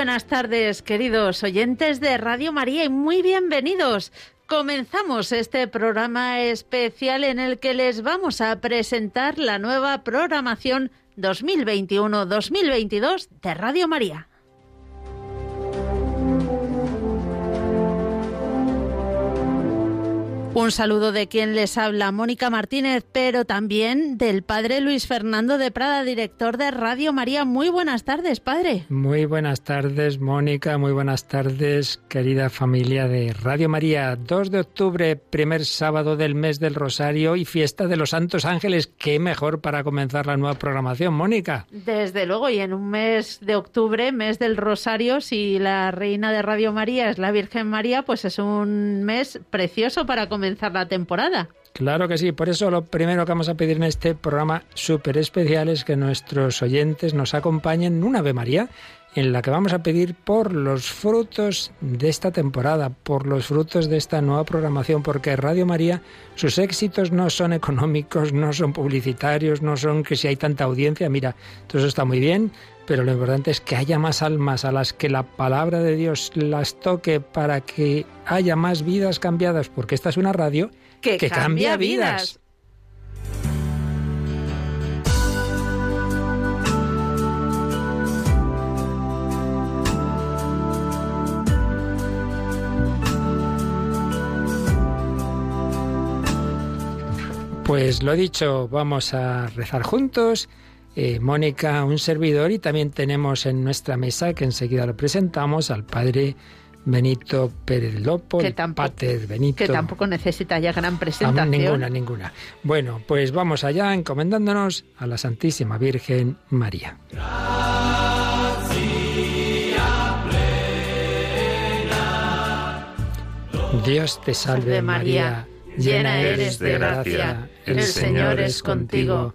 Buenas tardes, queridos oyentes de Radio María, y muy bienvenidos. Comenzamos este programa especial en el que les vamos a presentar la nueva programación 2021-2022 de Radio María. Un saludo de quien les habla, Mónica Martínez, pero también del padre Luis Fernando de Prada, director de Radio María. Muy buenas tardes, padre. Muy buenas tardes, Mónica. Muy buenas tardes, querida familia de Radio María. 2 de octubre, primer sábado del mes del Rosario y fiesta de los Santos Ángeles. Qué mejor para comenzar la nueva programación, Mónica. Desde luego, y en un mes de octubre, mes del Rosario, si la reina de Radio María es la Virgen María, pues es un mes precioso para comenzar comenzar la temporada. Claro que sí, por eso lo primero que vamos a pedir en este programa súper especial es que nuestros oyentes nos acompañen en una Ave María en la que vamos a pedir por los frutos de esta temporada, por los frutos de esta nueva programación, porque Radio María, sus éxitos no son económicos, no son publicitarios, no son que si hay tanta audiencia, mira, todo eso está muy bien, pero lo importante es que haya más almas a las que la palabra de Dios las toque para que haya más vidas cambiadas, porque esta es una radio que, cambia, vidas. Pues lo dicho, vamos a rezar juntos eh, Mónica, un servidor, y también tenemos en nuestra mesa, que enseguida lo presentamos, al padre Benito Pérez Lopo, que tampoco, Benito. Que tampoco necesita ya gran presentación. ninguna, ninguna. Bueno, pues vamos allá encomendándonos a la Santísima Virgen María. Dios te salve María, llena eres de gracia, el Señor es contigo.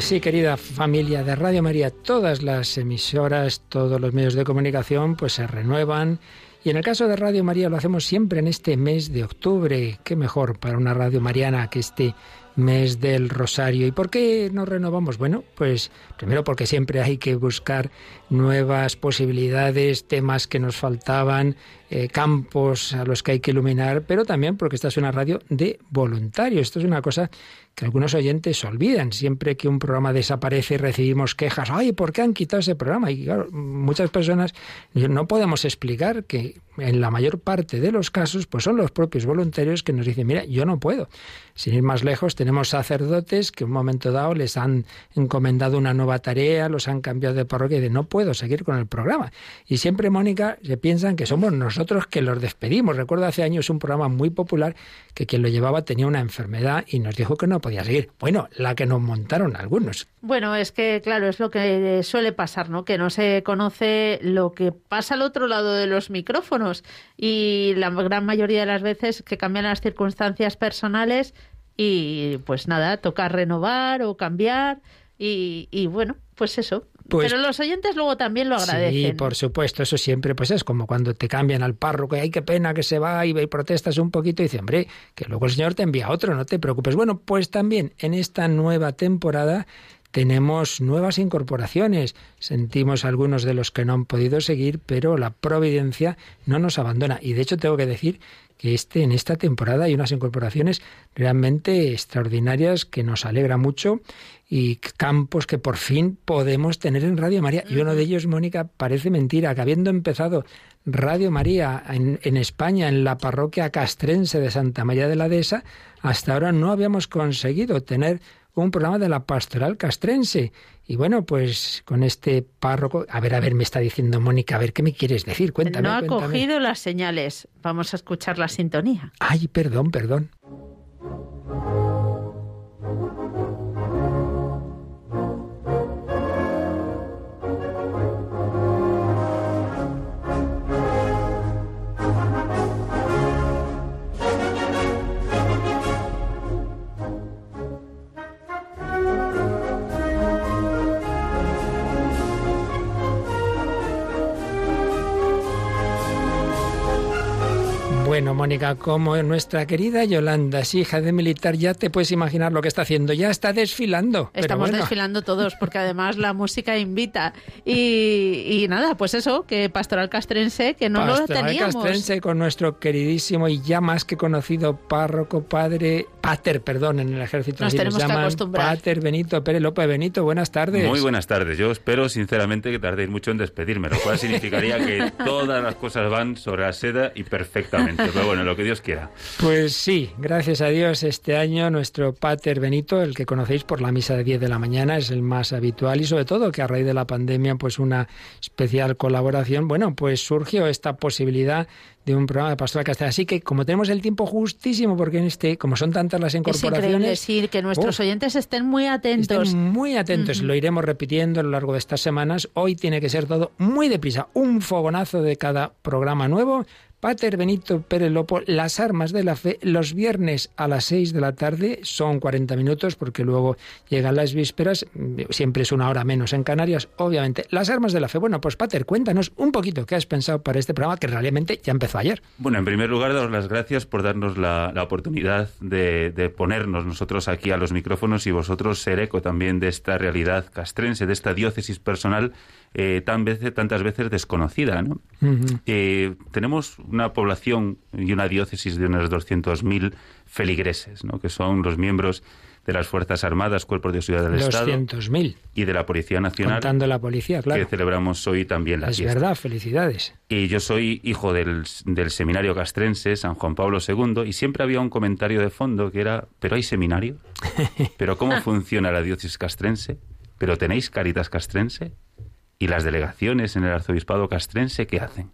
Pues sí, querida familia de Radio María, todas las emisoras, todos los medios de comunicación, pues se renuevan. Y en el caso de Radio María lo hacemos siempre en este mes de octubre. Qué mejor para una radio mariana que este mes del Rosario. ¿Y por qué nos renovamos? Bueno, pues primero porque siempre hay que buscar nuevas posibilidades, temas que nos faltaban, eh, campos a los que hay que iluminar, pero también porque esta es una radio de voluntarios. Esto es una cosa que algunos oyentes olvidan. Siempre que un programa desaparece recibimos quejas, ay, ¿por qué han quitado ese programa? Y claro, muchas personas no podemos explicar que en la mayor parte de los casos, pues son los propios voluntarios que nos dicen, mira, yo no puedo. Sin ir más lejos, tenemos sacerdotes que en un momento dado les han encomendado una nueva tarea, los han cambiado de parroquia y de no puedo seguir con el programa. Y siempre, Mónica, se piensan que somos nosotros que los despedimos. Recuerdo hace años un programa muy popular que quien lo llevaba tenía una enfermedad y nos dijo que no podía seguir. Bueno, la que nos montaron algunos. Bueno, es que, claro, es lo que suele pasar, ¿no? Que no se conoce lo que pasa al otro lado de los micrófonos y la gran mayoría de las veces que cambian las circunstancias personales y pues nada, toca renovar o cambiar y, y bueno, pues eso, pues Pero los oyentes luego también lo agradecen. Sí, por supuesto, eso siempre pues es como cuando te cambian al párroco y ay, qué pena que se va y, y protestas un poquito y dice, hombre, que luego el Señor te envía otro, no te preocupes. Bueno, pues también en esta nueva temporada tenemos nuevas incorporaciones. Sentimos algunos de los que no han podido seguir, pero la providencia no nos abandona. Y de hecho tengo que decir que este, en esta temporada hay unas incorporaciones realmente extraordinarias que nos alegra mucho y campos que por fin podemos tener en Radio María. Y uno de ellos, Mónica, parece mentira, que habiendo empezado Radio María en, en, España, en la parroquia castrense de Santa María de la Dehesa, hasta ahora no habíamos conseguido tener un programa de la pastoral castrense. Y bueno, pues con este párroco, a ver, a ver, me está diciendo Mónica, a ver, ¿qué me quieres decir? Cuéntame. No ha cuéntame. cogido las señales. Vamos a escuchar la sintonía. Ay, perdón, perdón. Bueno, Mónica, como nuestra querida Yolanda es hija de militar, ya te puedes imaginar lo que está haciendo. Ya está desfilando. Estamos desfilando todos, porque además la música invita. Y, nada, pues eso, que Pastoral Castrense, que no lo teníamos. Pastoral Castrense con nuestro queridísimo y ya más que conocido párroco, padre, pater, perdón, en el ejército. Nos tenemos que acostumbrar. Pater Benito Pérez López Benito, buenas tardes. Muy buenas tardes. Yo espero sinceramente que tardéis mucho en despedirme, lo cual significaría que todas las cosas van sobre la seda y perfectamente. Pero bueno, lo que Dios quiera. Pues sí, gracias a Dios este año nuestro Pater Benito, el que conocéis por la misa de 10 de la mañana, es el más habitual y sobre todo que a raíz de la pandemia pues una especial colaboración, bueno, pues surgió esta posibilidad de un programa de Pastoral Castellana. Así que como tenemos el tiempo justísimo, porque en este, como son tantas las incorporaciones... Es decir, que nuestros oyentes estén muy atentos. Estén muy atentos, lo iremos repitiendo a lo largo de estas semanas. Hoy tiene que ser todo muy deprisa, un fogonazo de cada programa nuevo Pater Benito Pérez Lopo, Las Armas de la Fe, los viernes a las 6 de la tarde, son 40 minutos porque luego llegan las vísperas, siempre es una hora menos en Canarias, obviamente. Las Armas de la Fe, bueno, pues Pater, cuéntanos un poquito qué has pensado para este programa que realmente ya empezó ayer. Bueno, en primer lugar, daros las gracias por darnos la, oportunidad de, de, ponernos nosotros aquí a los micrófonos y vosotros ser eco también de esta realidad castrense, de esta diócesis personal eh, tan veces, tantas veces desconocida. ¿no? Eh, tenemos una población y una diócesis de unos 200.000 feligreses, ¿no? que son los miembros de las Fuerzas Armadas, Cuerpos de Ciudad del Estado. Y de la Policía Nacional. Contando la policía, claro. Que celebramos hoy también la Es verdad, felicidades. Y yo soy hijo del, del, seminario castrense, San Juan Pablo II, y siempre había un comentario de fondo que era, ¿pero hay seminario? ¿Pero cómo funciona la diócesis castrense? ¿Pero tenéis caritas castrense? ¿Y las delegaciones en el arzobispado castrense qué hacen?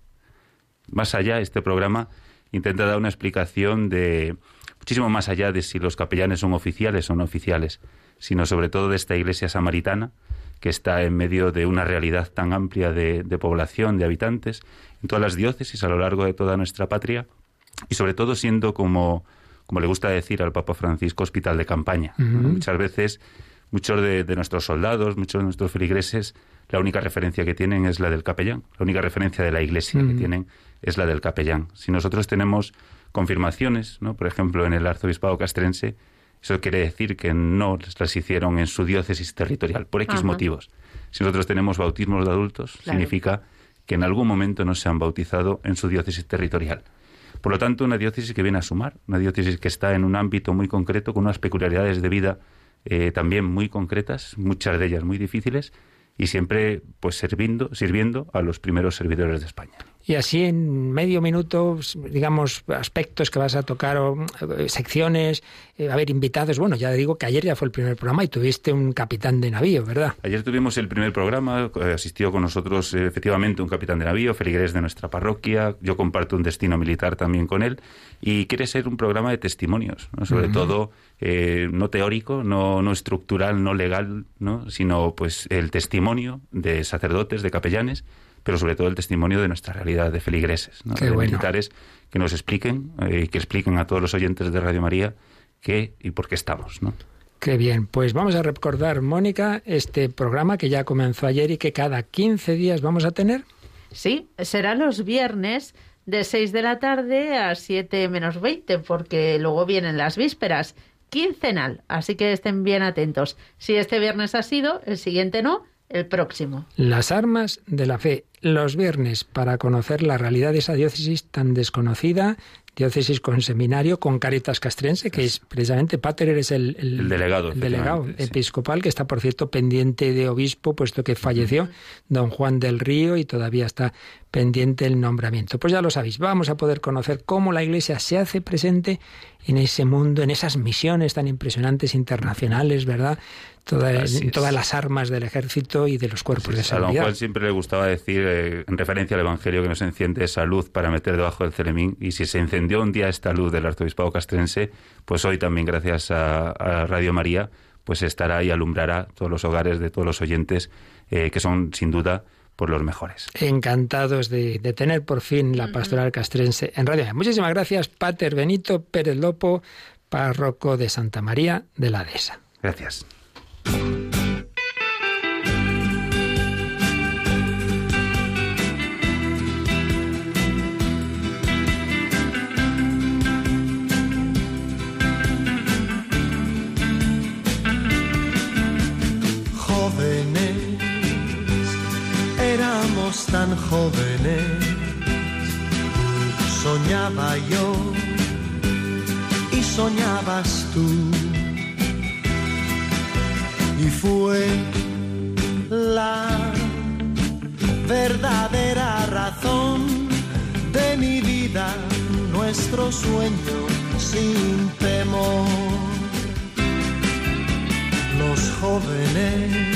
Más allá, este programa intenta dar una explicación de muchísimo más allá de si los capellanes son oficiales o no oficiales, sino sobre todo de esta iglesia samaritana que está en medio de una realidad tan amplia de, población, de habitantes, en todas las diócesis a lo largo de toda nuestra patria, y sobre todo siendo como, como le gusta decir al Papa Francisco, hospital de campaña. Muchas veces muchos de, nuestros soldados, muchos de nuestros feligreses, la única referencia que tienen es la del capellán, la única referencia de la iglesia que tienen es la del capellán. Si nosotros tenemos confirmaciones, ¿no? por ejemplo, en el arzobispado castrense, eso quiere decir que no las hicieron en su diócesis territorial, por X motivos. Si nosotros tenemos bautismos de adultos, significa que en algún momento no se han bautizado en su diócesis territorial. Por lo tanto, una diócesis que viene a sumar, una diócesis que está en un ámbito muy concreto, con unas peculiaridades de vida eh, también muy concretas, muchas de ellas muy difíciles, y siempre pues sirviendo, sirviendo a los primeros servidores de España. Y así en medio minuto, digamos, aspectos que vas a tocar, o, eh, secciones, eh, a ver, invitados. Bueno, ya digo que ayer ya fue el primer programa y tuviste un capitán de navío, ¿verdad? Ayer tuvimos el primer programa, eh, asistió con nosotros efectivamente un capitán de navío, feligres de nuestra parroquia. Yo comparto un destino militar también con él. Y quiere ser un programa de testimonios, sobre todo no teórico, no, no estructural, no legal, ¿no? sino pues el testimonio de sacerdotes, de capellanes pero sobre todo el testimonio de nuestra realidad de feligreses, de militares que nos expliquen eh, y que expliquen a todos los oyentes de Radio María qué y por qué estamos. ¿no? Qué bien, pues vamos a recordar, Mónica, este programa que ya comenzó ayer y que cada 15 días vamos a tener. Sí, será los viernes de 6 de la tarde a 7 menos 20, porque luego vienen las vísperas, quincenal, así que estén bien atentos. Si este viernes ha sido, el siguiente no, el próximo. Las armas de la fe, los viernes, para conocer la realidad de esa diócesis tan desconocida, diócesis con seminario, con Caritas Castrense, que es precisamente, Pater, eres el, el, delegado, delegado episcopal, que está, por cierto, pendiente de obispo, puesto que falleció don Juan del Río y todavía está pendiente el nombramiento. Pues ya lo sabéis, vamos a poder conocer cómo la Iglesia se hace presente en ese mundo, en esas misiones tan impresionantes internacionales, ¿verdad? todas las armas del ejército y de los cuerpos de seguridad. A don Juan siempre le gustaba decir, eh, en referencia al Evangelio, que no se enciende esa luz para meter debajo del celemín. Y si se encendió un día esta luz del arzobispado castrense, pues hoy también, gracias a, Radio María, pues estará y alumbrará todos los hogares de todos los oyentes, eh, que son sin duda por los mejores. Encantados de, tener por fin la pastoral castrense en Radio. Muchísimas gracias, Pater Benito Pérez Lopo, párroco de Santa María de la Dehesa. Gracias. Jóvenes, soñaba yo y soñabas tú. Y fue la verdadera razón de mi vida, nuestro sueño sin temor. Los jóvenes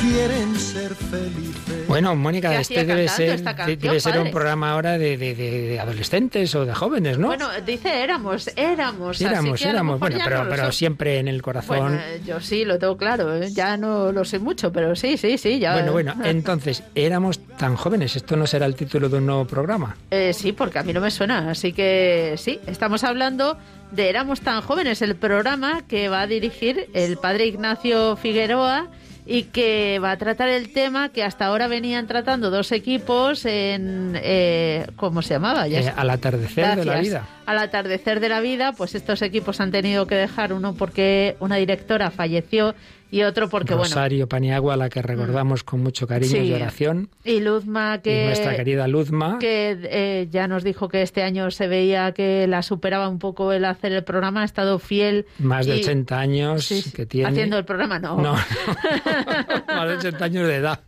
quieren ser felices. Bueno, Mónica, ¿Qué este debe ser, canción, debe ser un programa ahora de, de- adolescentes o de jóvenes, ¿no? Bueno, dice éramos, éramos. éramos, éramos. Bueno, pero, no pero siempre en el corazón. Bueno, eh, yo sí, lo tengo claro. ¿eh? Ya no lo sé mucho, pero sí, sí, sí. Ya... Bueno, bueno, entonces, éramos tan jóvenes. Esto no será el título de un nuevo programa. Eh, sí, porque a mí no me suena. Así que sí, estamos hablando de Éramos tan jóvenes, el programa que va a dirigir el padre Ignacio Figueroa y que va a tratar el tema que hasta ahora venían tratando dos equipos en... Eh, ¿Cómo se llamaba? Ya Eh, al atardecer de la vida. Al atardecer de la vida, pues estos equipos han tenido que dejar uno porque una directora falleció y otro porque, bueno, Mm. Rosario Paniagua, la que recordamos con mucho cariño Sí. y oración. y Luzma que... y nuestra querida Luzma. que eh, ya nos dijo que este año se veía que la superaba un poco el hacer el programa, ha estado fiel. Más de y- 80 años Sí, sí. que tiene. Haciendo el programa, no. No, más de 80 años de edad.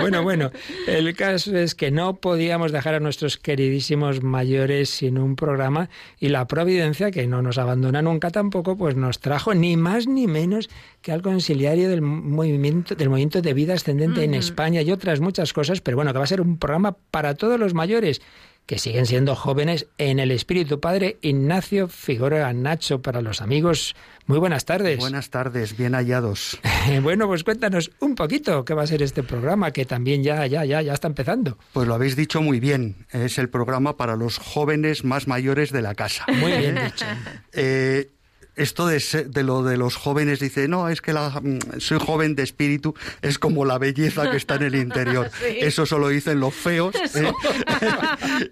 Bueno, bueno, el caso es que no podíamos dejar a nuestros queridísimos mayores sin un programa y la providencia, que no nos abandona nunca tampoco, pues nos trajo ni más ni menos que al conciliario del movimiento, del movimiento de vida ascendente en España y otras muchas cosas, pero bueno, que va a ser un programa para todos los mayores que siguen siendo jóvenes en el espíritu. Padre Ignacio Figueroa Nacho, para los amigos, muy buenas tardes. Buenas tardes, bien hallados. Bueno, pues cuéntanos un poquito qué va a ser este programa, que también ya, ya, ya, ya está empezando. Pues lo habéis dicho muy bien, es el programa para los jóvenes más mayores de la casa. Muy bien dicho. Eh, esto de, de lo de los jóvenes dice, no, es que la, mm, soy joven de espíritu, es como la belleza que está en el interior. Sí. Eso solo dicen los feos. ¿eh?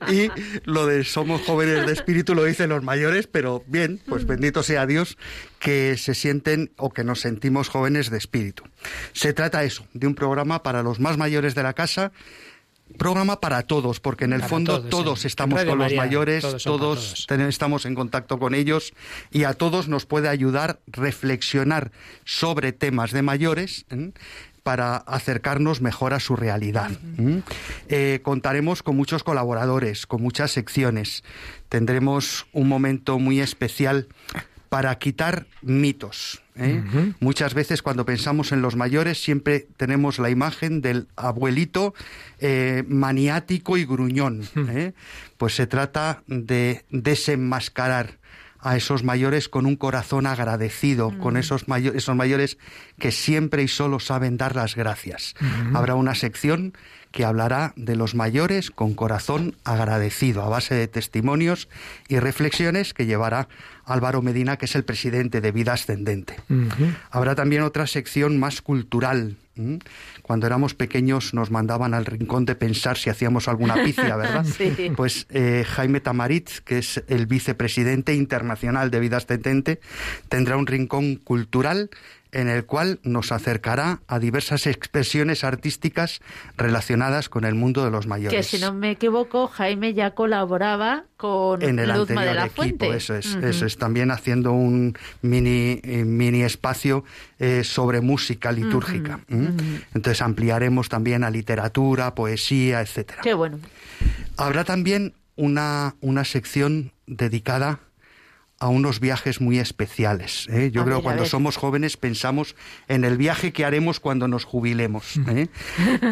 y lo de somos jóvenes de espíritu lo dicen los mayores, pero bien, pues bendito sea Dios que se sienten o que nos sentimos jóvenes de espíritu. Se trata eso, de un programa para los más mayores de la casa. Programa para todos, porque en el Para fondo todos, estamos Radio con los mayores, todos estamos en contacto con ellos y a todos nos puede ayudar reflexionar sobre temas de mayores. ¿eh? para acercarnos mejor a su realidad. ¿m? Eh, contaremos con muchos colaboradores, con muchas secciones. Tendremos un momento muy especial para quitar mitos. ¿Eh? Muchas veces cuando pensamos en los mayores siempre tenemos la imagen del abuelito eh, maniático y gruñón. ¿eh? Pues se trata de desenmascarar a esos mayores con un corazón agradecido, con esos, esos mayores que siempre y solo saben dar las gracias. Habrá una sección que hablará de los mayores con corazón agradecido, a base de testimonios y reflexiones que llevará Álvaro Medina, que es el presidente de Vida Ascendente. Habrá también otra sección más cultural. ¿m? Cuando éramos pequeños nos mandaban al rincón de pensar si hacíamos alguna picia, ¿verdad? Sí. Pues eh, Jaime Tamarit, que es el vicepresidente internacional de Vida Ascendente, tendrá un rincón cultural en el cual nos acercará a diversas expresiones artísticas relacionadas con el mundo de los mayores. Que si no me equivoco, Jaime ya colaboraba con en el Luzma anterior de la equipo, Fuente. eso es, eso es, también haciendo un mini, eh, mini espacio eh, sobre música litúrgica. Entonces ampliaremos también a literatura, poesía, etcétera. Qué bueno. Habrá también una, una sección dedicada a unos viajes muy especiales. ¿eh? Yo A creo que cuando somos jóvenes pensamos en el viaje que haremos cuando nos jubilemos. ¿eh?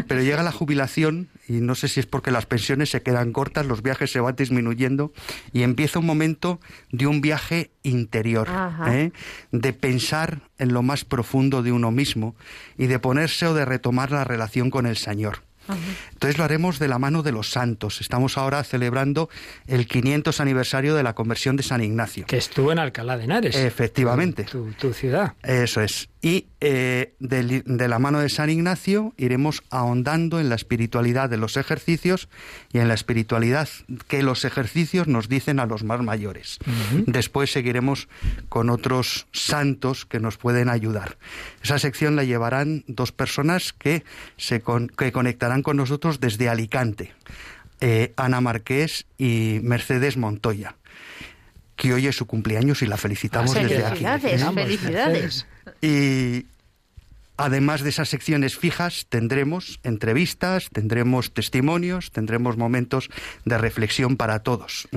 Pero llega la jubilación y no sé si es porque las pensiones se quedan cortas, los viajes se van disminuyendo y empieza un momento de un viaje interior. ¿eh? de pensar en lo más profundo de uno mismo y de ponerse o de retomar la relación con el Señor. Entonces lo haremos de la mano de los santos. Estamos ahora celebrando el 500 aniversario de la conversión de San Ignacio. Que estuvo en Alcalá de Henares. Efectivamente. Tu, tu ciudad. Eso es. Y eh, de, de, la mano de San Ignacio iremos ahondando en la espiritualidad de los ejercicios y en la espiritualidad que los ejercicios nos dicen a los más mayores. Después seguiremos con otros santos que nos pueden ayudar. Esa sección la llevarán dos personas que se que conectarán con nosotros desde Alicante, eh, Ana Marqués y Mercedes Montoya que hoy es su cumpleaños y la felicitamos desde aquí. Felicidades, felicidades. Y además de esas secciones fijas, tendremos entrevistas, tendremos testimonios, tendremos momentos de reflexión para todos.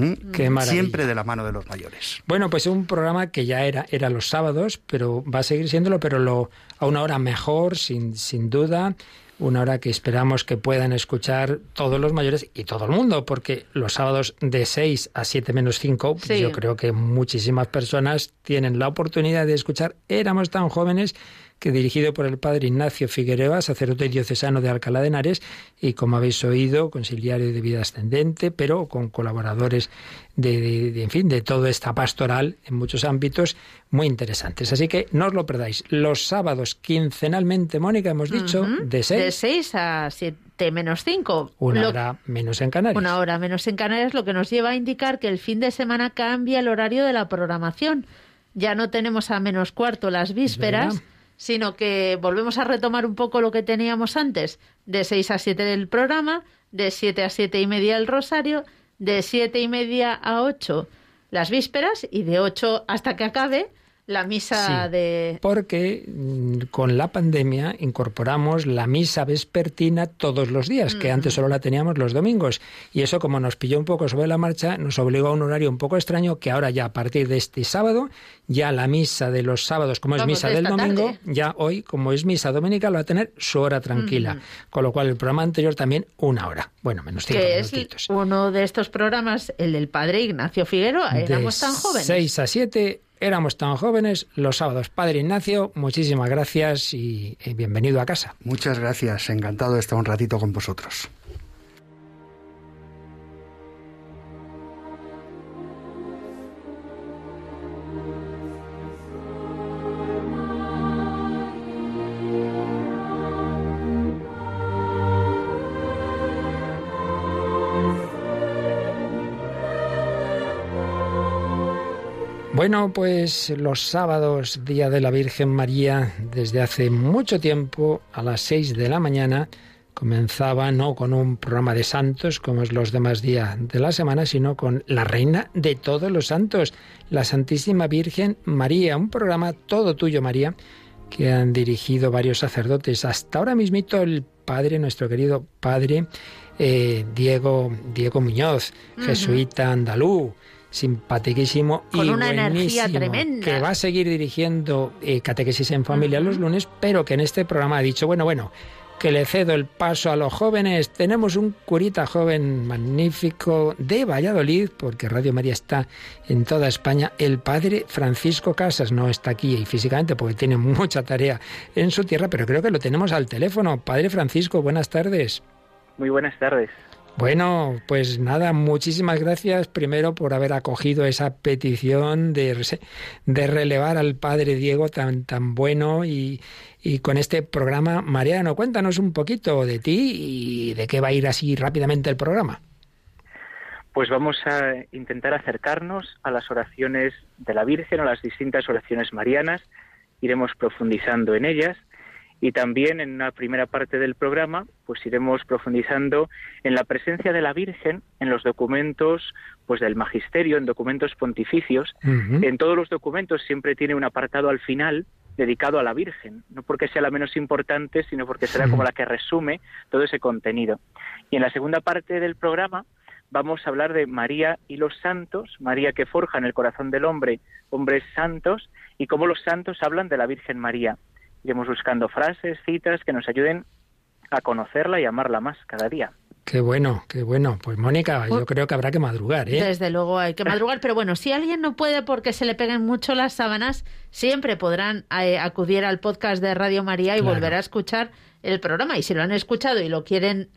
Siempre de la mano de los mayores. Bueno, pues un programa que ya era, era los sábados, pero va a seguir siéndolo, pero lo, a una hora mejor, sin, sin duda una hora que esperamos que puedan escuchar todos los mayores y todo el mundo, porque los sábados de 6 a 7 menos 5, pues yo creo que muchísimas personas tienen la oportunidad de escuchar Éramos tan jóvenes que dirigido por el padre Ignacio Figueroa, sacerdote diocesano de Alcalá de Henares, y como habéis oído, conciliario de vida ascendente, pero con colaboradores de, en fin, de toda esta pastoral en muchos ámbitos muy interesantes. Así que no os lo perdáis. Los sábados, quincenalmente, Mónica, hemos dicho, de 6. De 6 a 7 menos 5. Una hora menos en Canarias. Una hora menos en Canarias, lo que nos lleva a indicar que el fin de semana cambia el horario de la programación. Ya no tenemos a menos cuarto las vísperas sino que volvemos a retomar un poco lo que teníamos antes, de 6 a 7 del programa, de 7 a 7 y media el rosario, de 7 y media a 8 las vísperas y de 8 hasta que acabe la misa de... Porque mm, con la pandemia incorporamos la misa vespertina todos los días, que antes solo la teníamos los domingos. Y eso, como nos pilló un poco sobre la marcha, nos obligó a un horario un poco extraño, que ahora ya a partir de este sábado, ya la misa de los sábados, como es misa del domingo, ya hoy, como es misa dominical, va a tener su hora tranquila. Con lo cual el programa anterior también una hora. Bueno, menos cinco que es uno de estos programas, el del padre Ignacio Figueroa. Éramos tan jóvenes. 6 a 7 éramos tan jóvenes los sábados. Padre Ignacio, muchísimas gracias y bienvenido a casa. Muchas gracias, encantado de estar un ratito con vosotros. Bueno, pues los sábados, Día de la Virgen María, desde hace mucho tiempo, a las seis de la mañana, comenzaba no con un programa de santos, como es los demás días de la semana, sino con la Reina de todos los santos, la Santísima Virgen María, un programa todo tuyo, María, que han dirigido varios sacerdotes. Hasta ahora mismito el padre, nuestro querido padre, eh, Diego, Diego Muñoz, jesuita andaluz simpaticísimo Con y una energía tremenda. que va a seguir dirigiendo eh, catequesis en familia los lunes, pero que en este programa ha dicho, bueno, bueno, que le cedo el paso a los jóvenes. Tenemos un curita joven magnífico de Valladolid, porque Radio María está en toda España. El padre Francisco Casas no está aquí físicamente porque tiene mucha tarea en su tierra, pero creo que lo tenemos al teléfono. Padre Francisco, buenas tardes. Muy buenas tardes. Bueno, pues nada, muchísimas gracias primero por haber acogido esa petición de, de relevar al padre Diego tan, tan bueno y, y con este programa. Mariano, cuéntanos un poquito de ti y de qué va a ir así rápidamente el programa. Pues vamos a intentar acercarnos a las oraciones de la Virgen, a las distintas oraciones marianas, iremos profundizando en ellas y también en una primera parte del programa pues iremos profundizando en la presencia de la Virgen en los documentos pues del magisterio en documentos pontificios. En todos los documentos siempre tiene un apartado al final dedicado a la Virgen. No porque sea la menos importante sino porque será como la que resume todo ese contenido. Y en la segunda parte del programa vamos a hablar de María y los santos, María que forja en el corazón del hombre hombres santos, y cómo los santos hablan de la Virgen María iremos buscando frases, citas que nos ayuden a conocerla y amarla más cada día. Qué bueno, qué bueno. Pues Mónica, yo creo que habrá que madrugar, ¿eh? Desde luego hay que madrugar, pero bueno, si alguien no puede porque se le peguen mucho las sábanas, siempre podrán eh, acudir al podcast de Radio María y volver a escuchar el programa. Y si lo han escuchado y lo quieren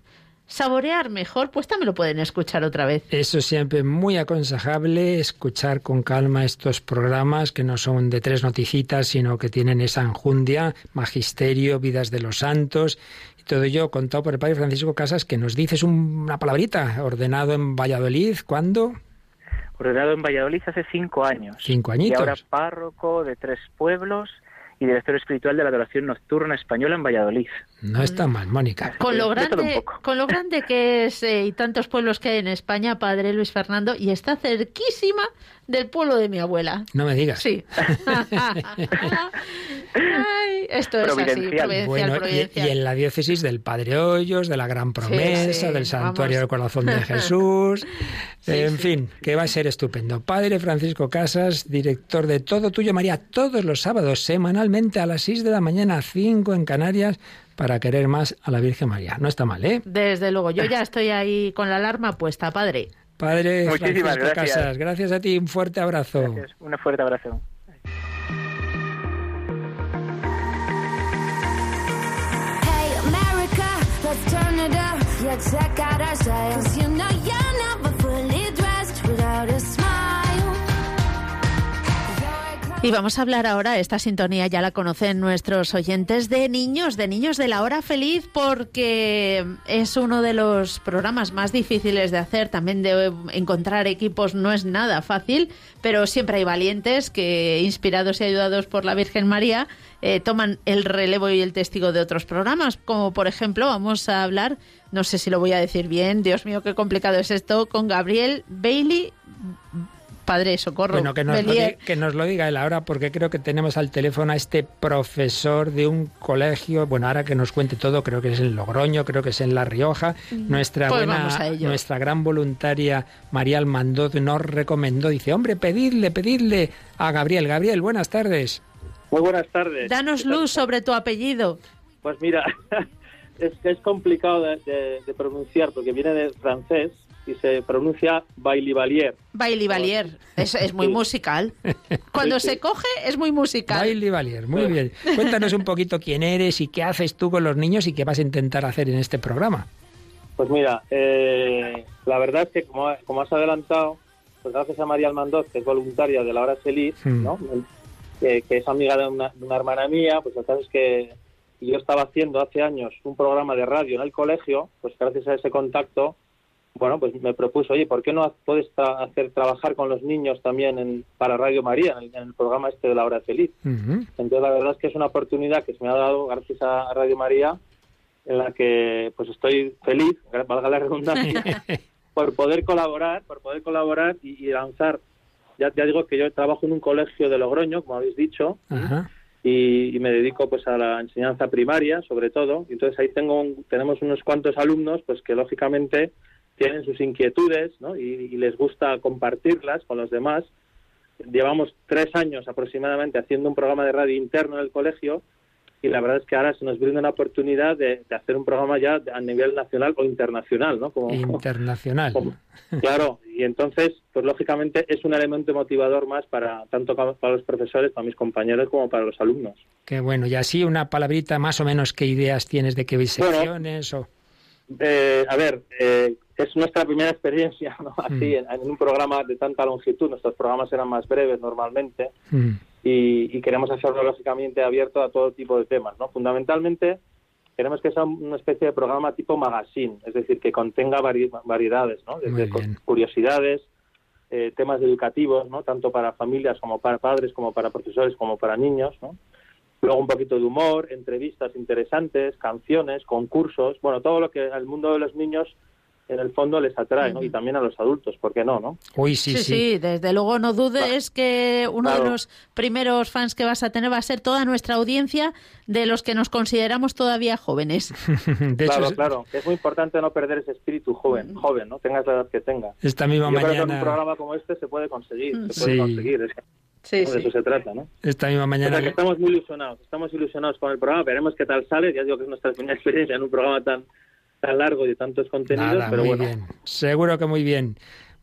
saborear mejor, pues también lo pueden escuchar otra vez. Eso siempre muy aconsejable, escuchar con calma estos programas que no son de tres noticitas, sino que tienen esa enjundia, magisterio, vidas de los santos y todo ello contado por el padre Francisco Casas, que nos dices una palabrita, ordenado en Valladolid, ¿cuándo? Ordenado en Valladolid hace cinco años. Cinco añitos. Y ahora párroco de tres pueblos y director espiritual de la adoración nocturna española en Valladolid. No está mal, Mónica. Con lo grande, con lo grande que es eh, y tantos pueblos que hay en España, padre Luis Fernando, y está cerquísima del pueblo de mi abuela. No me digas. Sí. esto es así, bueno, y, en la diócesis del Padre Hoyos, de la Gran Promesa, del Santuario del Corazón de Jesús. en fin, que va a ser estupendo. Padre Francisco Casas, director de Todo Tuyo María, todos los sábados, semanalmente a las 6 de la mañana, 5 en Canarias para querer más a la Virgen María. No está mal, ¿eh? Desde luego, yo ya estoy ahí con la alarma puesta, padre. Padre Francisco Casas, gracias a ti, un fuerte abrazo. Gracias, un fuerte abrazo. Hey America, let's turn it up. Yeah, check out our style. You know you're Y vamos a hablar ahora, esta sintonía ya la conocen nuestros oyentes, de niños, de niños de la hora feliz, porque es uno de los programas más difíciles de hacer, también de encontrar equipos no es nada fácil, pero siempre hay valientes que, inspirados y ayudados por la Virgen María, eh, toman el relevo y el testigo de otros programas, como por ejemplo vamos a hablar, no sé si lo voy a decir bien, Dios mío, qué complicado es esto, con Gabriel Bailey Padre Socorro. Bueno, que nos, lo diga, que nos, lo diga, él ahora, porque creo que tenemos al teléfono a este profesor de un colegio, bueno, ahora que nos cuente todo, creo que es en Logroño, creo que es en La Rioja. Nuestra pues buena, nuestra gran voluntaria María Almandoz nos recomendó, dice, hombre, pedidle, pedidle a Gabriel. Gabriel, buenas tardes. Muy buenas tardes. Danos luz sobre tu apellido. Pues mira, es, es complicado de pronunciar porque viene de francés y se pronuncia Bailivalier. Bailivalier, es, es muy musical. Cuando se coge es muy musical. Bailivalier, muy bien. Cuéntanos un poquito quién eres y qué haces tú con los niños y qué vas a intentar hacer en este programa. Pues mira, eh, la verdad es que como, como, has adelantado, pues gracias a María Almandoz, que es voluntaria de la hora feliz, hmm. ¿no? que, es amiga de una, de una hermana mía, pues la es que yo estaba haciendo hace años un programa de radio en el colegio, pues gracias a ese contacto bueno, pues me propuso, oye, ¿por qué no puedes hacer trabajar con los niños también en, para Radio María, en el, programa este de la hora feliz? Entonces, la verdad es que es una oportunidad que se me ha dado gracias a Radio María, en la que pues estoy feliz, valga la redundancia, por poder colaborar, por poder colaborar y, lanzar. Ya, ya digo que yo trabajo en un colegio de Logroño, como habéis dicho, y, me dedico pues a la enseñanza primaria, sobre todo. Entonces ahí tengo tenemos unos cuantos alumnos, pues que lógicamente tienen sus inquietudes ¿no? y, les gusta compartirlas con los demás. Llevamos tres años aproximadamente haciendo un programa de radio interno en el colegio y la verdad es que ahora se nos brinda una oportunidad de, hacer un programa ya a nivel nacional o internacional, ¿no? Como, internacional. claro, y entonces, pues lógicamente es un elemento motivador más para tanto para los profesores, para mis compañeros, como para los alumnos. Qué bueno, y así una palabrita más o menos, ¿qué ideas tienes de qué secciones o...? Eh, a ver, eh, es nuestra primera experiencia ¿no? así mm. en, un programa de tanta longitud. Nuestros programas eran más breves normalmente mm. y, queremos hacerlo lógicamente abierto a todo tipo de temas. ¿no? Fundamentalmente queremos que sea una especie de programa tipo magazine, es decir, que contenga variedades, ¿no? desde curiosidades, eh, temas educativos, ¿no? tanto para familias como para padres, como para profesores, como para niños. ¿no? Luego un poquito de humor, entrevistas interesantes, canciones, concursos, bueno, todo lo que al mundo de los niños en el fondo les atrae, ¿no? Y también a los adultos, ¿por qué no, no? Uy, sí, sí, sí. desde luego no dudes que uno de los primeros fans que vas a tener va a ser toda nuestra audiencia de los que nos consideramos todavía jóvenes. claro, claro, es muy importante no perder ese espíritu joven, joven, ¿no? Tengas la edad que tengas. Esta misma Yo mañana... Creo que un programa como este se puede conseguir, se puede conseguir. Es Sí, de eso se trata, ¿no? Esta misma mañana. que estamos muy ilusionados, estamos ilusionados con el programa, veremos qué tal sale, ya digo que es nuestra primera experiencia en un programa tan tan largo y de tantos contenidos, pero muy bueno. Bien. Seguro que muy bien.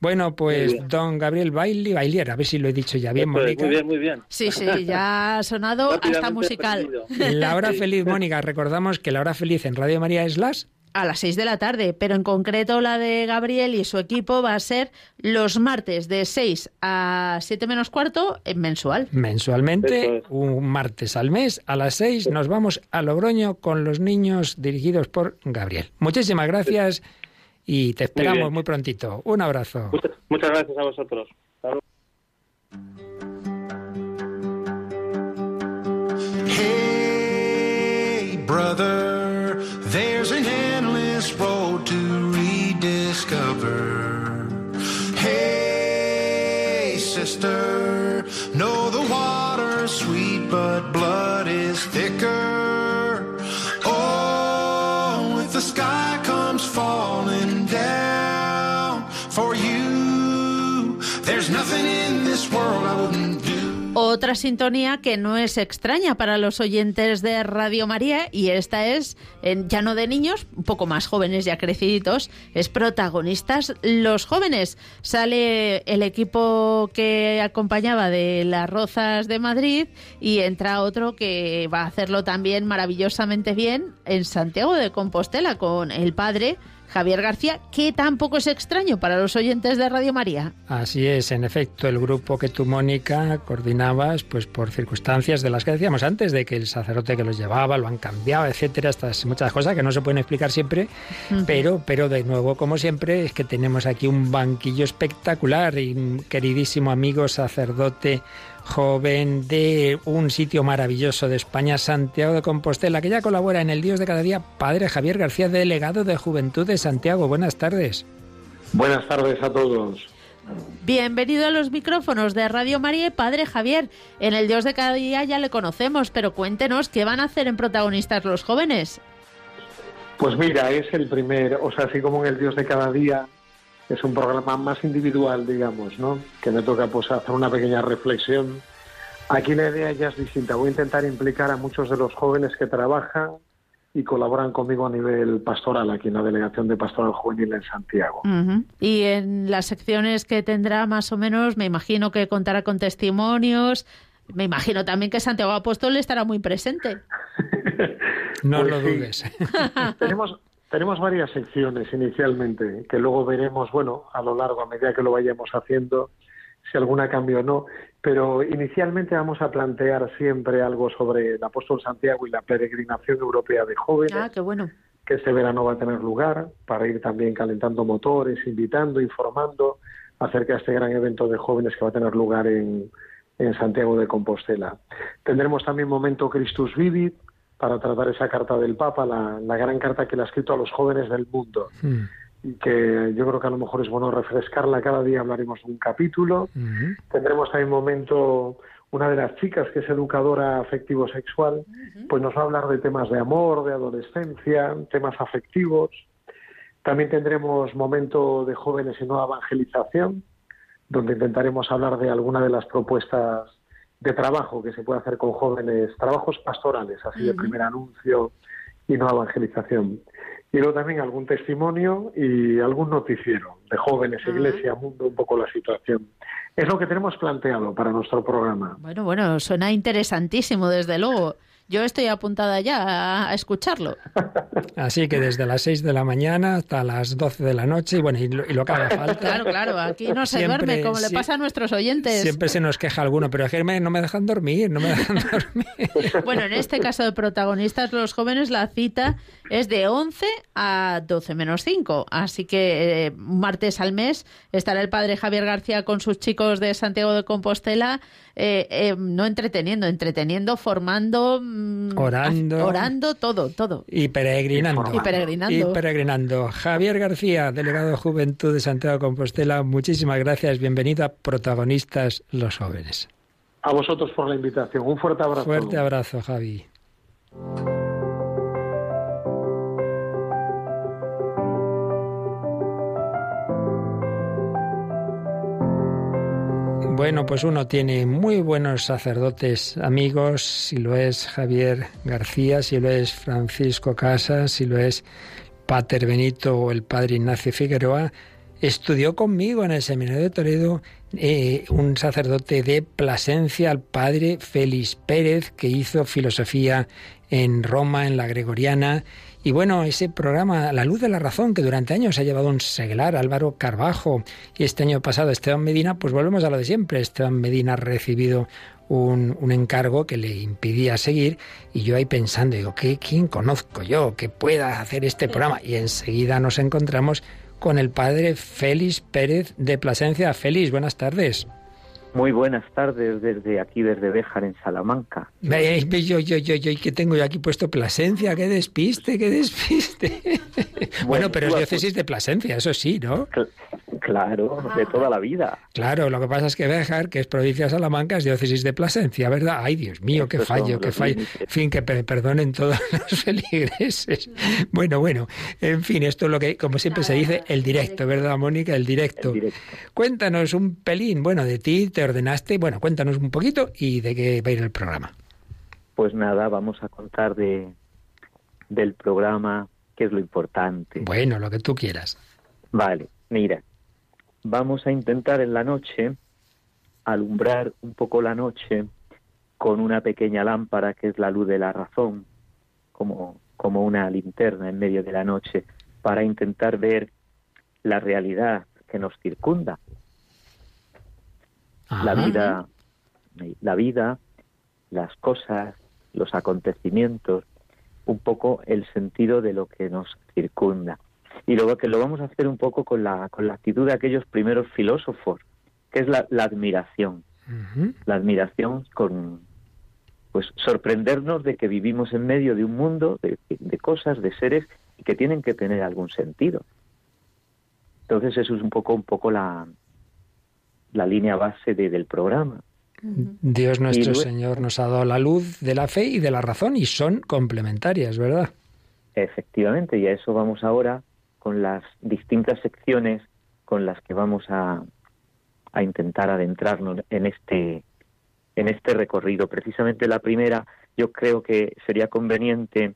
Bueno, pues don Gabriel Bailey, Bailier, a ver si lo he dicho ya bien, Mónica. Muy bien, muy bien. Sí, sí, ya ha sonado hasta musical. La hora feliz, Mónica, recordamos que la hora feliz en Radio María es las a las 6 de la tarde, pero en concreto la de Gabriel y su equipo va a ser los martes de 6 a 7 menos cuarto en mensual. Mensualmente, un martes al mes a las 6 nos vamos a Logroño con los niños dirigidos por Gabriel. Muchísimas gracias y te esperamos muy, prontito. Un abrazo. Muchas, gracias a vosotros. Hey, brother, there's an endless road to rediscover. Hey, sister, know the water's sweet, but Otra sintonía que no es extraña para los oyentes de Radio María y esta es, ya no de niños, un poco más jóvenes ya creciditos, es protagonistas los jóvenes. Sale el equipo que acompañaba de las Rozas de Madrid y entra otro que va a hacerlo también maravillosamente bien en Santiago de Compostela con el padre Javier García, que tampoco es extraño para los oyentes de Radio María. Así es, en efecto, el grupo que tú, Mónica, coordinabas, pues por circunstancias de las que decíamos antes, de que el sacerdote que los llevaba lo han cambiado, etcétera, estas muchas cosas que no se pueden explicar siempre, pero, pero de nuevo, como siempre, es que tenemos aquí un banquillo espectacular y queridísimo amigo sacerdote joven de un sitio maravilloso de España, Santiago de Compostela, que ya colabora en el Dios de cada día, Padre Javier García, delegado de Juventud de Santiago. Buenas tardes. Buenas tardes a todos. Bienvenido a los micrófonos de Radio María y Padre Javier. En el Dios de cada día ya le conocemos, pero cuéntenos qué van a hacer en protagonistas los jóvenes. Pues mira, es el primer, o sea, así como en el Dios de cada día, es un programa más individual, digamos, ¿no? Que me toca pues hacer una pequeña reflexión. Aquí la idea ya es distinta. Voy a intentar implicar a muchos de los jóvenes que trabajan y colaboran conmigo a nivel pastoral aquí en la Delegación de Pastoral Juvenil en Santiago. Y en las secciones que tendrá más o menos, me imagino que contará con testimonios. Me imagino también que Santiago Apóstol estará muy presente. No Pues lo sí. dudes. tenemos, tenemos varias secciones inicialmente, que luego veremos, bueno, a lo largo, a medida que lo vayamos haciendo, si alguna cambio o no. Pero inicialmente vamos a plantear siempre algo sobre el apóstol Santiago y la peregrinación europea de jóvenes. Ah, qué bueno. que este verano va a tener lugar para ir también calentando motores, invitando, informando acerca de este gran evento de jóvenes que va a tener lugar en, en Santiago de Compostela. Tendremos también momento Christus Vivit para tratar esa carta del Papa, la, la gran carta que le ha escrito a los jóvenes del mundo Mm, y que yo creo que a lo mejor es bueno refrescarla. Cada día hablaremos de un capítulo. ujú. Tendremos también momento una de las chicas que es educadora afectivo sexual, pues nos va a hablar de temas de amor, de adolescencia, temas afectivos. También tendremos momento de jóvenes y nueva evangelización, donde intentaremos hablar de alguna de las propuestas de trabajo que se puede hacer con jóvenes, trabajos pastorales, así de Ujú. primer anuncio y nueva evangelización. Y luego también algún testimonio y algún noticiero de jóvenes, iglesia, mundo, un poco la situación. Es lo que tenemos planteado para nuestro programa. Bueno, bueno, suena interesantísimo, desde luego. Yo estoy apuntada ya a- escucharlo. Así que desde las 6 de la mañana hasta las 12 de la noche, y bueno, y lo, y lo que haga falta. Claro, claro, aquí no se Siempre, duerme como le pasa a nuestros oyentes. Siempre se nos queja alguno, pero es que no me dejan dormir, no me dejan dormir. Bueno, en este caso de protagonistas, los jóvenes, la cita es de 11 a 12 menos 5. Así que eh, martes al mes estará el padre Javier García con sus chicos de Santiago de Compostela, eh, eh, no entreteniendo, entreteniendo, formando, mm, Orando. orando, todo, todo. Y peregrinando. Y peregrinando. Y peregrinando. Javier García, delegado de Juventud de Santiago de Compostela, muchísimas gracias. Bienvenido a Protagonistas los Jóvenes. A vosotros por la invitación. Un fuerte abrazo. Fuerte abrazo, Javi. Bueno, pues uno tiene muy buenos sacerdotes amigos, si lo es Javier García, si lo es Francisco Casas, si lo es Pater Benito o el Padre Ignacio Figueroa. Estudió conmigo en el Seminario de Toledo eh, un sacerdote de Plasencia, el Padre Félix Pérez, que hizo filosofía en Roma, en la Gregoriana. Y bueno, ese programa, La Luz de la Razón, que durante años ha llevado un seglar, Álvaro Carbajo, y este año pasado Esteban Medina, pues volvemos a lo de siempre. Esteban Medina ha recibido un, un, encargo que le impidía seguir y yo ahí pensando, digo, ¿qué, ¿quién conozco yo que pueda hacer este programa? Y enseguida nos encontramos con el padre Félix Pérez de Plasencia. Félix, buenas tardes. Muy buenas tardes desde aquí, desde Béjar, en Salamanca. Yo, yo, yo, yo, que tengo yo aquí puesto Plasencia, qué despiste, qué despiste. Bueno, bueno pero es diócesis de Plasencia, eso sí, ¿no? Claro, de toda la vida. Claro, lo que pasa es que Béjar, que es provincia de Salamanca, es diócesis de Plasencia, ¿verdad? Ay, Dios mío, qué fallo, qué fallo. En fin, que perdonen todos los feligreses. Bueno, bueno, en fin, esto es lo que, como siempre se dice, el directo, ¿verdad, Mónica? El directo. El directo. Cuéntanos un pelín, bueno, de ti, te ordenaste, bueno, cuéntanos un poquito y de qué va a ir el programa. Pues nada, vamos a contar de del programa, qué es lo importante. Bueno, lo que tú quieras. Vale, mira, vamos a intentar en la noche alumbrar un poco la noche con una pequeña lámpara que es la luz de la razón, como, como una linterna en medio de la noche, para intentar ver la realidad que nos circunda. La vida, la vida, las cosas, los acontecimientos, un poco el sentido de lo que nos circunda y luego que lo vamos a hacer un poco con la, con la actitud de aquellos primeros filósofos, que es la, admiración. La admiración con, pues, sorprendernos de que vivimos en medio de un mundo de, cosas, de seres y que tienen que tener algún sentido. Entonces eso es un poco, un poco la, la línea base del programa. Dios nuestro Señor nos ha dado la luz de la fe y de la razón y son complementarias, ¿verdad? Efectivamente, y a eso vamos ahora con las distintas secciones con las que vamos a, a intentar adentrarnos en este en este recorrido. Precisamente la primera, yo creo que sería conveniente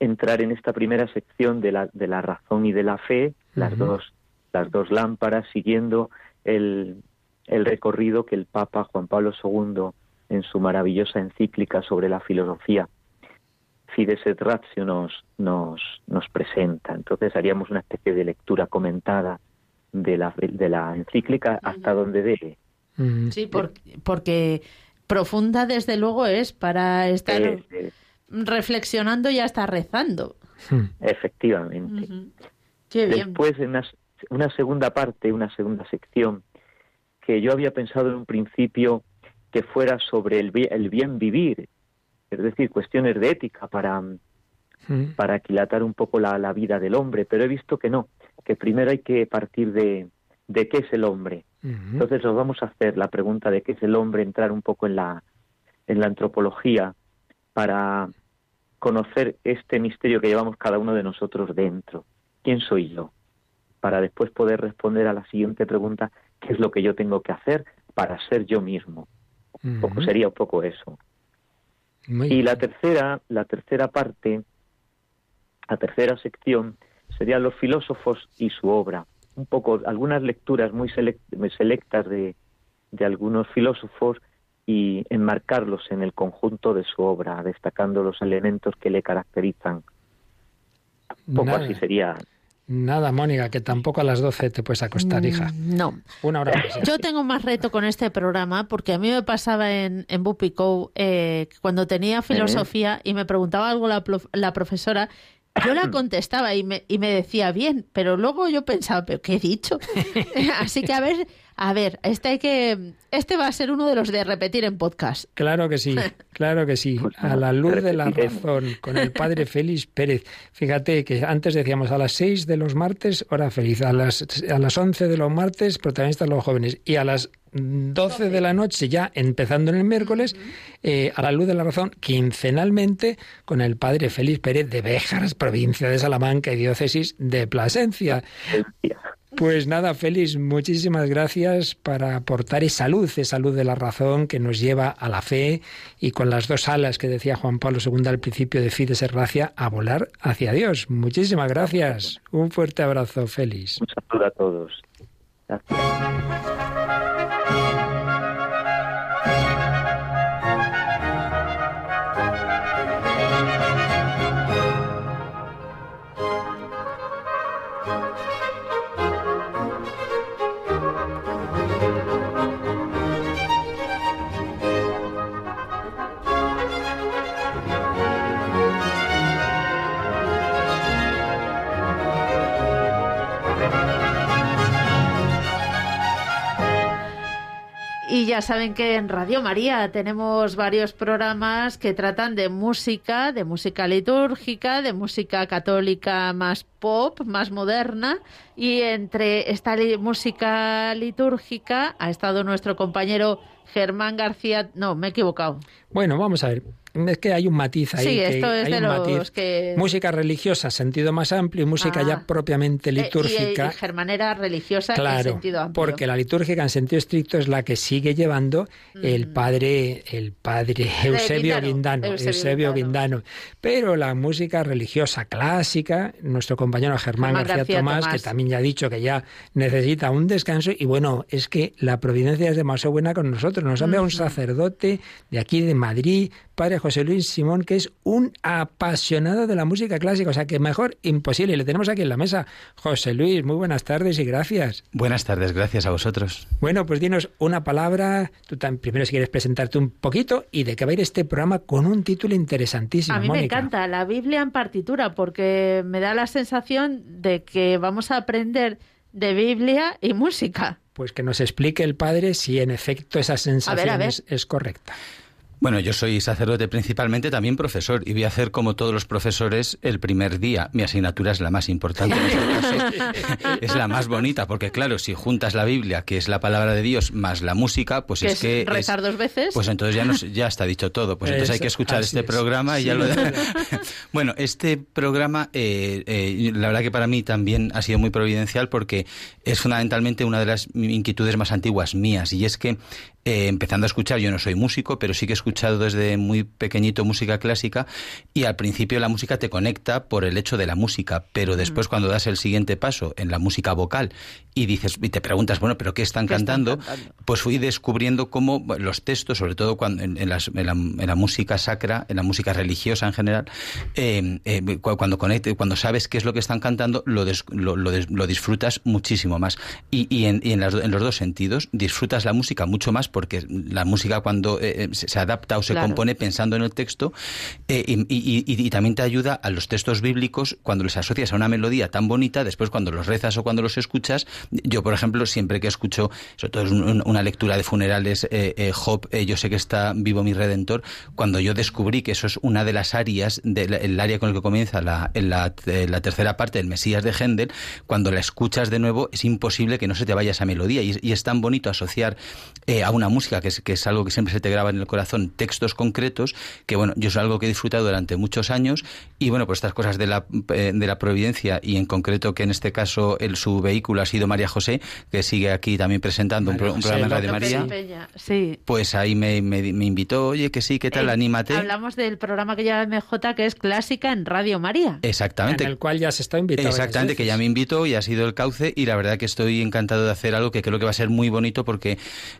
entrar en esta primera sección de la, de la razón y de la fe, las dos las dos lámparas, siguiendo el, el recorrido que el Papa Juan Pablo II en su maravillosa encíclica sobre la filosofía Fides et Ratio nos, nos, nos presenta. Entonces haríamos una especie de lectura comentada de la, de la encíclica hasta donde dé. Sí, porque, profunda desde luego es para estar reflexionando y hasta rezando. Efectivamente. Después, en una, una segunda parte, una segunda sección, que yo había pensado en un principio que fuera sobre el, el bien vivir, es decir, cuestiones de ética para, mm. para aquilatar un poco la, la, vida del hombre, pero he visto que no, que primero hay que partir de, de qué es el hombre. Entonces nos vamos a hacer la pregunta de qué es el hombre, entrar un poco en la, en la antropología para conocer este misterio que llevamos cada uno de nosotros dentro. ¿Quién soy yo? Para después poder responder a la siguiente pregunta, ¿qué es lo que yo tengo que hacer para ser yo mismo? poco, sería un poco eso y la tercera, la tercera parte, la tercera sección serían los filósofos y su obra. Un poco, algunas lecturas muy, selectas de, de algunos filósofos y enmarcarlos en el conjunto de su obra, destacando los elementos que le caracterizan. Un poco así sería Nada, Mónica, que tampoco a las 12 te puedes acostar, hija. Mm, no. Una hora Yo tengo más reto con este programa porque a mí me pasaba en, en Bupico eh, cuando tenía filosofía y me preguntaba algo la, la profesora yo la contestaba y me, y me decía bien, pero luego yo pensaba, ¿pero qué he dicho? Así que a ver, a ver, este hay que, este va a ser uno de los de repetir en podcast. Claro que sí, claro que sí. Pues a la luz de la razón, con el padre Félix Pérez. Fíjate que antes decíamos a las seis de los martes, hora feliz, a las, a las 11 de los martes, protagonistas los jóvenes, y a las 12 de la noche, ya empezando en el miércoles, eh, a la luz de la razón, quincenalmente, con el padre Félix Pérez de Béjaras, provincia de Salamanca y diócesis de Plasencia. Pues nada, Félix, muchísimas gracias para aportar esa luz, esa luz de la razón que nos lleva a la fe y con las dos alas que decía Juan Pablo II al principio de Fides Racia a volar hacia Dios. Muchísimas gracias. Un fuerte abrazo, Félix. Un saludo a todos. Gracias. Ya saben que en Radio María tenemos varios programas que tratan de música, de música litúrgica, de música católica más pop, más moderna, y entre esta música litúrgica ha estado nuestro compañero Germán García. No, me he equivocado. Bueno, vamos a ver. Es que hay un matiz ahí. Sí, esto es de los que... Música religiosa, sentido más amplio, y música ya ah. propiamente litúrgica. Eh, y, y, germanera religiosa en sentido amplio. Porque la litúrgica en sentido estricto es la que sigue llevando el padre, el padre Eusebio Guindano. Eusebio, Guindano. Pero la música religiosa clásica, nuestro compañero Germán, García, Tomás, que también ya ha dicho que ya necesita un descanso, y bueno, es que la providencia es demasiado buena con nosotros. Nos ha enviado un sacerdote de aquí de Madrid, padre José Luis Simón, que es un apasionado de la música clásica, o sea que mejor imposible. Le tenemos aquí en la mesa. José Luis, muy buenas tardes y gracias. Buenas tardes, gracias a vosotros. Bueno, pues dinos una palabra, tú también, primero si quieres presentarte un poquito y de qué va a ir este programa con un título interesantísimo. A mí me encanta, la Biblia en partitura, porque me da la sensación de que vamos a aprender de Biblia y música. Pues que nos explique el padre si en efecto esa sensación es correcta. Bueno, yo soy sacerdote principalmente, también profesor, y voy a hacer como todos los profesores el primer día. Mi asignatura es la más importante en este caso. es la más bonita, porque claro, si juntas la Biblia, que es la palabra de Dios, más la música, pues es, que... Rezar dos veces. Pues entonces ya, nos, ya está dicho todo. Pues entonces hay que escuchar este programa y ya lo... bueno, este programa, eh, eh, la verdad que para mí también ha sido muy providencial porque es fundamentalmente una de las inquietudes más antiguas mías, y es que eh, empezando a escuchar, yo no soy músico, pero sí que he escuchado desde muy pequeñito música clásica y al principio la música te conecta por el hecho de la música, pero después cuando das el siguiente paso en la música vocal y dices y te preguntas, bueno, pero ¿qué están, cantando? Pues fui descubriendo cómo los textos, sobre todo cuando en, la, música sacra, en la música religiosa en general, eh, eh, cuando conecte, cuando sabes qué es lo que están cantando, lo, lo, disfrutas muchísimo más. Y, en, en, los dos sentidos, disfrutas la música mucho más porque la música cuando eh, eh, se adapta o se compone pensando en el texto eh, y, también te ayuda a los textos bíblicos cuando les asocias a una melodía tan bonita, después cuando los rezas o cuando los escuchas, yo por ejemplo siempre que escucho, sobre todo una lectura de funerales, Job, yo sé que está vivo mi redentor, cuando yo descubrí que eso es una de las áreas del área con el que comienza la, la, tercera parte del Mesías de Händel, cuando la escuchas de nuevo es imposible que no se te vaya esa melodía y, y es tan bonito asociar a una música, que es, que es algo que siempre se te graba en el corazón, textos concretos, que bueno, yo es algo que he disfrutado durante muchos años y bueno, pues estas cosas de la, eh, de la providencia y en concreto que en este caso el, su vehículo ha sido María José, que sigue aquí también presentando un, programa en Radio María, pues ahí me, me, invitó, oye, que sí, ¿qué tal? Eh, Anímate. Hablamos del programa que lleva MJ, que es Clásica en Radio María. Exactamente. En el cual ya se está invitando. Exactamente, que ya me invitó y ha sido el cauce y la verdad que estoy encantado de hacer algo que creo que va a ser muy bonito porque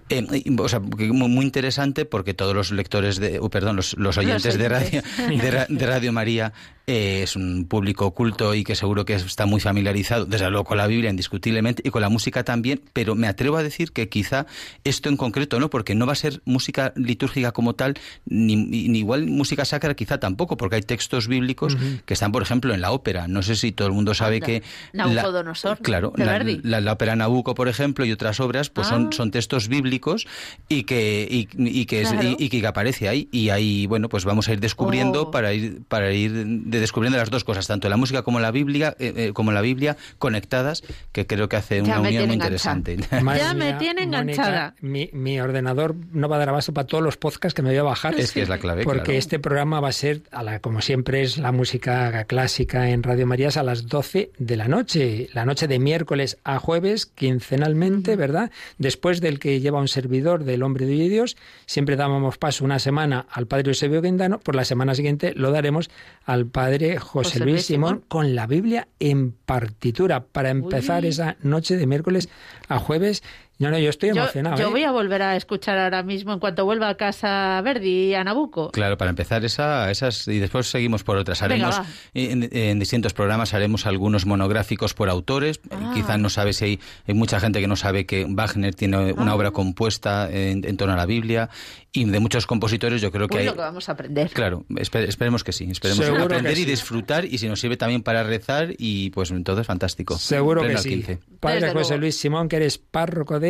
eh, o sea, muy, interesante porque todos los lectores de, uh, perdón, los, los oyentes de radio, de, Radio María eh, es un público oculto y que seguro que está muy familiarizado, desde luego con la Biblia indiscutiblemente y con la música también, pero me atrevo a decir que quizá esto en concreto no, porque no va a ser música litúrgica como tal, ni, ni igual música sacra quizá tampoco, porque hay textos bíblicos que están, por ejemplo, en la ópera. No sé si todo el mundo sabe que... Nabucodonosor. claro, la, la, ópera Nabucco, por ejemplo, y otras obras, pues son, ah. son textos bíblicos y que, y, que, y, que aparece ahí. Y ahí, bueno, pues vamos a ir descubriendo oh. para ir, para ir descubriendo las dos cosas, tanto la música como la Biblia, eh, eh, como la Biblia conectadas, que creo que hace una unión muy interesante. ya me tiene enganchada. mi, ordenador no va a dar abasto para todos los podcasts que me voy a bajar. Es que es la clave. Porque este programa va a ser, a la, como siempre es la música clásica en Radio Marías, a las 12 de la noche. La noche de miércoles a jueves, quincenalmente, ¿verdad? Después del que lleva un servidor del Hombre de Dios, siempre dábamos paso una semana al Padre Eusebio Guindano, por la semana siguiente lo daremos al Padre padre José, Luis Simón, con la Biblia en partitura. Para empezar esa noche de miércoles a jueves no, no, yo estoy emocionado. Yo, ¿eh? voy a volver a escuchar ahora mismo en cuanto vuelva a casa Verdi y a Nabucco. Claro, para empezar esa, esas y después seguimos por otras. Haremos en, distintos programas haremos algunos monográficos por autores. Ah. Quizás no sabe si hay, hay, mucha gente que no sabe que Wagner tiene una ah. obra compuesta en, torno a la Biblia y de muchos compositores. Yo creo que hay. lo que vamos a aprender. Claro, esperemos que sí. Esperemos aprender y disfrutar y si nos sirve también para rezar y pues entonces fantástico. Seguro que sí. Padre José Luis Simón, que eres párroco de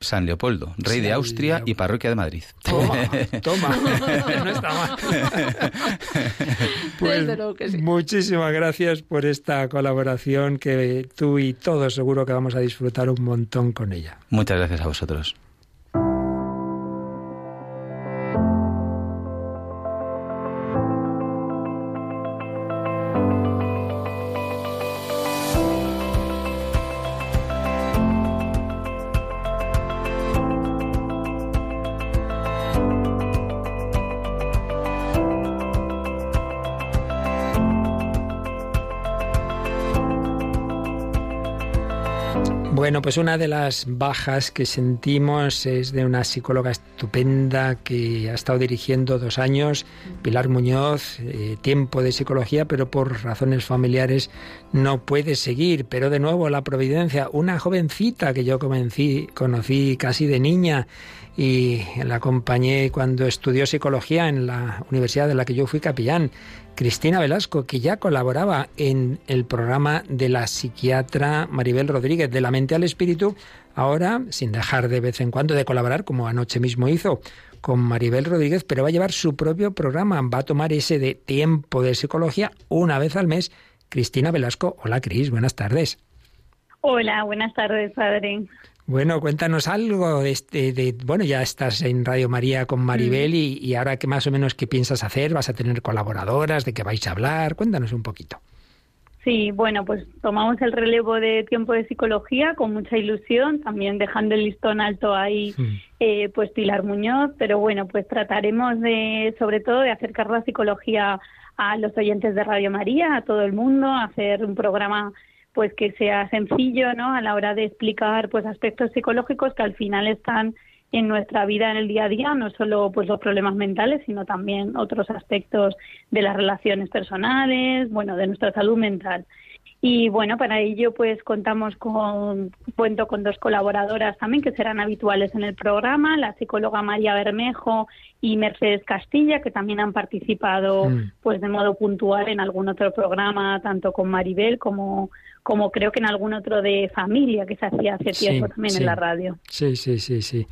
San Leopoldo, rey de Austria y parroquia de Madrid. Toma, no está mal. pues, Muchísimas gracias por esta colaboración que tú y todos seguro que vamos a disfrutar un montón con ella. Muchas gracias a vosotros. Pues una de las bajas que sentimos es de una psicóloga estupenda que ha estado dirigiendo dos años, Pilar Muñoz, eh, tiempo de psicología, pero por razones familiares no puede seguir. Pero de nuevo, la providencia, una jovencita que yo conocí casi de niña y la acompañé cuando estudió psicología en la universidad de la que yo fui capellán. Cristina Velasco, que ya colaboraba en el programa de la psiquiatra Maribel Rodríguez, de la mente al espíritu, ahora, sin dejar de vez en cuando de colaborar, como anoche mismo hizo con Maribel Rodríguez, pero va a llevar su propio programa, va a tomar ese de tiempo de psicología una vez al mes. Cristina Velasco, hola Cris, buenas tardes. Hola, buenas tardes, padre. Bueno, cuéntanos algo de este, de, bueno, ya estás en Radio María con Maribel mm. y, y, ahora qué más o menos qué piensas hacer, vas a tener colaboradoras, de qué vais a hablar, cuéntanos un poquito. Sí, bueno, pues tomamos el relevo de tiempo de psicología con mucha ilusión, también dejando el listón alto ahí, mm. eh, pues Pilar Muñoz, pero bueno, pues trataremos de, sobre todo, de acercar la psicología a los oyentes de Radio María, a todo el mundo, hacer un programa pues que sea sencillo, ¿no? A la hora de explicar pues aspectos psicológicos que al final están en nuestra vida en el día a día, no solo pues los problemas mentales, sino también otros aspectos de las relaciones personales, bueno, de nuestra salud mental. Y bueno, para ello pues contamos con cuento con dos colaboradoras también que serán habituales en el programa, la psicóloga María Bermejo y Mercedes Castilla, que también han participado mm. pues de modo puntual en algún otro programa, tanto con Maribel como como creo que en algún otro de familia que se hacía hace tiempo también en la radio. Sí, sí, sí, sí.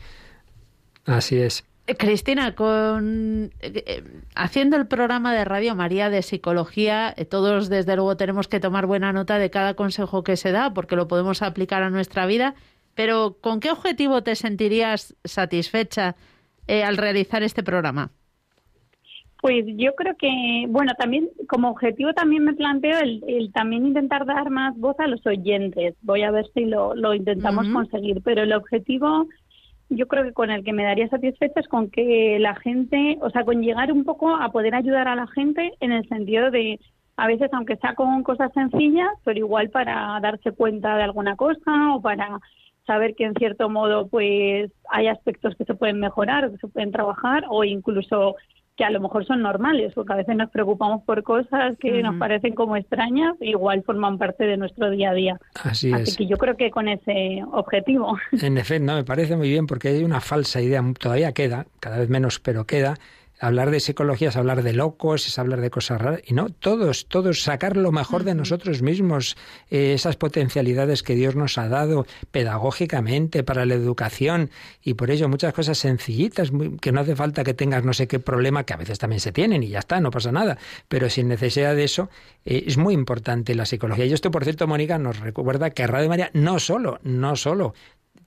Así es. Eh, Cristina, con eh, eh, haciendo el programa de Radio María de psicología, todos desde luego tenemos que tomar buena nota de cada consejo que se da, porque lo podemos aplicar a nuestra vida. Pero, ¿con qué objetivo te sentirías satisfecha al realizar este programa? Pues yo creo que, bueno, también como objetivo también me planteo el, también intentar dar más voz a los oyentes. Voy a ver si lo, lo intentamos conseguir, pero el objetivo yo creo que con el que me daría satisfecha es con que la gente, o sea, con llegar un poco a poder ayudar a la gente en el sentido de, a veces aunque sea con cosas sencillas, pero igual para darse cuenta de alguna cosa o para saber que en cierto modo pues hay aspectos que se pueden mejorar o que se pueden trabajar o incluso que a lo mejor son normales, porque a veces nos preocupamos por cosas que nos parecen como extrañas, igual forman parte de nuestro día a día. Así, Así que yo creo que con ese objetivo. En efecto, no, me parece muy bien porque hay una falsa idea, todavía queda, cada vez menos, pero queda, hablar de psicología es hablar de locos, es hablar de cosas raras, y no, todos, todos, sacar lo mejor de nosotros mismos, eh, esas potencialidades que Dios nos ha dado pedagógicamente para la educación, y por ello muchas cosas sencillitas, que no hace falta que tengas no sé qué problema, que a veces también se tienen y ya está, no pasa nada, pero sin necesidad de eso, eh, es muy importante la psicología. Y esto, por cierto, Mónica, nos recuerda que Radio María no solo, no solo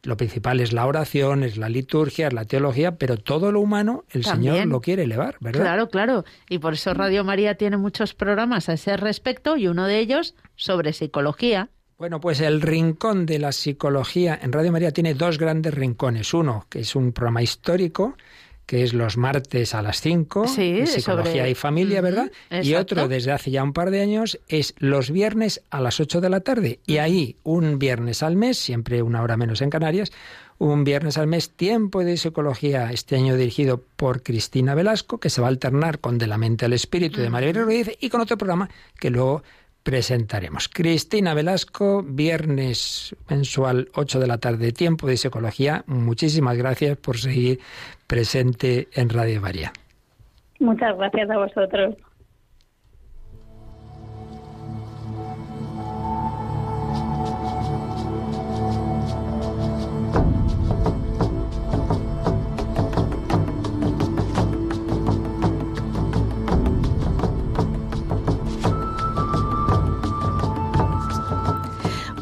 lo principal es la oración, es la liturgia, es la teología, pero todo lo humano el Señor lo quiere elevar, ¿verdad? Claro, claro. Y por eso Radio María tiene muchos programas a ese respecto y uno de ellos sobre psicología. Bueno, pues el rincón de la psicología en Radio María tiene dos grandes rincones. Uno, que es un programa histórico, que es los martes a las 5, Psicología y Familia, ¿verdad? Y otro desde hace ya un par de años es los viernes a las 8 de la tarde. Y ahí, un viernes al mes, siempre una hora menos en Canarias, un viernes al mes, tiempo de psicología, este año dirigido por Cristina Velasco, que se va a alternar con De la mente al espíritu de María Ruiz y con otro programa que luego presentaremos. Cristina Velasco, viernes mensual 8 de la tarde, tiempo de psicología. Muchísimas gracias por seguir presente en Radio María. Muchas gracias a vosotros.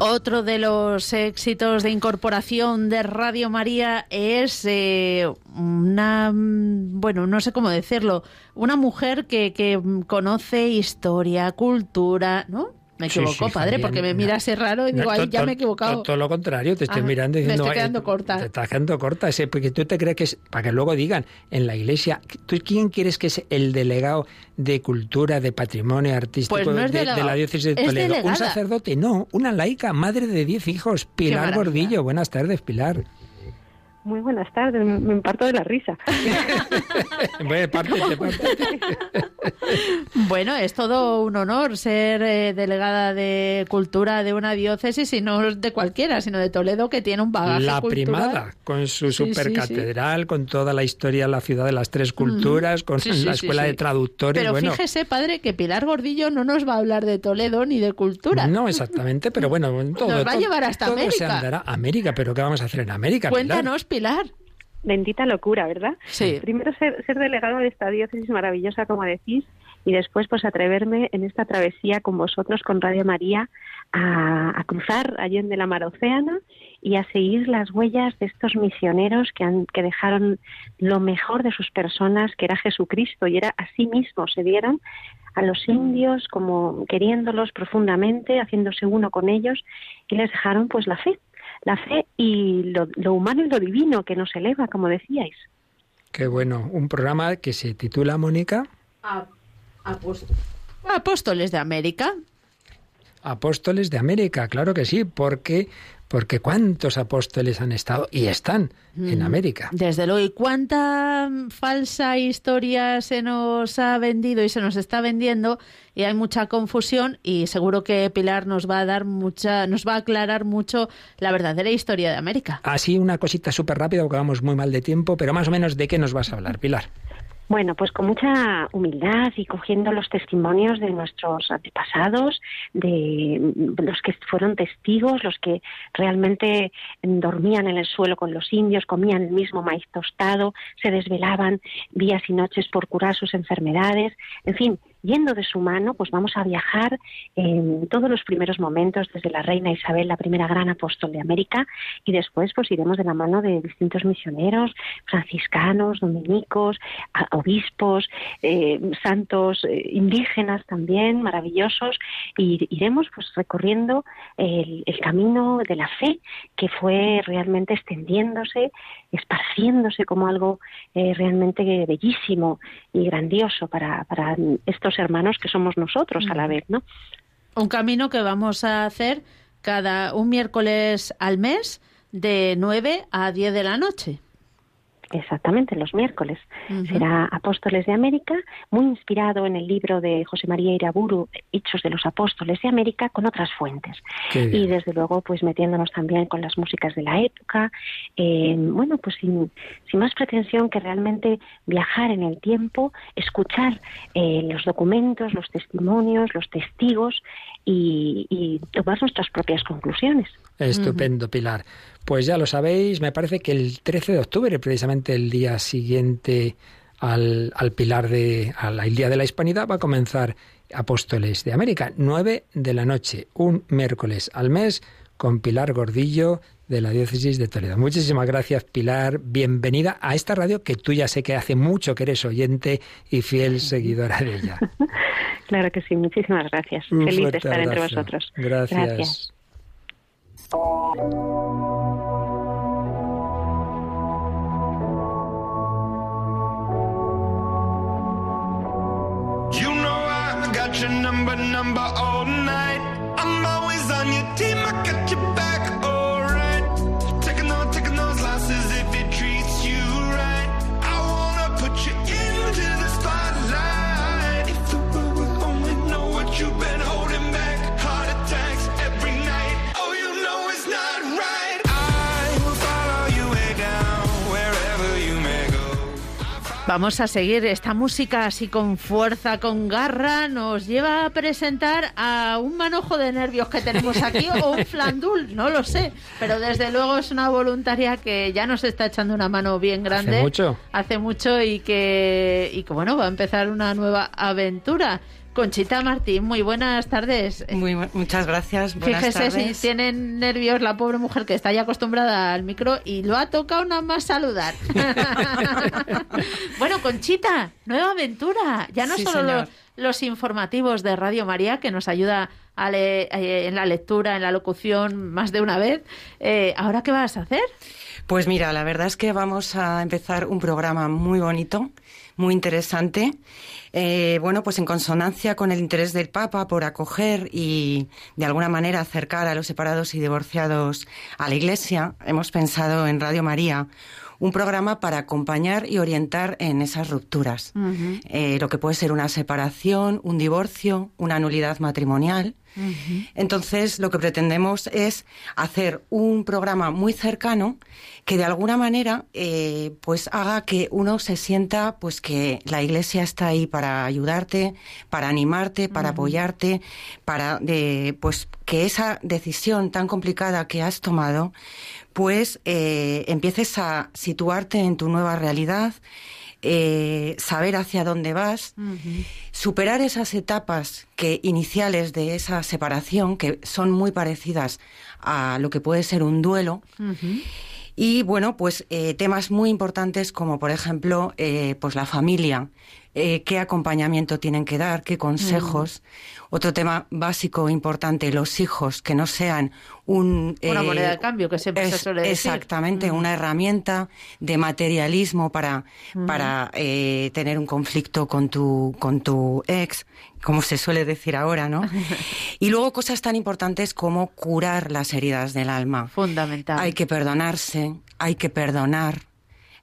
Otro de los éxitos de incorporación de Radio María es eh, una, bueno, no sé cómo decirlo, una mujer que, que conoce historia, cultura, ¿no? Me equivoco, padre, porque me mira así raro y digo, ay, ya me he equivocado. Todo, lo contrario, te estoy ah, mirando y diciendo... Me estoy quedando corta. Te estás quedando corta, porque tú te crees que es... Para que luego digan, en la iglesia, ¿tú quién quieres que es el delegado de cultura, de patrimonio artístico pues de, la diócesis de Toledo? Un sacerdote, no, una laica, madre de diez hijos, Pilar Gordillo. Buenas tardes, Pilar. Muy buenas tardes, me parto de la risa. bueno, es todo un honor ser eh, delegada de cultura de una diócesis y no de cualquiera, sino de Toledo, que tiene un bagaje La primada, con su supercatedral, con toda la historia de la ciudad de las tres culturas, con la escuela de traductores. Pero fíjese, padre, que Pilar Gordillo no nos va a hablar de Toledo ni de cultura. No, exactamente, pero bueno, todo, nos va a llevar hasta todo América. se andará. América, pero ¿qué vamos a hacer en América? Cuéntanos, Pilar. Bendita locura, ¿verdad? Sí. Primero ser, ser delegado de esta diócesis maravillosa, como decís, y después pues atreverme en esta travesía con vosotros, con Radio María, a, cruzar Allende la Mar Océana y a seguir las huellas de estos misioneros que, han, que dejaron lo mejor de sus personas, que era Jesucristo, y era a sí mismo, se dieron a los indios como queriéndolos profundamente, haciéndose uno con ellos, y les dejaron pues la fe, la fe y lo, humano y lo divino que nos eleva, como decíais. Qué bueno, un programa que se titula, Mónica. Apóstoles de América. Apóstoles de América, claro que sí, porque porque cuántos apóstoles han estado y están en mm, América. Desde luego, y cuánta falsa historia se nos ha vendido y se nos está vendiendo y hay mucha confusión y seguro que Pilar nos va a dar mucha, nos va a aclarar mucho la verdadera historia de América. Así una cosita súper rápida porque vamos muy mal de tiempo, pero más o menos de qué nos vas a hablar, Pilar. Bueno, pues con mucha humildad y cogiendo los testimonios de nuestros antepasados, de los que fueron testigos, los que realmente dormían en el suelo con los indios, comían el mismo maíz tostado, se desvelaban días y noches por curar sus enfermedades, en fin, yendo de su mano, pues vamos a viajar en todos los primeros momentos, desde la reina Isabel, la primera gran apóstol de América, y después pues iremos de la mano de distintos misioneros, franciscanos, dominicos, obispos, eh, santos eh, indígenas también, maravillosos, y iremos pues recorriendo el, camino de la fe que fue realmente extendiéndose, esparciéndose como algo eh, realmente bellísimo y grandioso para, para estos hermanos que somos nosotros a la vez, ¿no? Un camino que vamos a hacer cada un miércoles al mes de 9 a 10 de la noche. Exactamente, los miércoles. Será Apóstoles de América, muy inspirado en el libro de José María Iraburu, Hechos de los Apóstoles de América, con otras fuentes. Y desde luego, pues metiéndonos también con las músicas de la época. Eh, bueno, pues sin, sin, más pretensión que realmente viajar en el tiempo, escuchar eh, los documentos, los testimonios, los testigos y, y tomar nuestras propias conclusiones. Estupendo, Pilar. Pues ya lo sabéis, me parece que el 13 de octubre, precisamente el día siguiente al, al Pilar de, al Día de la Hispanidad, va a comenzar Apóstoles de América, 9 de la noche, un miércoles al mes, con Pilar Gordillo de la Diócesis de Toledo. Muchísimas gracias, Pilar. Bienvenida a esta radio que tú ya sé que hace mucho que eres oyente y fiel seguidora de ella. Claro que sí, muchísimas gracias. Feliz de estar entre vosotros. gracias. You know I got your number, number all night. I'm always Vamos a seguir. Esta música así con fuerza, con garra, nos lleva a presentar a un manojo de nervios que tenemos aquí o un flandul, no lo sé. Pero desde luego es una voluntaria que ya nos está echando una mano bien grande. Hace mucho. Hace mucho y que, y que bueno, va a empezar una nueva aventura. Conchita Martín, muy buenas tardes. Muy, muchas gracias. Buenas Fíjese si tienen nervios la pobre mujer que está ya acostumbrada al micro y lo ha tocado nada más saludar. bueno, Conchita, nueva aventura. Ya no solo los, informativos de Radio María, que nos ayuda eh, en la lectura, en la locución más de una vez. Eh, ¿Ahora qué vas a hacer? Pues mira, la verdad es que vamos a empezar un programa muy bonito, muy interesante. Eh, bueno, pues en consonancia con el interés del Papa por acoger y de alguna manera acercar a los separados y divorciados a la Iglesia, hemos pensado en Radio María un programa para acompañar y orientar en esas rupturas. Eh, lo que puede ser una separación, un divorcio, una nulidad matrimonial. Entonces, lo que pretendemos es hacer un programa muy cercano que de alguna manera eh, pues haga que uno se sienta pues que la iglesia está ahí para ayudarte, para animarte, para apoyarte, para de, pues que esa decisión tan complicada que has tomado pues eh, empieces a situarte en tu nueva realidad, eh, saber hacia dónde vas, superar esas etapas que iniciales de esa separación que son muy parecidas a lo que puede ser un duelo. Y bueno, pues eh, temas muy importantes como por ejemplo eh, pues la familia, eh, qué acompañamiento tienen que dar, qué consejos. Mm. Otro tema básico importante, los hijos, que no sean un... Una moneda de cambio, que siempre se suele decir. Exactamente, mm. una herramienta de materialismo para, mm. para tener un conflicto con tu, con tu ex, como se suele decir ahora, ¿no? y luego cosas tan importantes como curar las heridas del alma. Fundamental. Hay que perdonarse, hay que perdonar.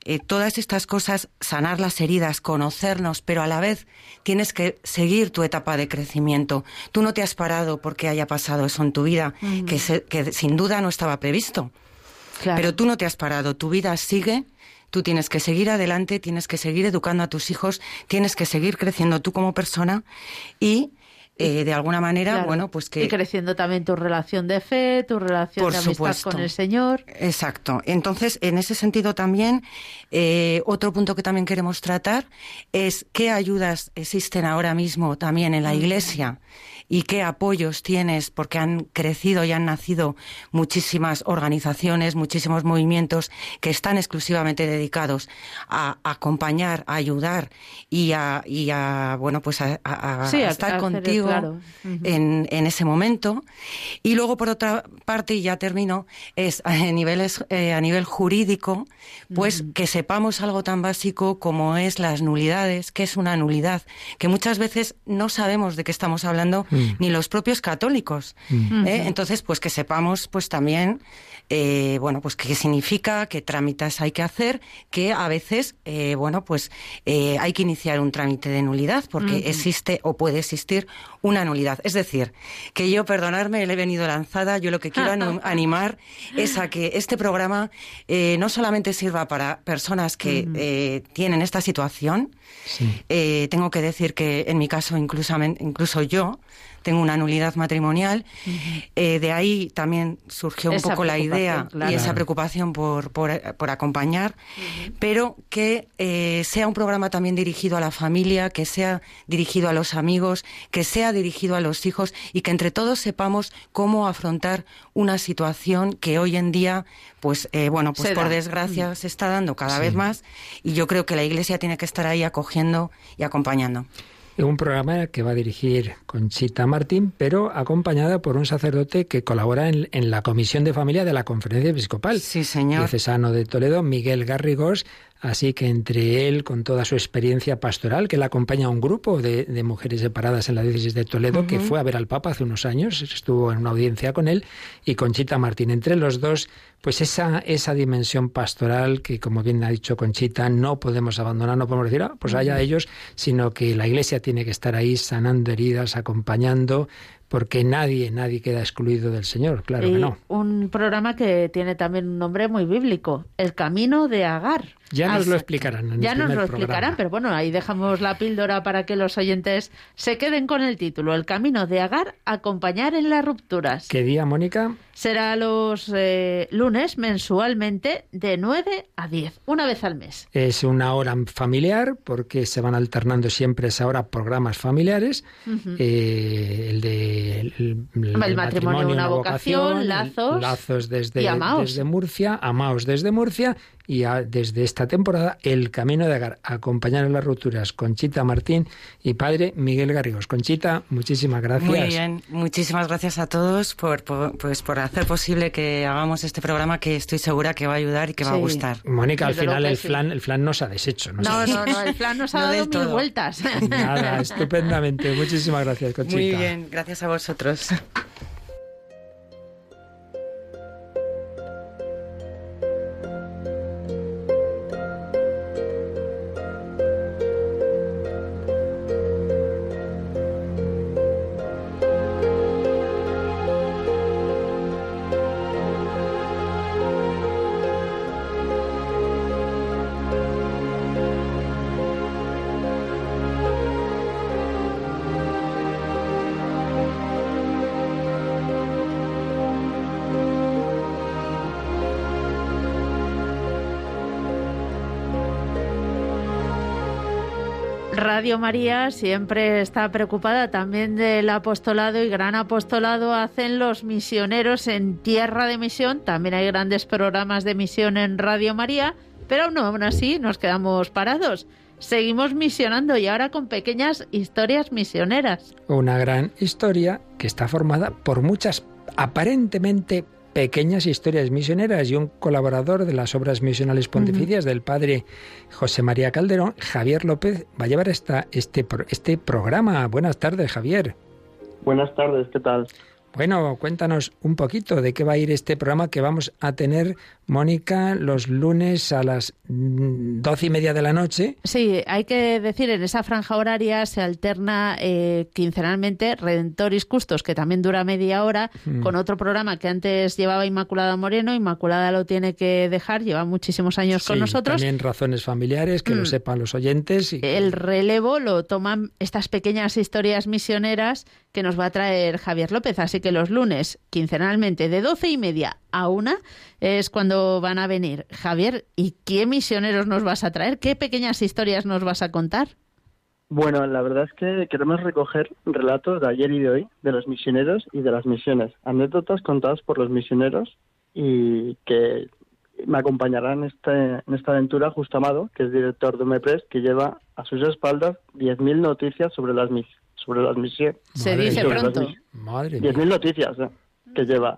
Eh, todas estas cosas, sanar las heridas, conocernos, pero a la vez tienes que seguir tu etapa de crecimiento. Tú no te has parado porque haya pasado eso en tu vida, que, que sin duda no estaba previsto. Pero tú no te has parado, tu vida sigue Tú tienes que seguir adelante, tienes que seguir educando a tus hijos, tienes que seguir creciendo tú como persona y eh, de alguna manera, bueno, pues que... Y creciendo también tu relación de fe, tu relación de amistad con el Señor. Exacto. Entonces, en ese sentido también, eh, otro punto que también queremos tratar es qué ayudas existen ahora mismo también en la Iglesia y qué apoyos tienes, porque han crecido y han nacido muchísimas organizaciones, muchísimos movimientos que están exclusivamente dedicados a, acompañar, a ayudar y a, y a bueno, pues a, estar contigo en, en, ese momento. Y luego, por otra parte, y ya termino, es a, niveles, eh, a nivel jurídico, pues que sepamos algo tan básico como es las nulidades, qué es una nulidad, que muchas veces no sabemos de qué estamos hablando Mm. ni los propios católicos. Mm. ¿eh? Entonces, pues que sepamos, pues también, eh, bueno, pues qué significa, qué trámites hay que hacer, que a veces, eh, bueno, pues hay que iniciar un trámite de nulidad porque existe o puede existir una nulidad. Es decir, que yo, perdonarme, le he venido lanzada, yo lo que quiero animar es a que este programa no solamente sirva para personas que tienen esta situación, tengo que decir que en mi caso, incluso, incluso yo, tengo una nulidad matrimonial. Eh, de ahí también surgió un poco la idea y esa preocupación por, por, acompañar, pero que eh, sea un programa también dirigido a la familia, que sea dirigido a los amigos, que sea dirigido a los hijos y que entre todos sepamos cómo afrontar una situación que hoy en día, pues eh, bueno, pues por desgracia se está dando cada vez más y yo creo que la Iglesia tiene que estar ahí acogiendo y acompañando un programa que va a dirigir Conchita Martín, pero acompañada por un sacerdote que colabora en, la Comisión de Familia de la Conferencia Episcopal. Sí, señor. Diocesano de Toledo, Miguel Garrigós, Así que entre él, con toda su experiencia pastoral, que le acompaña a un grupo de, mujeres separadas en la diócesis de Toledo, que fue a ver al Papa hace unos años, estuvo en una audiencia con él, y Conchita Martín. Entre los dos, pues esa, esa dimensión pastoral que, como bien ha dicho Conchita, no podemos abandonar, no podemos decir, ah, pues haya ellos, sino que la Iglesia tiene que estar ahí sanando heridas, acompañando, porque nadie, nadie queda excluido del Señor, claro que no. Un programa que tiene también un nombre muy bíblico, El Camino de Agar. Ya nos lo explicarán. ya nos lo explicarán, pero bueno, ahí dejamos la píldora para que los oyentes se queden con el título, El Camino de Agar, acompañar en las rupturas. ¿Qué día, Mónica? Será los eh, lunes lunes mensualmente de 9 a 10, una vez al mes. Es una hora familiar porque se van alternando siempre esa hora programas familiares. Eh, el de el, matrimonio, una vocación, lazos. Lazos desde, desde Murcia, Amaos desde Murcia y desde esta temporada El Camino de Agar. Acompañar en las rupturas Conchita Martín y padre Miguel Garrigos. Conchita, muchísimas gracias. Muy bien, muchísimas gracias a todos por, pues, por hacer posible que hagamos este programa que estoy segura que va a ayudar y que va a gustar. Mónica, al final el flan, el flan nos ha deshecho. No, no, no, el flan nos ha dado mil vueltas. Nada, estupendamente. Muchísimas gracias, Conchita. Muy bien, gracias a vosotros. Radio María siempre está preocupada también del apostolado y gran apostolado hacen los misioneros en tierra de misión. También hay grandes programas de misión en Radio María, pero aún, aún así nos quedamos parados. Seguimos misionando y ahora con pequeñas historias misioneras. Una gran historia que está formada por muchas aparentemente pequeñas historias misioneras y un colaborador de las obras misionales pontificias del padre José María Calderón, Javier López, va a llevar esta, este, este programa. Buenas tardes, Javier. Buenas tardes, ¿qué tal? Bueno, cuéntanos un poquito de qué va a ir este programa que vamos a tener, Mónica, los lunes a las mm, doce y media de la noche. Sí, hay que decir, en esa franja horaria se alterna eh, quincenalmente Redentoris Custos, que también dura media hora, mm. con otro programa que antes llevaba Inmaculada Moreno. Inmaculada lo tiene que dejar, lleva muchísimos años con nosotros. También razones familiares, que lo mm. sepan los oyentes. El relevo lo toman estas pequeñas historias misioneras que nos va a traer Javier López. Así que los lunes, quincenalmente, de doce y media a una, es cuando van a venir. Javier, ¿y qué misioneros nos vas a traer? ¿Qué pequeñas historias nos vas a contar? Bueno, la verdad es que queremos recoger relatos de ayer y de hoy de los misioneros y de las misiones, anécdotas contadas por los misioneros y que me acompañarán en, este, en esta aventura Justo Amado, que es director de UMEPRES, que lleva a sus espaldas 10.000 noticias sobre las sobre las misiones. Se dice pronto. Madre 10.000 noticias ¿eh? que lleva.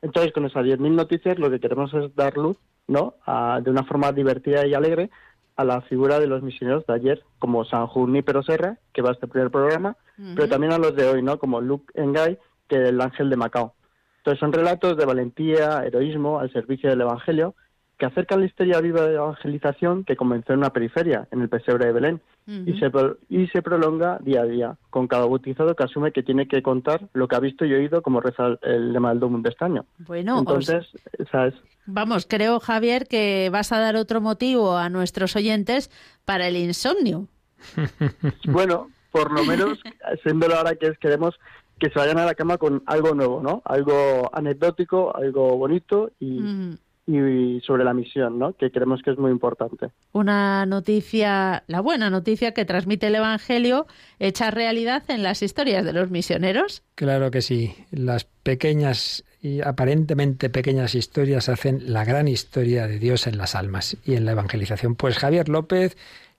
Entonces, con esas 10.000 noticias lo que queremos es dar luz, ¿no? de una forma divertida y alegre a la figura de los misioneros de ayer, como San Junípero Serra, que va a este primer programa, pero también a los de hoy, ¿no? Como Luke Engay, que es el ángel de Macao. Entonces, son relatos de valentía, heroísmo al servicio del Evangelio, que acercan la historia viva de evangelización que comenzó en una periferia, en el pesebre de Belén, y, se, y se prolonga día a día, con cada bautizado que asume que tiene que contar lo que ha visto y oído, como reza el lema del Domum de este año. Bueno, entonces, ¿sabes? Vamos, creo, Javier, que vas a dar otro motivo a nuestros oyentes para el insomnio. bueno, por lo menos, siéndolo ahora que queremos que se vayan a la cama con algo nuevo, ¿no? Algo anecdótico, algo bonito y y sobre la misión, ¿no? que creemos que es muy importante. Una noticia, la buena noticia que transmite el Evangelio hecha realidad en las historias de los misioneros. Claro que sí, las pequeñas y aparentemente pequeñas historias hacen la gran historia de Dios en las almas y en la evangelización. Pues Javier López,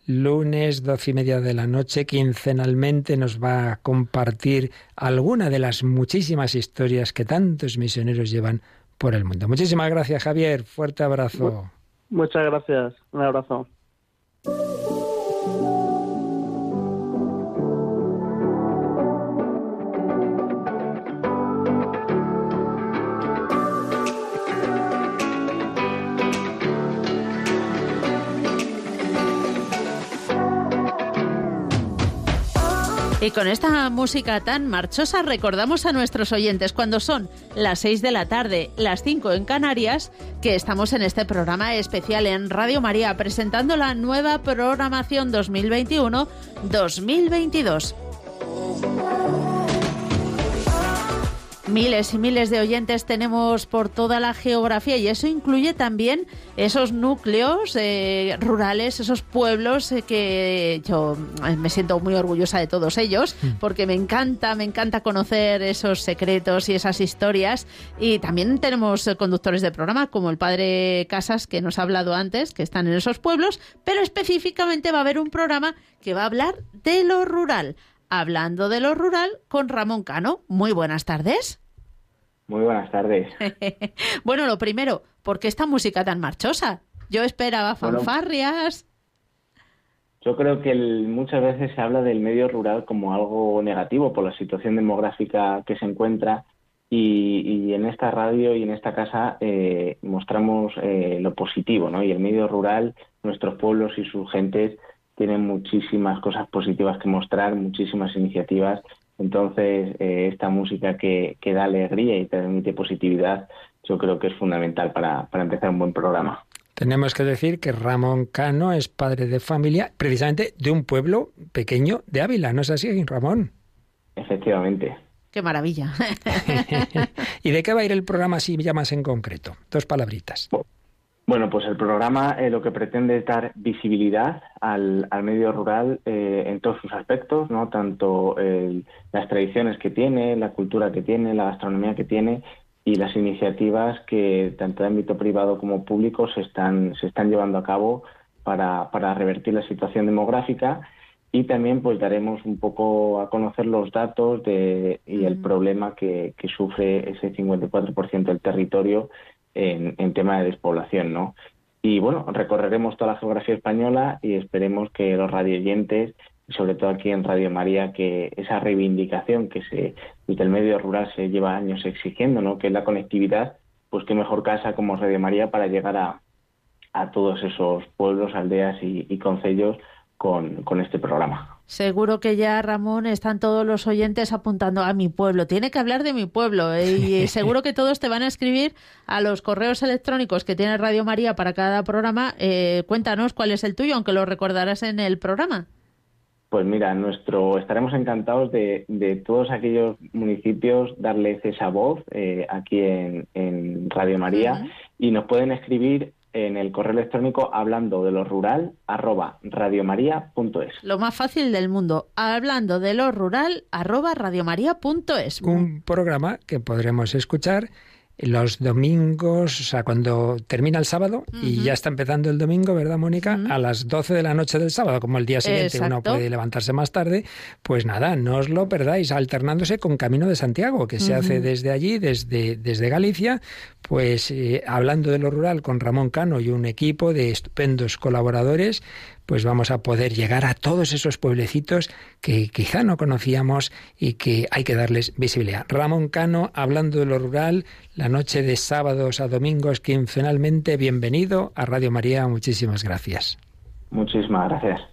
lunes doce y media de la noche, quincenalmente nos va a compartir alguna de las muchísimas historias que tantos misioneros llevan por el mundo. Muchísimas gracias, Javier. Fuerte abrazo. Muchas gracias. Un abrazo. Y con esta música tan marchosa recordamos a nuestros oyentes cuando son las 6 de la tarde, las 5 en Canarias, que estamos en este programa especial en Radio María presentando la nueva programación 2021-2022. Miles y miles de oyentes tenemos por toda la geografía y eso incluye también esos núcleos eh, rurales, esos pueblos eh, que yo eh, me siento muy orgullosa de todos ellos mm. porque me encanta, me encanta conocer esos secretos y esas historias y también tenemos conductores de programa como el padre Casas que nos ha hablado antes, que están en esos pueblos, pero específicamente va a haber un programa que va a hablar de lo rural hablando de lo rural con Ramón Cano. Muy buenas tardes. Muy buenas tardes. bueno, lo primero, ¿por qué esta música tan marchosa? Yo esperaba fanfarrias. yo creo que muchas veces se habla del medio rural como algo negativo por la situación demográfica que se encuentra y, en esta radio y en esta casa eh, mostramos eh, lo positivo, ¿no? Y el medio rural, nuestros pueblos y sus gentes tienen muchísimas cosas positivas que mostrar, muchísimas iniciativas. Entonces, eh, esta música que, que, da alegría y transmite positividad, yo creo que es fundamental para, para empezar un buen programa. Tenemos que decir que Ramón Cano es padre de familia, precisamente de un pueblo pequeño de Ávila, ¿no es así, Ramón? Efectivamente. Qué maravilla. ¿Y de qué va a ir el programa si llamas en concreto? Dos palabritas. Bueno, pues el programa eh, lo que pretende es dar visibilidad al, medio rural eh, en todos sus aspectos, no tanto las tradiciones que tiene, la cultura que tiene, la gastronomía que tiene y las iniciativas que tanto de ámbito privado como público se están se están llevando a cabo para, para revertir la situación demográfica. Y también pues daremos un poco a conocer los datos de, y el problema que, que sufre ese 54% del territorio en, en tema de despoblación, ¿no? Y bueno, recorreremos toda la geografía española y esperemos que los radioyentes, sobre todo aquí en Radio María, que esa reivindicación que se desde el medio rural se lleva años exigiendo, ¿no? Que es la conectividad, pues qué mejor casa como Radio María para llegar a, a todos esos pueblos, aldeas y, y concellos con, con este programa. Seguro que ya, Ramón, están todos los oyentes apuntando a mi pueblo. Tiene que hablar de mi pueblo. ¿eh? Y seguro que todos te van a escribir a los correos electrónicos que tiene Radio María para cada programa. Eh, cuéntanos cuál es el tuyo, aunque lo recordarás en el programa. Pues mira, nuestro estaremos encantados de, de todos aquellos municipios darles esa voz eh, aquí en, Radio María y nos pueden escribir en el correo electrónico hablando de lo rural arroba radiomaria.es. Lo más fácil del mundo, hablando de lo rural arroba radiomaria.es. Un programa que podremos escuchar los domingos, o sea, cuando termina el sábado y ya está empezando el domingo, ¿verdad, Mónica? A las 12 de la noche del sábado, como el día siguiente uno puede levantarse más tarde, pues nada, no os lo perdáis, alternándose con Camino de Santiago, que se hace desde allí, desde, desde Galicia, pues eh, hablando de lo rural con Ramón Cano y un equipo de estupendos colaboradores, pues vamos a poder llegar a todos esos pueblecitos que quizá no conocíamos y que hay que darles visibilidad. Ramón Cano, hablando de lo rural, la noche de sábados a domingos quincenalmente, bienvenido a Radio María, muchísimas gracias. Muchísimas gracias.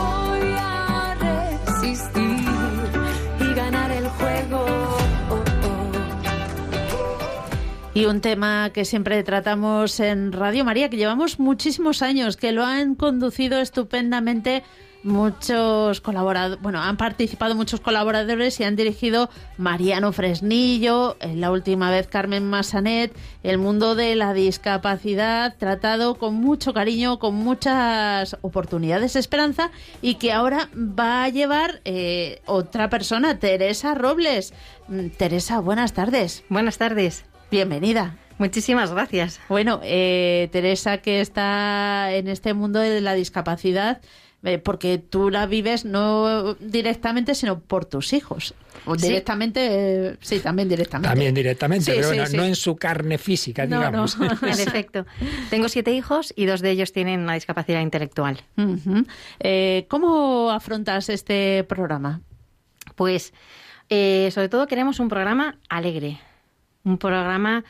Y un tema que siempre tratamos en Radio María, que llevamos muchísimos años, que lo han conducido estupendamente muchos colaboradores, bueno, han participado muchos colaboradores y han dirigido Mariano Fresnillo, la última vez Carmen Massanet, el mundo de la discapacidad tratado con mucho cariño, con muchas oportunidades de esperanza y que ahora va a llevar eh, otra persona, Teresa Robles. Mm, Teresa, buenas tardes. Buenas tardes. Bienvenida. Muchísimas gracias. Bueno, eh, Teresa, que está en este mundo de la discapacidad, eh, porque tú la vives no directamente, sino por tus hijos. O directamente, eh, sí, también directamente. También directamente, pero no en su carne física, digamos. No, en efecto. Tengo siete hijos y dos de ellos tienen una discapacidad intelectual. Eh, ¿Cómo afrontas este programa? Pues, sobre todo queremos un programa alegre, un programa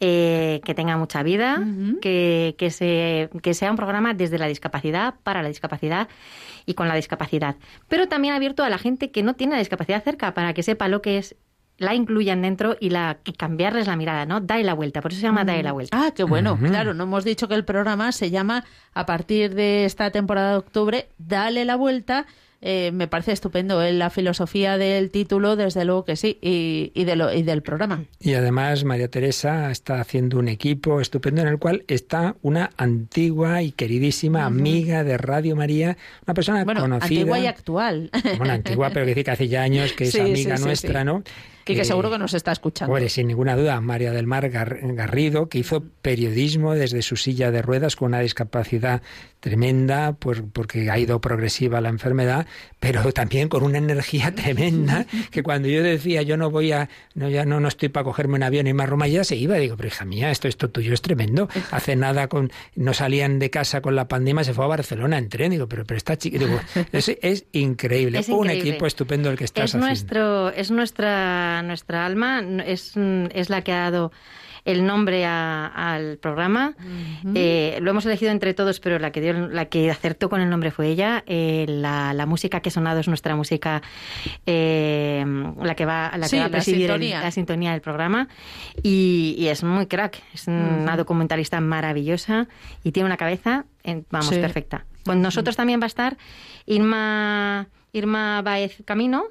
eh, que tenga mucha vida, que, que, se, que sea un programa desde la discapacidad, para la discapacidad y con la discapacidad. Pero también abierto a la gente que no tiene la discapacidad cerca para que sepa lo que es la incluyan dentro y, la, y cambiarles la mirada, ¿no? Dale la vuelta, por eso se llama Dale la vuelta. Ah, qué bueno, claro, no hemos dicho que el programa se llama a partir de esta temporada de octubre Dale la vuelta eh, me parece estupendo. ¿eh? La filosofía del título, desde luego que sí, y, y, de lo, y del programa. Y además María Teresa está haciendo un equipo estupendo en el cual está una antigua y queridísima amiga de Radio María, una persona bueno, conocida. Antigua y actual. Bueno, antigua, pero que dice que hace ya años que es Sí, amiga sí, nuestra, sí. ¿no? Que, que Eh, seguro que nos está escuchando. Hombre, sin ninguna duda, María del Mar Gar- Garrido, que hizo periodismo desde su silla de ruedas con una discapacidad tremenda, pues, porque ha ido progresiva la enfermedad, pero también con una energía tremenda, que cuando yo decía yo no voy a, no, ya no, no estoy para cogerme un avión y más Roma, ya se iba. Digo, pero hija mía, esto, esto tuyo es tremendo. Hace nada con, no salían de casa con la pandemia, se fue a Barcelona en tren. Digo, pero, pero esta chica, digo, es, es increíble. Es Un increíble. equipo estupendo el que estás es haciendo. nuestro es nuestra nuestra alma es, es la que ha dado el nombre a- al programa. Eh, lo hemos elegido entre todos pero la que dio la que acertó con el nombre fue ella. Eh, la, la música que ha sonado es nuestra música eh, la que va la que Sí, va a la presidir el- la sintonía del programa. Y, y es muy crack. Es una documentalista maravillosa y tiene una cabeza en- vamos Sí. perfecta. Con nosotros también va a estar Irma Irma Baez Camino,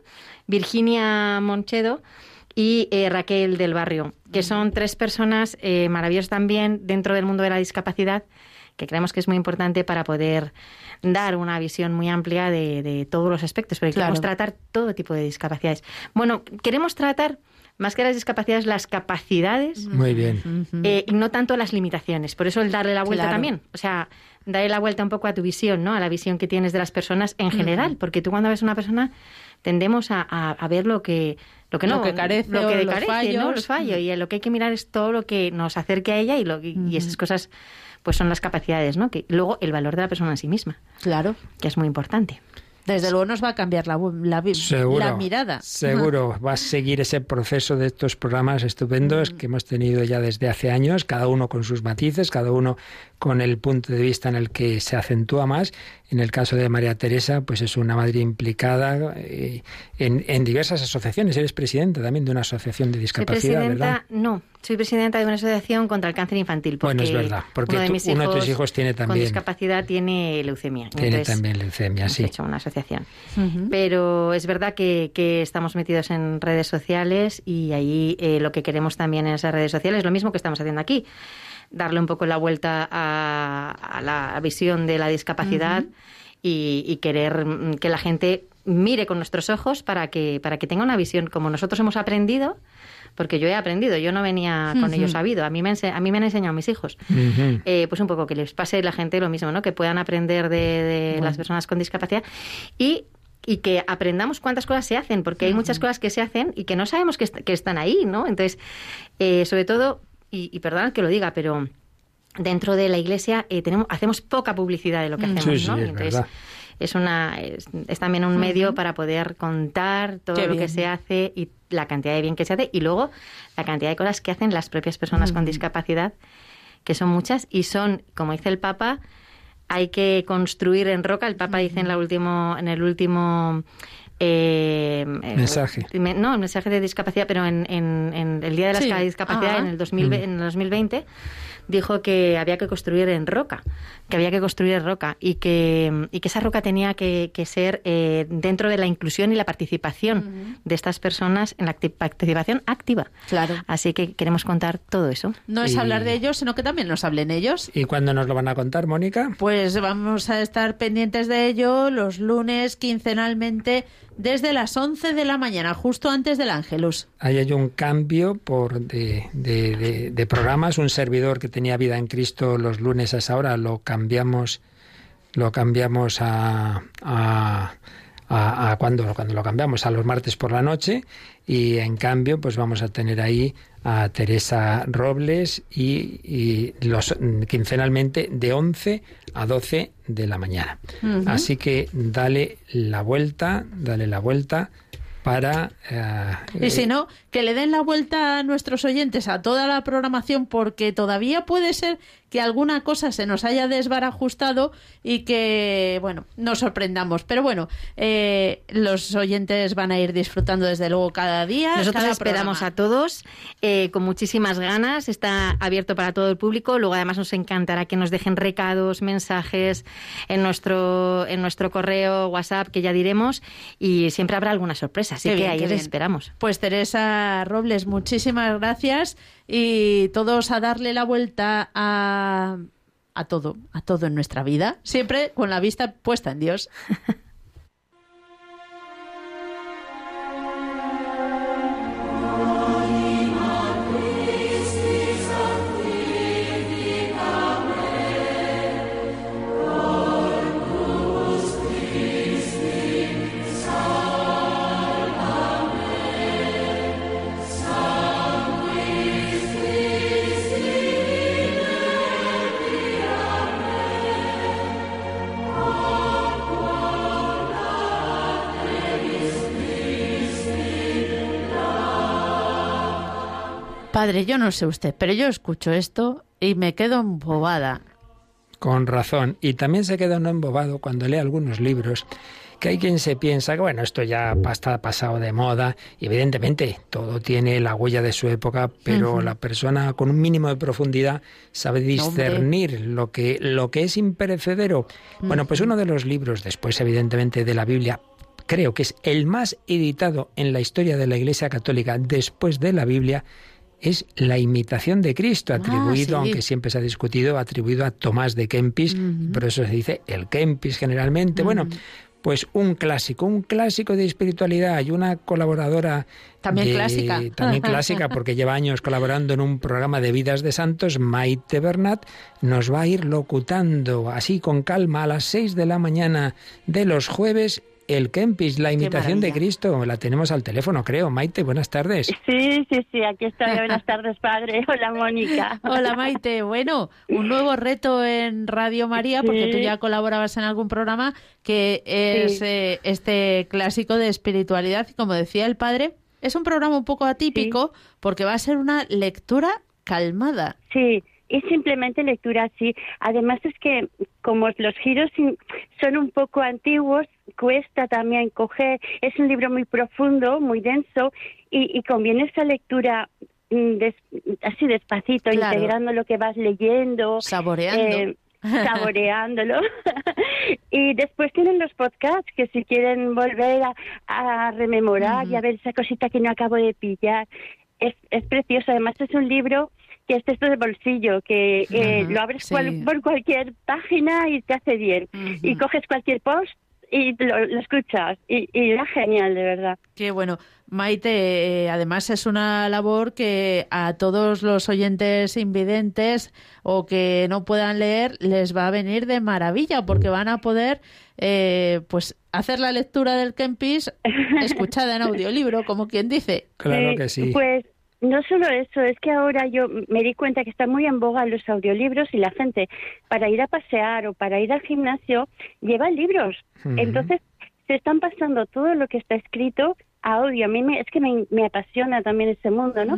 Virginia Monchedo y eh, Raquel del Barrio, que son tres personas eh, maravillosas también dentro del mundo de la discapacidad, que creemos que es muy importante para poder dar una visión muy amplia de, de todos los aspectos, porque Claro. queremos tratar todo tipo de discapacidades. Bueno, queremos tratar más que las discapacidades, las capacidades Muy bien. eh, y no tanto las limitaciones. Por eso el darle la vuelta Claro. también. O sea, darle la vuelta un poco a tu visión, ¿no? A la visión que tienes de las personas en general. Porque tú cuando ves una persona tendemos a, a- a ver lo que lo que no Lo que carece lo que los carece, fallos. ¿no? los fallos y lo que hay que mirar es todo lo que nos acerque a ella y lo y- y esas cosas pues son las capacidades no que luego el valor de la persona en sí misma Claro. que es muy importante Desde luego nos va a cambiar la, la, vi- Seguro. la mirada. Seguro. Va a seguir ese proceso de estos programas estupendos que hemos tenido ya desde hace años, cada uno con sus matices, cada uno con el punto de vista en el que se acentúa más. En el caso de María Teresa, pues es una madre implicada eh, en, en diversas asociaciones. Eres presidenta también de una asociación de discapacidad, presidenta ¿verdad? no soy presidenta de una asociación contra el cáncer infantil porque Bueno, es verdad, porque uno de, tú- mis uno de hijos tus hijos tiene con también- discapacidad tiene leucemia. Tiene Entonces, también leucemia, hemos sí. hecho una asociación. Pero es verdad que, que estamos metidos en redes sociales y ahí eh, lo que queremos también en esas redes sociales es lo mismo que estamos haciendo aquí darle un poco la vuelta a, a la visión de la discapacidad y, y querer mm, que la gente mire con nuestros ojos para que para que tenga una visión como nosotros hemos aprendido porque yo he aprendido yo no venía con Ujú. ello sabido a mí me ense- a mí me han enseñado mis hijos eh, pues un poco que les pase a la gente lo mismo, ¿no? Que puedan aprender de, de Bueno. las personas con discapacidad y y que aprendamos cuántas cosas se hacen, porque hay muchas cosas que se hacen y que no sabemos que, est- que están ahí, ¿no? Entonces, eh, sobre todo, y, y perdonad que lo diga, pero dentro de la iglesia eh, tenemos hacemos poca publicidad de lo que Mm. hacemos, Sí, sí, ¿no? es Entonces, verdad. es una es, es también un medio para poder contar todo Qué lo que se hace y la cantidad de bien que se hace y luego la cantidad de cosas que hacen las propias personas con discapacidad que son muchas y son como dice el Papa hay que construir en roca el Papa dice en la último en el último eh, eh, Mensaje. me- no, el mensaje de discapacidad, pero en, en- en el Día de la Sí. Discapacidad Ah. en, el 2020, en el 2020 dijo que había que construir en roca, que había que construir en roca y que, y que esa roca tenía que, que ser eh, dentro de la inclusión y la participación de estas personas en la acti- participación activa. Claro. Así que queremos contar todo eso. No es Y- hablar de ellos, sino que también nos hablen ellos. ¿Y cuándo nos lo van a contar, Mónica? Pues vamos a estar pendientes de ello los lunes quincenalmente desde las 11 de la mañana, justo antes del Ángelus. Ahí hay un cambio por de, de- de- de programas. Un servidor que tenía vida en Cristo los lunes a esa hora lo cambiamos, lo cambiamos a, a, a, a- cuando, cuando lo cambiamos a los martes por la noche y en cambio pues vamos a tener ahí a Teresa Robles y, y los quincenalmente de 11 a 12 de la mañana. Así que dale la vuelta, dale la vuelta para... Eh, y si no, que le den la vuelta a nuestros oyentes a toda la programación porque todavía puede ser que alguna cosa se nos haya desbarajustado y que, bueno, nos sorprendamos. Pero bueno, eh, los oyentes van a ir disfrutando desde luego cada día. Nosotros esperamos a todos eh, con muchísimas ganas. Está abierto para todo el público. Luego además nos encantará que nos dejen recados, mensajes en nuestro, en nuestro correo, WhatsApp, que ya diremos. Y siempre habrá alguna sorpresa. Así que ahí les esperamos. Pues Teresa Robles, muchísimas gracias y todos a darle la vuelta a, a todo, a todo en nuestra vida, siempre con la vista puesta en Dios. Padre, yo no sé usted, pero yo escucho esto y me quedo embobada. Con razón. Y también se queda uno embobado cuando lee algunos libros que hay quien se piensa que bueno, esto ya está pasado de moda y evidentemente todo tiene la huella de su época, pero la persona con un mínimo de profundidad sabe discernir lo que lo que es imperecedero. Bueno, pues uno de los libros después evidentemente de la Biblia creo que es el más editado en la historia de la Iglesia Católica después de la Biblia es la imitación de Cristo, ah, atribuido, aunque siempre se ha discutido, atribuido a Tomás de Kempis, por eso se dice el Kempis generalmente. Bueno, pues un clásico, un clásico de espiritualidad y una colaboradora también clásica, también clásica porque lleva años colaborando en un programa de vidas de santos, Maite Bernat nos va a ir locutando así con calma a las seis de la mañana de los jueves el Kempis, la imitación de Cristo. La tenemos al teléfono, creo. Maite, buenas tardes. Sí, sí, sí, aquí estoy. Buenas tardes, padre. Hola, Mónica. Hola, Maite. Bueno, un nuevo reto en Radio María, porque tú ya colaborabas en algún programa, que es eh, este clásico de espiritualidad. Y como decía el padre, es un programa un poco atípico, porque va a ser una lectura calmada. Sí, es simplemente lectura así. Además es que como los giros son un poco antiguos, cuesta también coger. Es un libro muy profundo, muy denso y, conviene esa lectura mm, así despacito, integrando lo que vas leyendo. Saboreando. Eh, saboreándolo. y después tienen los podcasts que si quieren volver a, rememorar y a ver esa cosita que no acabo de pillar. Es, es precioso. Además es un libro que es texto de bolsillo, que eh, lo abres por cualquier página y te hace bien. Y coges cualquier post y lo, escuchas. Y, y, era genial, de verdad. Qué bueno. Maite, eh, además es una labor que a todos los oyentes invidentes o que no puedan leer les va a venir de maravilla porque van a poder eh, pues hacer la lectura del Kempis escuchada en audiolibro, como quien dice. Claro que sí. Pues no solo eso, es que ahora yo me di cuenta que están muy en boga los audiolibros y la gente para ir a pasear o para ir al gimnasio lleva libros. Entonces se están pasando todo lo que está escrito a audio. A mí me, es que me, apasiona también ese mundo, ¿no?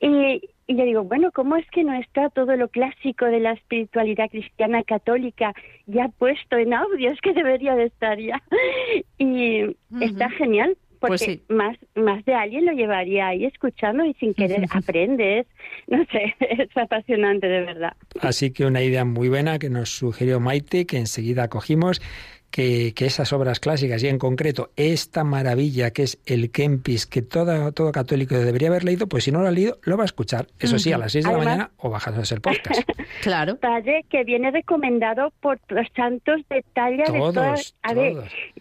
y, y yo digo, bueno, ¿cómo es que no está todo lo clásico de la espiritualidad cristiana católica ya puesto en audio? Es que debería de estar ya. Y está genial pues porque más, más de alguien lo llevaría ahí escuchando y sin querer aprendes. No sé, es apasionante de verdad. Así que una idea muy buena que nos sugirió Maite, que enseguida cogimos, que, esas obras clásicas y en concreto esta maravilla que es el Kempis, que todo, todo católico debería haber leído, pues si no lo ha leído, lo va a escuchar. Eso sí, a las 6 de la mañana o bajándose el podcast. claro. Padre, que viene recomendado por los santos de talla de todas. A ver,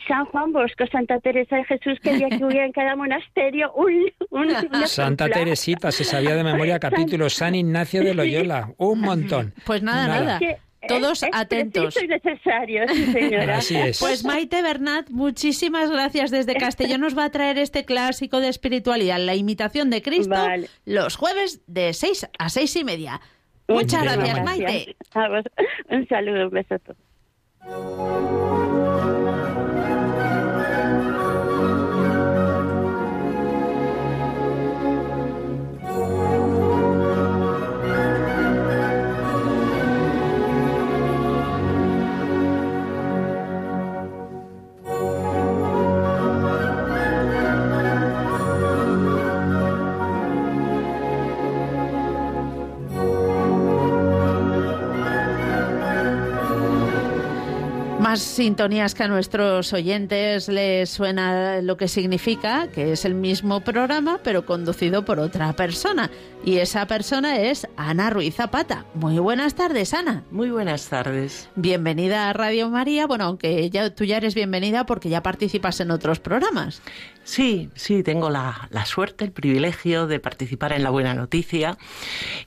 San Juan Bosco, Santa Teresa de Jesús, que había que hubiera en cada monasterio un. Santa Teresita, se sabía de memoria capítulos. San Ignacio de Loyola, un montón. Pues nada. nada. Todos atentos. Es necesario, sí, señora. Así es. Pues Maite Bernat, muchísimas gracias. Desde Castellón nos va a traer este clásico de espiritualidad, la imitación de Cristo, los jueves de 6 a seis y media. Muchas gracias, Maite. Un saludo, un beso a todos. Más sintonías que a nuestros oyentes les suena lo que significa, que es el mismo programa, pero conducido por otra persona. Y esa persona es Ana Ruiz Zapata. Muy buenas tardes, Ana. Muy buenas tardes. Bienvenida a Radio María. Bueno, aunque ya, tú ya eres bienvenida porque ya participas en otros programas. Sí, sí, tengo la, suerte, el privilegio de participar en La Buena Noticia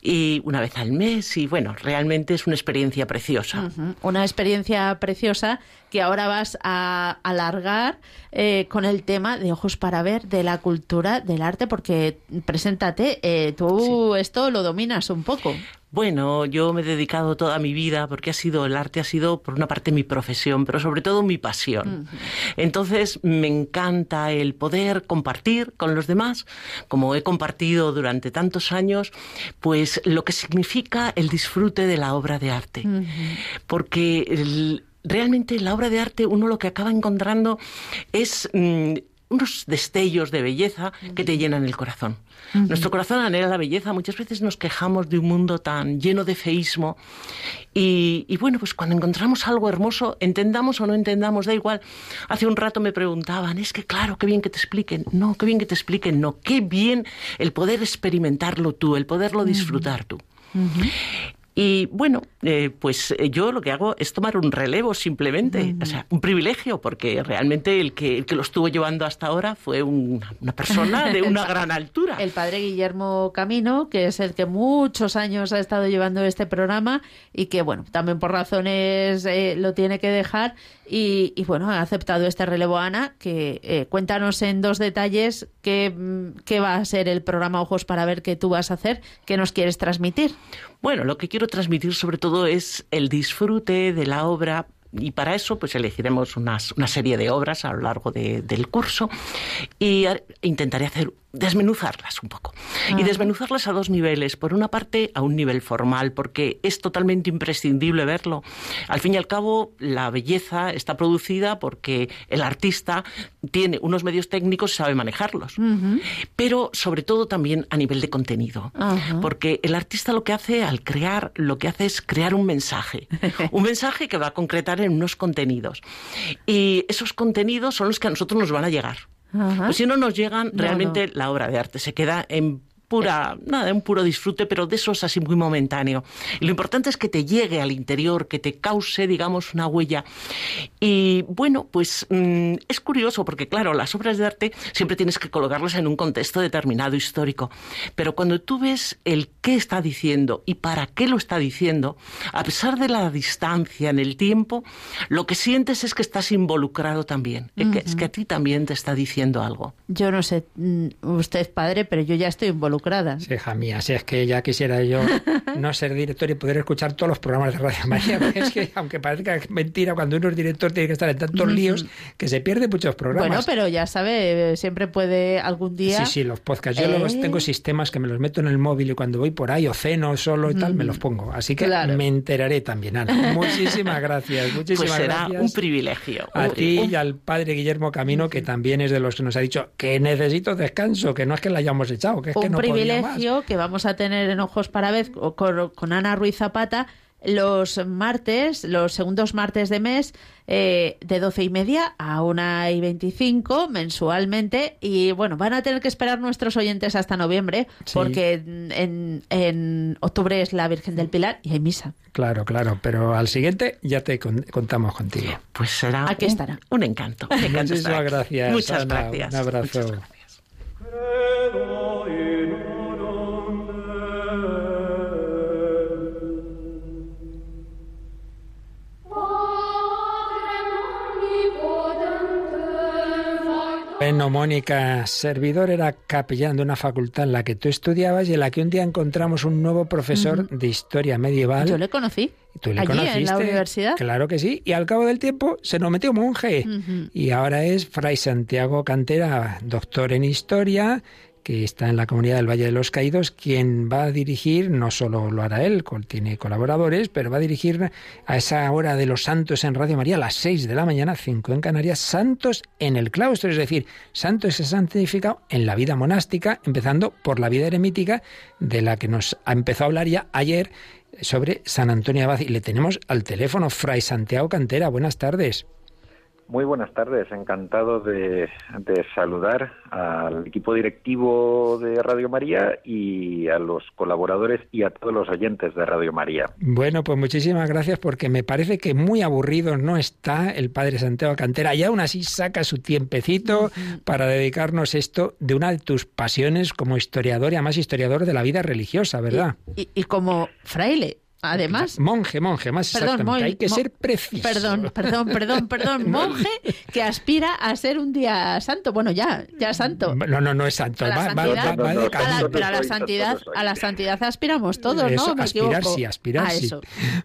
y una vez al mes y bueno, realmente es una experiencia preciosa. Una experiencia preciosa que ahora vas a alargar eh, con el tema de Ojos para Ver, de la cultura, del arte, porque preséntate, eh, tú esto lo dominas un poco. Bueno, yo me he dedicado toda mi vida, porque ha sido el arte, ha sido por una parte mi profesión, pero sobre todo mi pasión. Entonces me encanta el poder compartir con los demás, como he compartido durante tantos años, pues lo que significa el disfrute de la obra de arte. Porque realmente la obra de arte uno lo que acaba encontrando es... Mm, unos destellos de belleza que te llenan el corazón. Nuestro corazón anhela la belleza. Muchas veces nos quejamos de un mundo tan lleno de feísmo. Y, bueno, pues cuando encontramos algo hermoso, entendamos o no entendamos, da igual. Hace un rato me preguntaban, es que claro, qué bien que te expliquen. No, qué bien que te expliquen. No, qué bien el poder experimentarlo tú, el poderlo disfrutar tú. Y bueno, eh, pues eh, yo lo que hago es tomar un relevo simplemente, o sea, un privilegio, porque realmente el que, el que lo estuvo llevando hasta ahora fue una persona de una gran altura. El padre Guillermo Camino, que es el que muchos años ha estado llevando este programa y que, bueno, también por razones eh, lo tiene que dejar y, bueno, ha aceptado este relevo Ana, que cuéntanos en dos detalles qué, mm, qué va a ser el programa Ojos para ver qué tú vas a hacer, qué nos quieres transmitir. Bueno, lo que quiero transmitir sobre todo es el disfrute de la obra y para eso pues elegiremos una serie de obras a lo largo del curso y intentaré hacer desmenuzarlas un poco. Y desmenuzarlas a dos niveles. Por una parte, a un nivel formal, porque es totalmente imprescindible verlo. Al fin y al cabo, la belleza está producida porque el artista tiene unos medios técnicos y sabe manejarlos. Pero sobre todo también a nivel de contenido. Porque el artista lo que hace al crear, lo que hace es crear un mensaje. un mensaje que va a concretar en unos contenidos. Y esos contenidos son los que a nosotros nos van a llegar. Pues si no nos llegan, realmente la obra de arte se queda en pura, nada, un puro disfrute, pero de eso es así muy momentáneo. Y lo importante es que te llegue al interior, que te cause, digamos, una huella. Y bueno, pues mm, es curioso porque, claro, las obras de arte siempre tienes que colocarlas en un contexto determinado histórico. Pero cuando tú ves el qué está diciendo y para qué lo está diciendo, a pesar de la distancia en el tiempo, lo que sientes es que estás involucrado también. es que a ti también te está diciendo algo. Yo no sé, mm, usted padre, pero yo ya estoy involucrado Sí, hija mía, si es que ya quisiera yo no ser director y poder escuchar todos los programas de Radio María, porque es que, aunque parezca mentira, cuando uno es director tiene que estar en tantos líos que se pierde muchos programas. Bueno, pero ya sabe, siempre puede algún día... Sí, sí, los podcasts. Yo luego eh. tengo sistemas que me los meto en el móvil y cuando voy por ahí o ceno solo y tal, me los pongo. Así que me enteraré también, Ana. Muchísimas gracias, muchísimas pues será gracias. un privilegio. A ti y al padre Guillermo Camino, que también es de los que nos ha dicho que necesito descanso, que no es que la hayamos echado, que es que no privilegio que vamos a tener en Ojos para Vez con, con Ana Ruiz Zapata los martes, los segundos martes de mes, eh, de doce y media a una y veinticinco mensualmente. Y bueno, van a tener que esperar nuestros oyentes hasta noviembre, porque en, en, octubre es la Virgen del Pilar y hay misa. Claro, claro, pero al siguiente ya te contamos contigo. Pues será Aquí estará. Un, encanto. Muchísimas gracias. Muchas gracias. Un abrazo. Ero in Bueno, Mónica, servidor era capellán de una facultad en la que tú estudiabas y en la que un día encontramos un nuevo profesor de historia medieval. Yo le conocí. ¿Tú le Allí, conociste? en la universidad. Claro que sí. Y al cabo del tiempo se nos metió monje. Y ahora es Fray Santiago Cantera, doctor en historia, que está en la comunidad del Valle de los Caídos, quien va a dirigir, no solo lo hará él, tiene colaboradores, pero va a dirigir a esa hora de los santos en Radio María, a las 6 de la mañana, 5 en Canarias, santos en el claustro, es decir, santos se santificado en la vida monástica, empezando por la vida eremítica, de la que nos ha empezado a hablar ya ayer sobre San Antonio Abad y le tenemos al teléfono Fray Santiago Cantera. Buenas tardes. Muy buenas tardes, encantado de, saludar al equipo directivo de Radio María y a los colaboradores y a todos los oyentes de Radio María. Bueno, pues muchísimas gracias porque me parece que muy aburrido no está el Padre Santiago Cantera y aún así saca su tiempecito para dedicarnos esto de una de tus pasiones como historiador y además historiador de la vida religiosa, ¿verdad? y como fraile. Además. Monje, monje, más exactamente. Hay que ser preciso. Perdón, perdón, perdón, perdón. Monje que aspira a ser un día santo. Bueno, ya, ya santo. No, no, no es santo. pero a la santidad, a la santidad aspiramos todos, ¿no? aspirar sí, aspirar sí.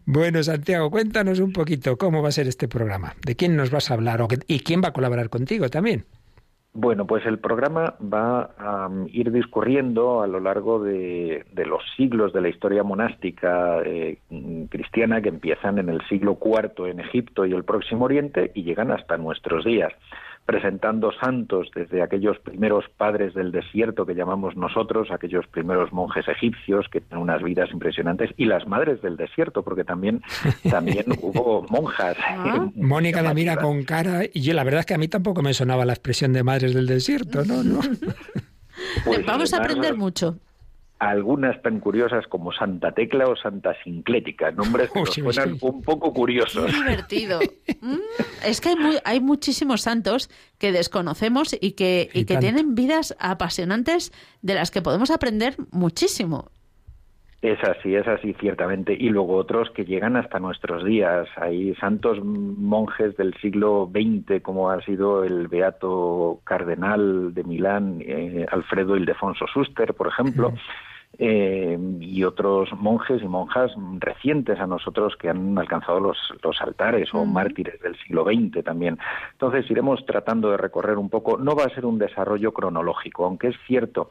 Bueno, Santiago, cuéntanos un poquito cómo va a ser este programa. ¿De quién nos vas a hablar? ¿Y quién va a colaborar contigo también? Bueno, pues el programa va a um, ir discurriendo a lo largo de, los siglos de la historia monástica eh, cristiana que empiezan en el siglo IV en Egipto y el Próximo Oriente y llegan hasta nuestros días presentando santos desde aquellos primeros padres del desierto que llamamos nosotros, aquellos primeros monjes egipcios que tienen unas vidas impresionantes, y las madres del desierto, porque también, también hubo monjas. Ah. Mónica la mira con cara, y yo la verdad es que a mí tampoco me sonaba la expresión de madres del desierto, ¿no? ¿No? Pues Vamos a aprender mucho algunas tan curiosas como Santa Tecla o Santa Sinclética, nombres que suenan un poco curiosos. divertido. Mm, es que hay, hay muchísimos santos que desconocemos y que, y que tienen vidas apasionantes de las que podemos aprender muchísimo. Es así, es así, ciertamente. Y luego otros que llegan hasta nuestros días. Hay santos monjes del siglo XX, como ha sido el beato cardenal de Milán, eh, Alfredo Ildefonso Suster, por ejemplo. Eh, y otros monjes y monjas recientes a nosotros que han alcanzado los, los altares o mártires del siglo XX también. Entonces iremos tratando de recorrer un poco, no va a ser un desarrollo cronológico, aunque es cierto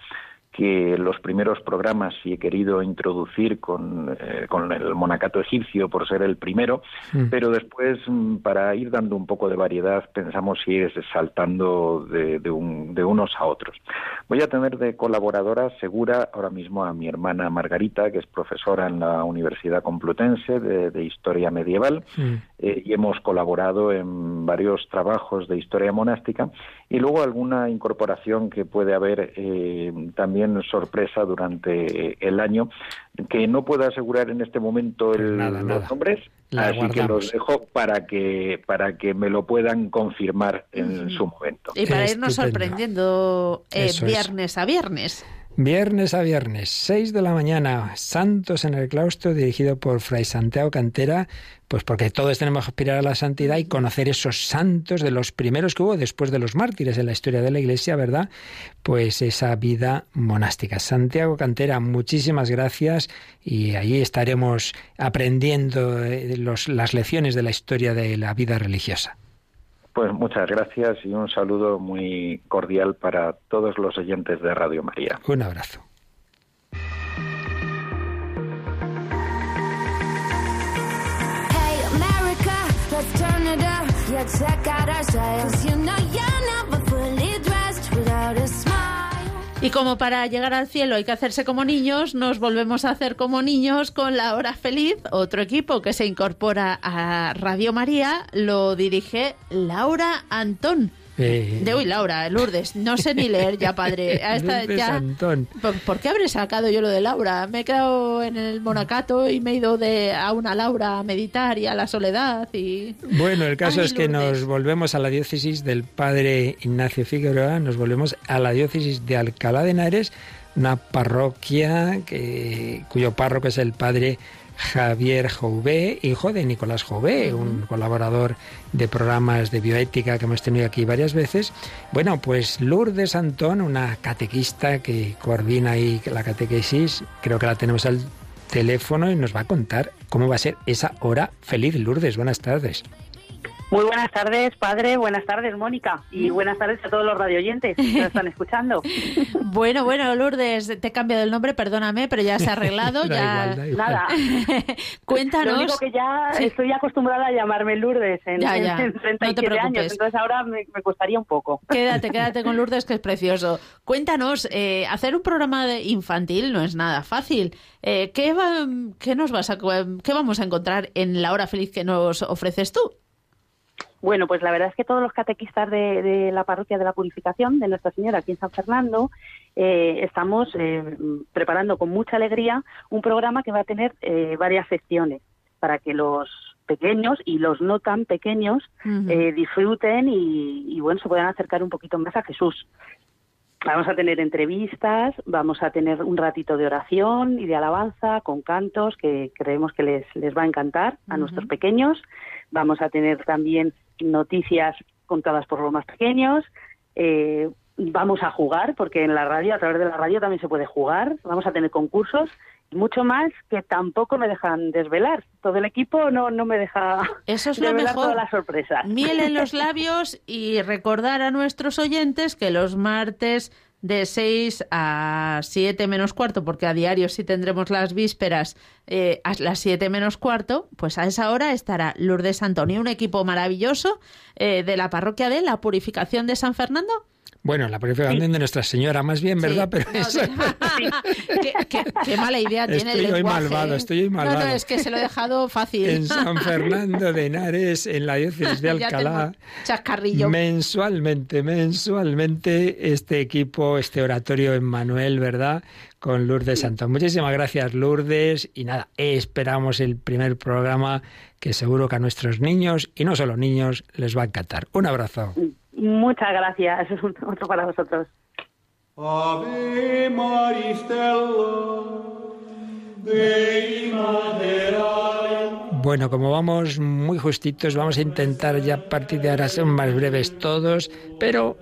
que los primeros programas sí he querido introducir con, eh, con el monacato egipcio por ser el primero, mm. pero después mm, para ir dando un poco de variedad pensamos ir saltando de, de, un, de, unos a otros. Voy a tener de colaboradora segura ahora mismo a mi hermana Margarita, que es profesora en la Universidad Complutense de, Historia Medieval, mm. Eh, y hemos colaborado en varios trabajos de historia monástica, y luego alguna incorporación que puede haber eh, también sorpresa durante el año, que no puedo asegurar en este momento el, los nombres, así que los dejo para que para que me lo puedan confirmar en su momento. Y para irnos sorprendiendo eh, viernes a viernes. Viernes a viernes, 6 de la mañana, Santos en el Claustro, dirigido por Fray Santiago Cantera, pues porque todos tenemos que aspirar a la santidad y conocer esos santos de los primeros que hubo después de los mártires en la historia de la Iglesia, ¿verdad? Pues esa vida monástica. Santiago Cantera, muchísimas gracias y ahí estaremos aprendiendo eh, las lecciones de la historia de la vida religiosa. Pues muchas gracias y un saludo muy cordial para todos los oyentes de Radio María. Un abrazo. Y como para llegar al cielo hay que hacerse como niños, nos volvemos a hacer como niños con La Hora Feliz, otro equipo que se incorpora a Radio María, lo dirige Laura Antón. De hoy, Laura, Lourdes. No sé ni leer ya, padre. ya, ¿por, qué habré sacado yo lo de Laura? Me he quedado en el monacato y me he ido de, a una Laura a meditar y a la soledad. y Bueno, el caso es que nos volvemos a la diócesis del padre Ignacio Figueroa, nos volvemos a la diócesis de Alcalá de Henares, una parroquia que, cuyo párroco es el padre Javier Jouvé, hijo de Nicolás Jouvé, un colaborador de programas de bioética que hemos tenido aquí varias veces. Bueno, pues Lourdes Antón, una catequista que coordina ahí la catequesis, creo que la tenemos al teléfono y nos va a contar cómo va a ser esa hora feliz. Lourdes, buenas tardes. Muy buenas tardes, padre. Buenas tardes, Mónica. Y buenas tardes a todos los radioyentes que nos están escuchando. bueno, bueno, Lourdes, te he cambiado el nombre, perdóname, pero ya se ha arreglado. ya... Nada. Cuéntanos. Lo único que ya estoy acostumbrada a llamarme Lourdes en, ya, ya. en 37 años, entonces ahora me, costaría un poco. Quédate, quédate con Lourdes, que es precioso. Cuéntanos, eh, hacer un programa de infantil no es nada fácil. Eh, ¿qué, va, ¿Qué nos vas a, qué vamos a encontrar en la hora feliz que nos ofreces tú? Bueno, pues la verdad es que todos los catequistas de, la parroquia de la Purificación de Nuestra Señora aquí en San Fernando eh, estamos eh, preparando con mucha alegría un programa que va a tener eh, varias secciones para que los pequeños y los no tan pequeños disfruten y, y, bueno se puedan acercar un poquito más a Jesús. Vamos a tener entrevistas, vamos a tener un ratito de oración y de alabanza con cantos que creemos que les, les va a encantar a nuestros pequeños. Vamos a tener también noticias contadas por los más pequeños. Eh, vamos a jugar, porque en la radio, a través de la radio también se puede jugar. Vamos a tener concursos y mucho más que tampoco me dejan desvelar. Todo el equipo no, no me deja Eso es lo mejor. todas las sorpresas. Miel en los labios y recordar a nuestros oyentes que los martes de 6 a 7 menos cuarto, porque a diario sí tendremos las vísperas eh, a las 7 menos cuarto, pues a esa hora estará Lourdes Antonio, un equipo maravilloso eh, de la parroquia de la Purificación de San Fernando bueno, la purificación de Nuestra Señora, más bien, ¿verdad? Pero ¿Qué, mala idea tiene el lenguaje. malvado, estoy hoy malvado. No, no, es que se lo he dejado fácil. En San Fernando de Henares, en la diócesis de Alcalá, chascarrillo. mensualmente, mensualmente, este equipo, este oratorio en Manuel, ¿verdad?, con Lourdes Santos. Muchísimas gracias, Lourdes. Y nada, esperamos el primer programa que seguro que a nuestros niños, y no solo niños, les va a encantar. Un abrazo. Muchas gracias. Es otro para vosotros. Bueno, como vamos muy justitos, vamos a intentar ya a partir de ahora ser más breves todos, pero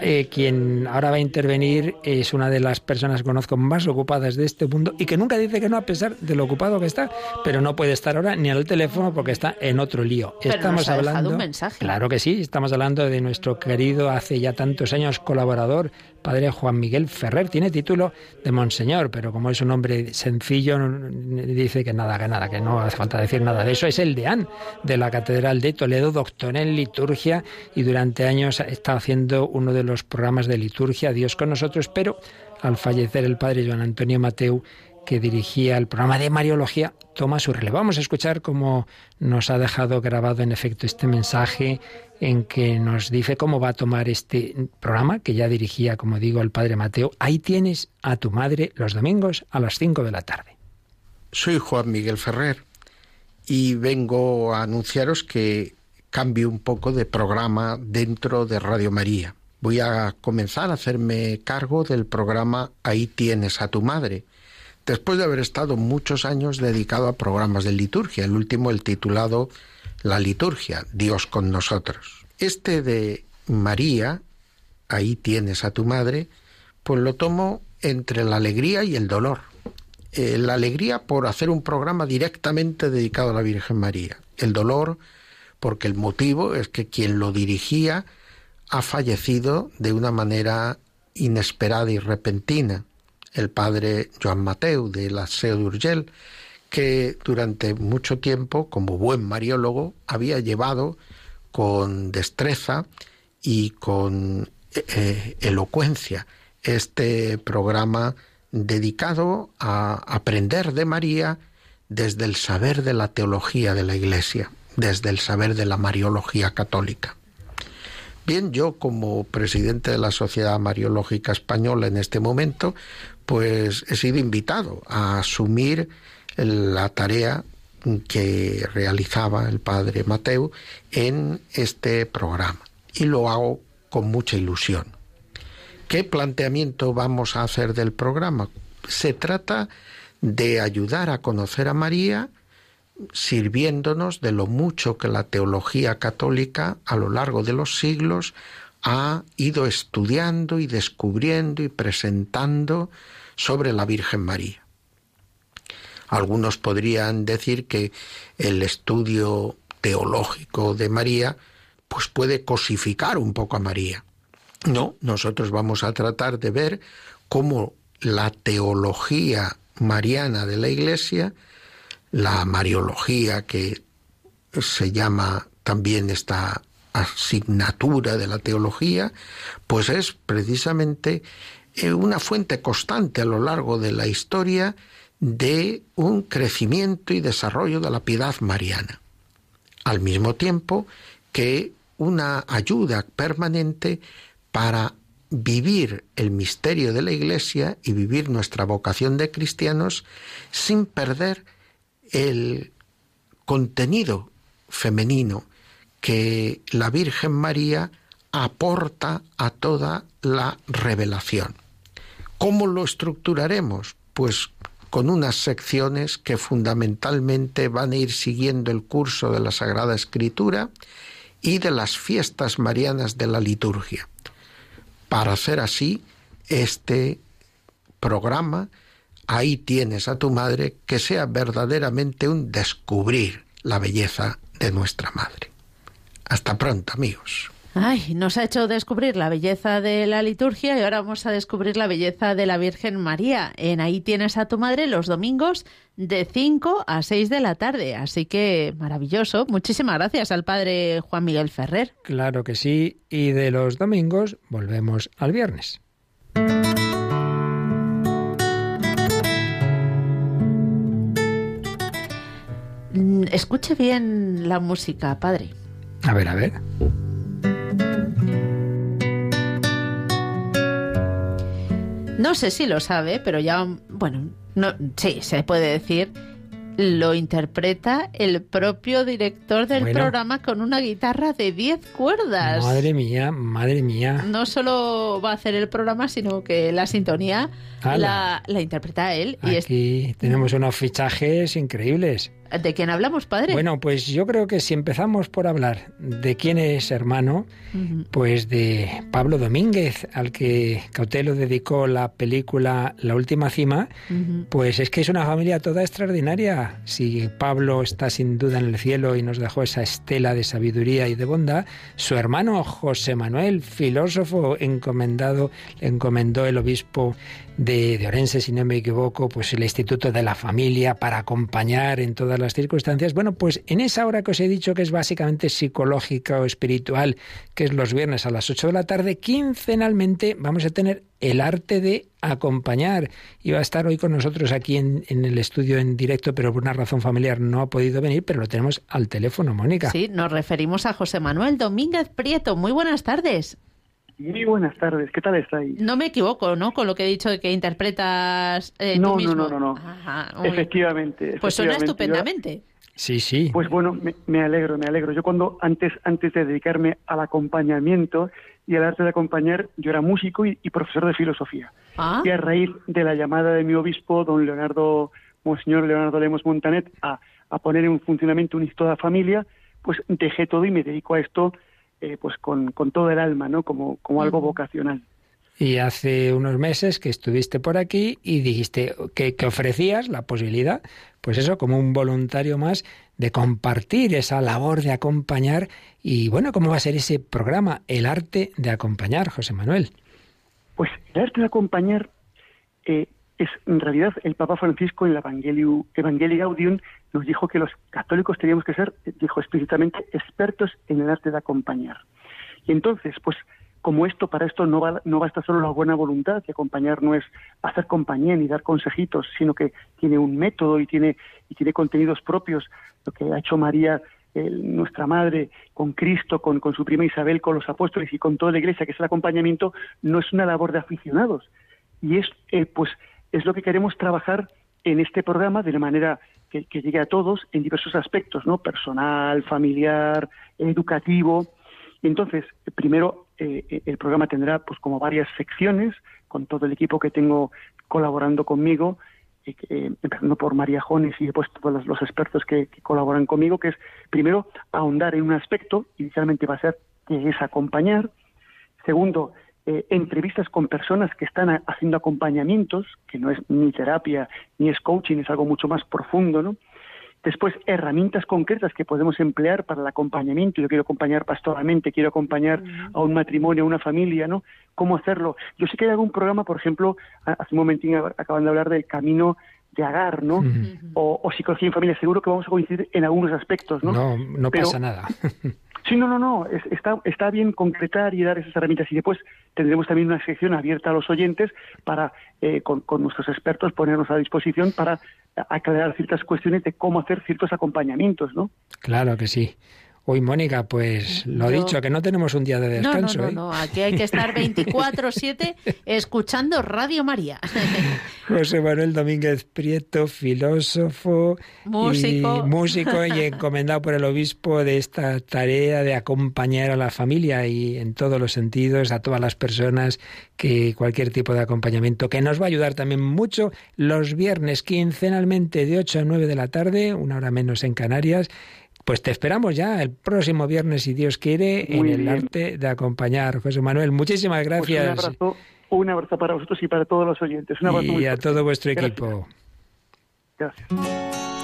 eh, quien ahora va a intervenir es una de las personas que conozco más ocupadas de este mundo y que nunca dice que no a pesar de lo ocupado que está, pero no puede estar ahora ni al teléfono porque está en otro lío. estamos hablando, un mensaje. claro que sí, estamos hablando de nuestro querido hace ya tantos años colaborador padre Juan Miguel Ferrer. Tiene título de monseñor, pero como es un hombre sencillo, dice que nada, que nada, que no hace falta decir nada de eso. Es el deán de la Catedral de Toledo, doctor en liturgia y durante años estado haciendo uno de los programas de liturgia, Dios con nosotros, pero al fallecer el padre Joan Antonio Mateu, que dirigía el programa de Mariología, toma su relevo. Vamos a escuchar cómo nos ha dejado grabado en efecto este mensaje en que nos dice cómo va a tomar este programa que ya dirigía, como digo, el padre Mateo. Ahí tienes a tu madre los domingos a las 5 de la tarde. Soy Juan Miguel Ferrer y vengo a anunciaros que cambio un poco de programa dentro de Radio María. Voy a comenzar a hacerme cargo del programa Ahí tienes a tu madre después de haber estado muchos años dedicado a programas de liturgia, el último el titulado La liturgia, Dios con nosotros. Este de María, ahí tienes a tu madre, pues lo tomo entre la alegría y el dolor. Eh, la alegría por hacer un programa directamente dedicado a la Virgen María. El dolor porque el motivo es que quien lo dirigía ha fallecido de una manera inesperada y repentina el padre Joan Mateu de la Seu d'Urgell, que durante mucho tiempo, como buen mariólogo, había llevado con destreza y con eh, elocuencia este programa dedicado a aprender de María desde el saber de la teología de la Iglesia, desde el saber de la Mariología católica. Bien, yo como presidente de la Sociedad Mariológica Española en este momento, pues he sido invitado a asumir la tarea que realizaba el padre Mateo en este programa y lo hago con mucha ilusión. ¿Qué planteamiento vamos a hacer del programa? Se trata de ayudar a conocer a María sirviéndonos de lo mucho que la teología católica a lo largo de los siglos ha ido estudiando y descubriendo y presentando sobre la Virgen María. Algunos podrían decir que el estudio teológico de María, pues puede cosificar un poco a María. No, nosotros vamos a tratar de ver cómo la teología mariana de la Iglesia, la mariología que se llama también esta asignatura de la teología, pues es precisamente una fuente constante a lo largo de la historia de un crecimiento y desarrollo de la piedad mariana, al mismo tiempo que una ayuda permanente para vivir el misterio de la Iglesia y vivir nuestra vocación de cristianos sin perder el contenido femenino que la Virgen María aporta a toda la revelación. ¿Cómo lo estructuraremos? Pues con unas secciones que fundamentalmente van a ir siguiendo el curso de la Sagrada Escritura y de las fiestas marianas de la liturgia para hacer así este programa, ahí tienes a tu madre, que sea verdaderamente un descubrir la belleza de nuestra madre. Hasta pronto, amigos. Ay, nos ha hecho descubrir la belleza de la liturgia y ahora vamos a descubrir la belleza de la Virgen María. En ahí tienes a tu madre los domingos de 5 a 6 de la tarde. Así que maravilloso. Muchísimas gracias al padre Juan Miguel Ferrer. Claro que sí. Y de los domingos volvemos al viernes. Mm, escuche bien la música, padre. A ver, a ver. No sé si lo sabe, pero ya, bueno, no, sí, se puede decir lo interpreta el propio director del programa con una guitarra de 10 cuerdas. Madre mía, madre mía. No solo va a hacer el programa, sino que la sintonía la, la, interpreta él. Aquí tenemos unos fichajes increíbles. ¿De quién hablamos, padre? Bueno, pues yo creo que si empezamos por hablar de quién es hermano, pues de Pablo Domínguez, al que Cautelo dedicó la película La Última Cima, pues es que es una familia toda extraordinaria. Si Pablo está sin duda en el cielo y nos dejó esa estela de sabiduría y de bondad, su hermano José Manuel, filósofo encomendado, le encomendó el obispo de, de, Orense, si no me equivoco, pues el Instituto de la Familia para acompañar en todas las circunstancias. Bueno, pues en esa hora que os he dicho que es básicamente psicológica o espiritual, que es los viernes a las 8 de la tarde, quincenalmente vamos a tener el arte de acompañar. Iba a estar hoy con nosotros aquí en, en, el estudio en directo, pero por una razón familiar no ha podido venir, pero lo tenemos al teléfono, Mónica. Sí, nos referimos a José Manuel Domínguez Prieto. Muy buenas tardes. Muy buenas tardes, ¿qué tal estáis? No me equivoco, ¿no? Con lo que he dicho de que interpretas eh, no, tú mismo. No, no, no, no. efectivamente, Pues suena estupendamente. Sí, sí. Pues bueno, me, me, alegro, me alegro. Yo cuando antes, antes de dedicarme al acompañamiento y al arte de acompañar, yo era músico y, y profesor de filosofía. ¿Ah? Y a raíz de la llamada de mi obispo, don Leonardo, Monseñor Leonardo Lemos Montanet, a, a poner en funcionamiento un toda familia, pues dejé todo y me dedico a esto eh, pues con, con, todo el alma, ¿no? Como, como algo vocacional. Y hace unos meses que estuviste por aquí y dijiste que, que, ofrecías la posibilidad, pues eso, como un voluntario más, de compartir esa labor de acompañar. Y bueno, ¿cómo va a ser ese programa, El arte de acompañar, José Manuel? Pues el arte de acompañar eh, es en realidad el Papa Francisco en Evangelio, Evangelii Gaudium nos dijo que los católicos teníamos que ser, dijo explícitamente, expertos en el arte de acompañar. Y entonces, pues como esto, para esto no, va, no basta solo la buena voluntad, que acompañar no es hacer compañía ni dar consejitos, sino que tiene un método y tiene, y tiene contenidos propios, lo que ha hecho María, nuestra madre, con Cristo, con, con su prima Isabel, con los apóstoles y con toda la iglesia, que es el acompañamiento, no es una labor de aficionados. Y es, eh, pues, es lo que queremos trabajar en este programa de la manera que, llegue a todos en diversos aspectos, ¿no? Personal, familiar, educativo. Entonces, primero, eh, el programa tendrá pues como varias secciones con todo el equipo que tengo colaborando conmigo, eh, empezando por María Jones y después todos los, los expertos que, que, colaboran conmigo, que es primero ahondar en un aspecto, inicialmente va a ser que es acompañar, segundo, eh, entrevistas con personas que están haciendo acompañamientos, que no es ni terapia ni es coaching, es algo mucho más profundo, ¿no? Después, herramientas concretas que podemos emplear para el acompañamiento. Yo quiero acompañar pastoralmente, quiero acompañar a un matrimonio, a una familia, ¿no? ¿Cómo hacerlo? Yo sé que hay algún programa, por ejemplo, hace un momentín acaban de hablar del camino de agar, ¿no? o, psicología en familia. Seguro que vamos a coincidir en algunos aspectos, ¿no? No, no pasa nada. sí, no, no, no. está, está bien concretar y dar esas herramientas. Y después tendremos también una sección abierta a los oyentes para, eh, con, con, nuestros expertos, ponernos a disposición para aclarar ciertas cuestiones de cómo hacer ciertos acompañamientos, ¿no? Claro que sí. Uy, Mónica, pues lo dicho, que no tenemos un día de descanso. No, no, no, ¿eh? aquí hay que estar 24-7 escuchando Radio María. José Manuel Domínguez Prieto, filósofo, músico. Y, músico y encomendado por el obispo de esta tarea de acompañar a la familia y en todos los sentidos, a todas las personas, que cualquier tipo de acompañamiento, que nos va a ayudar también mucho los viernes quincenalmente de 8 a 9 de la tarde, una hora menos en Canarias pues te esperamos ya el próximo viernes, si Dios quiere, en el arte de acompañar. José Manuel, muchísimas pues gracias. un, abrazo, un abrazo para vosotros y para todos los oyentes. Un abrazo y a todo vuestro equipo. Gracias.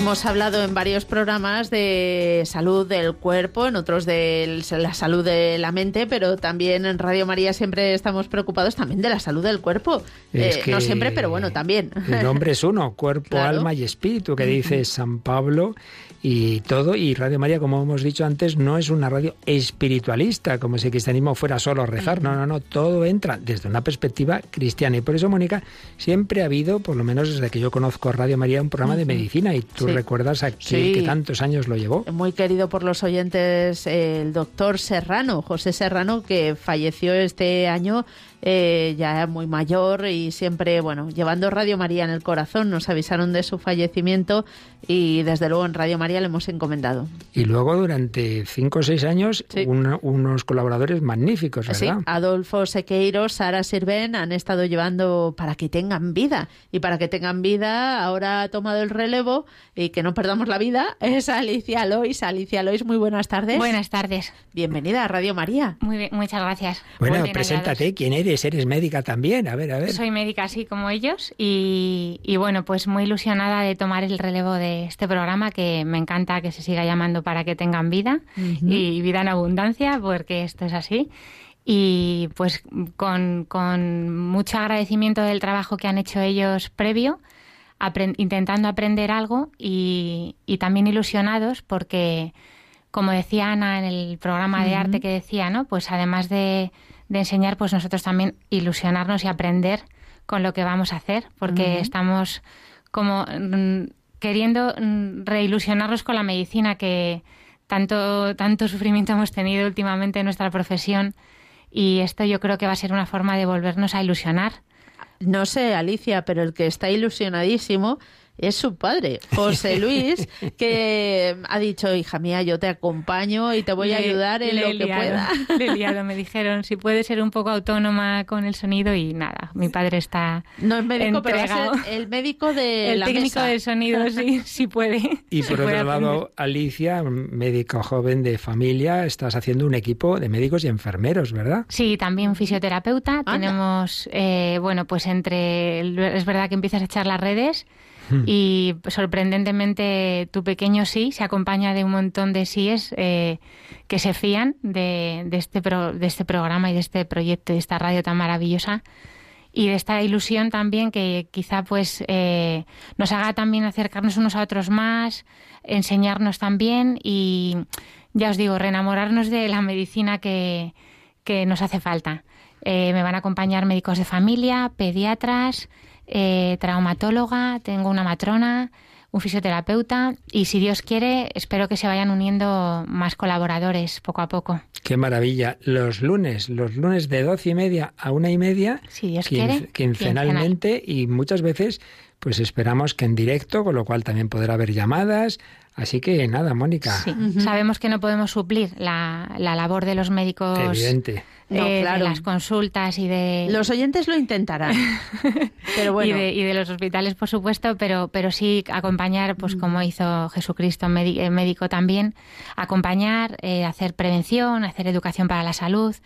Hemos hablado en varios programas de salud del cuerpo, en otros de la salud de la mente, pero también en Radio María siempre estamos preocupados también de la salud del cuerpo. Eh, no siempre, pero bueno, también. El hombre es uno, cuerpo, alma y espíritu, que dice San Pablo y todo. Y Radio María, como hemos dicho antes, no es una radio espiritualista, como si el cristianismo fuera solo rezar. No, no, no, todo entra desde una perspectiva cristiana. Y por eso, Mónica, siempre ha habido, por lo menos desde que yo conozco Radio María, un programa de medicina. Y tú recuerdas a que tantos años lo llevó. Muy querido por los oyentes, el doctor Serrano, José Serrano, que falleció este año eh, ya muy mayor y siempre, bueno, llevando Radio María en el corazón. Nos avisaron de su fallecimiento y desde luego en Radio María le hemos encomendado. Y luego durante cinco o seis años unos colaboradores magníficos, ¿verdad? Sí, Adolfo Sequeiro, Sara Sirven han estado llevando para que tengan vida. Y para que tengan vida ahora ha tomado el relevo y que no perdamos la vida es Alicia Lois. Alicia Lois, muy buenas tardes. Buenas tardes. Bienvenida a Radio María. Muy bien, muchas gracias. Bueno, preséntate, ¿quién eres? Eres, médica también, a ver, a ver. Soy médica así como ellos y, bueno, pues muy ilusionada de tomar el relevo de este programa que me encanta que se siga llamando para que tengan vida y vida en abundancia, porque esto es así. Y pues con, mucho agradecimiento del trabajo que han hecho ellos previo, intentando aprender algo y, también ilusionados porque, como decía Ana en el programa de arte que decía, ¿no? Pues además de de enseñar, pues nosotros también ilusionarnos y aprender con lo que vamos a hacer, porque estamos como mm, queriendo mm, reilusionarnos con la medicina que tanto, tanto sufrimiento hemos tenido últimamente en nuestra profesión y esto yo creo que va a ser una forma de volvernos a ilusionar. No sé, Alicia, pero el que está ilusionadísimo es su padre, José Luis, que ha dicho, hija mía, yo te acompaño y te voy a ayudar en lo que pueda. Le me dijeron, si puede ser un poco autónoma con el sonido y nada, mi padre está No es médico, pero el médico de el técnico de sonido, sí, sí puede. Y por otro lado, Alicia, médico joven de familia, estás haciendo un equipo de médicos y enfermeros, ¿verdad? Sí, también fisioterapeuta. Tenemos, eh, bueno, pues entre, es verdad que empiezas a echar las redes Hmm. Y sorprendentemente tu pequeño sí se acompaña de un montón de síes eh, que se fían de, este de este programa y de este proyecto, de esta radio tan maravillosa y de esta ilusión también que quizá pues eh, nos haga también acercarnos unos a otros más, enseñarnos también y ya os digo, reenamorarnos de la medicina que, que nos hace falta. Eh, me van a acompañar médicos de familia, pediatras, eh, traumatóloga, tengo una matrona, un fisioterapeuta y si Dios quiere, espero que se vayan uniendo más colaboradores poco a poco. Qué maravilla. Los lunes, los lunes de doce y media a una y media, si Dios quiere, quincenalmente y muchas veces pues esperamos que en directo, con lo cual también podrá haber llamadas. Así que nada, Mónica. Sí. Sabemos que no podemos suplir la, la labor de los médicos. Evidente. De, las consultas y de... Los oyentes lo intentarán, pero bueno. y, de, los hospitales, por supuesto, pero, pero sí acompañar, pues como hizo Jesucristo médico también, acompañar, eh, hacer prevención, hacer educación para la salud.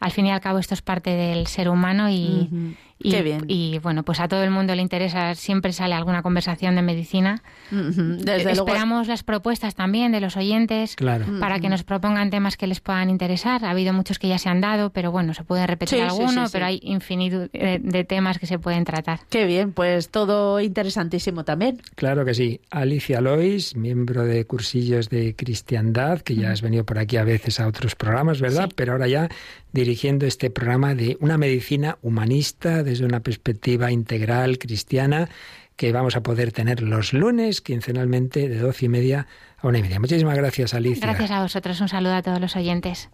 Al fin y al cabo esto es parte del ser humano y... Y, bien. y bueno, pues a todo el mundo le interesa, siempre sale alguna conversación de medicina. Desde Esperamos las propuestas también de los oyentes para que nos propongan temas que les puedan interesar. Ha habido muchos que ya se han dado, pero bueno, se puede repetir alguno, pero hay infinitud de, temas que se pueden tratar. Qué bien, pues todo interesantísimo también. Claro que sí. Alicia Lois, miembro de cursillos de cristiandad, que ya has venido por aquí a veces a otros programas, ¿verdad? Pero ahora ya dirigiendo este programa de una medicina humanista desde una perspectiva integral cristiana que vamos a poder tener los lunes quincenalmente de doce y media a una y media. Muchísimas gracias, Alicia. Gracias a vosotros. Un saludo a todos los oyentes.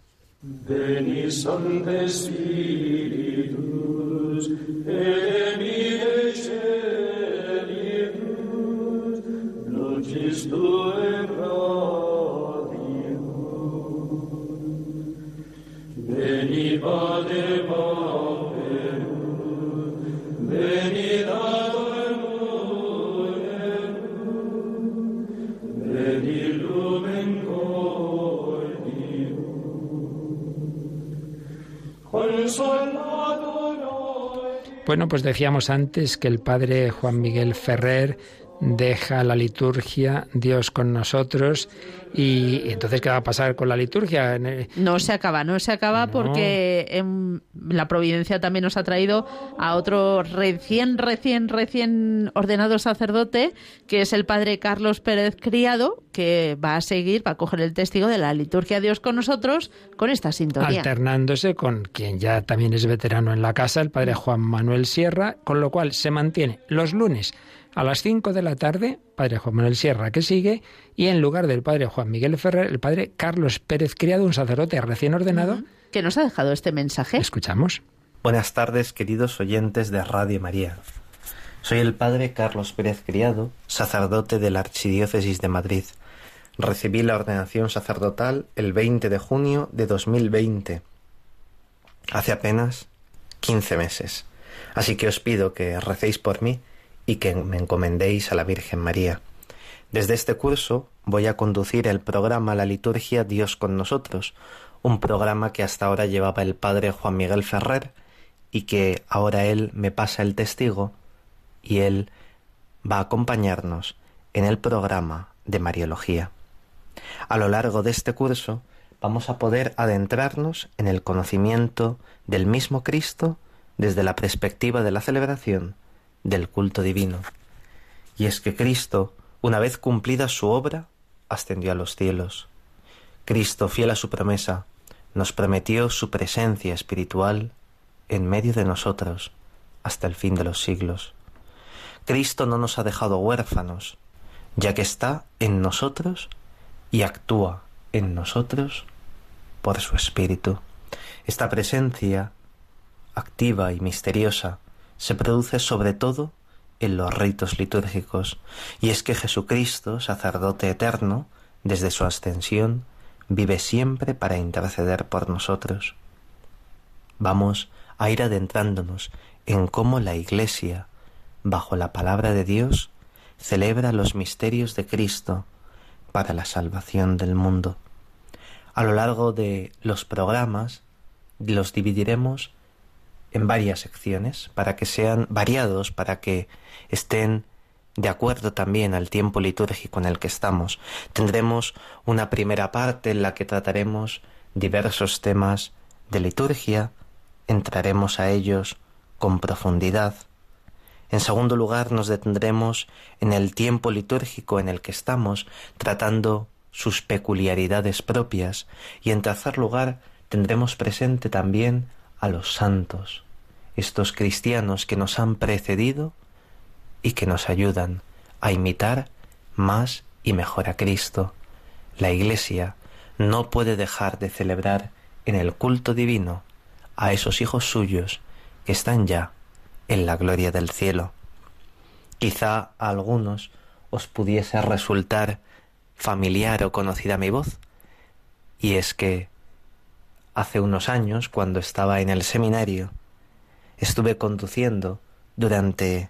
Bueno, pues decíamos antes que el padre Juan Miguel Ferrer deja la liturgia, Dios con nosotros, y, entonces ¿qué va a pasar con la liturgia? No se acaba, no se acaba porque en la providencia también nos ha traído a otro recién, recién, recién ordenado sacerdote, que es el padre Carlos Pérez Criado, que va a seguir, va a coger el testigo de la liturgia Dios con nosotros con esta sintonía. Alternándose con quien ya también es veterano en la casa, el padre Juan Manuel Sierra, con lo cual se mantiene los lunes a las 5 de la tarde, padre Juan Manuel Sierra que sigue, y en lugar del padre Juan Miguel Ferrer, el padre Carlos Pérez Criado, un sacerdote recién ordenado. Que nos ha dejado este mensaje. Escuchamos. Buenas tardes, queridos oyentes de Radio María. Soy el padre Carlos Pérez Criado, sacerdote de la Archidiócesis de Madrid. Recibí la ordenación sacerdotal el 20 de junio de 2020, hace apenas 15 meses. Así que os pido que recéis por mí y que me encomendéis a la Virgen María. Desde este curso voy a conducir el programa La Liturgia Dios con nosotros, un programa que hasta ahora llevaba el padre Juan Miguel Ferrer y que ahora él me pasa el testigo y él va a acompañarnos en el programa de Mariología. A lo largo de este curso vamos a poder adentrarnos en el conocimiento del mismo Cristo desde la perspectiva de la celebración del culto divino. Y es que Cristo, una vez cumplida su obra, ascendió a los cielos. Cristo, fiel a su promesa, nos prometió su presencia espiritual en medio de nosotros hasta el fin de los siglos. Cristo no nos ha dejado huérfanos, ya que está en nosotros y actúa en nosotros por su Espíritu. Esta presencia activa y misteriosa se produce sobre todo en los ritos litúrgicos, y es que Jesucristo, sacerdote eterno, desde su ascensión, vive siempre para interceder por nosotros. Vamos a ir adentrándonos en cómo la Iglesia, bajo la palabra de Dios, celebra los misterios de Cristo para la salvación del mundo. A lo largo de los programas los dividiremos en varias secciones para que sean variados, para que estén de acuerdo también al tiempo litúrgico en el que estamos. Tendremos una primera parte en la que trataremos diversos temas de liturgia, entraremos a ellos con profundidad. En segundo lugar, nos detendremos en el tiempo litúrgico en el que estamos, tratando sus peculiaridades propias, y en tercer lugar, tendremos presente también a los santos, estos cristianos que nos han precedido y que nos ayudan a imitar más y mejor a Cristo. La Iglesia no puede dejar de celebrar en el culto divino a esos hijos suyos que están ya en la gloria del cielo. Quizá a algunos os pudiese resultar familiar o conocida mi voz, y es que hace unos años, cuando estaba en el seminario, estuve conduciendo durante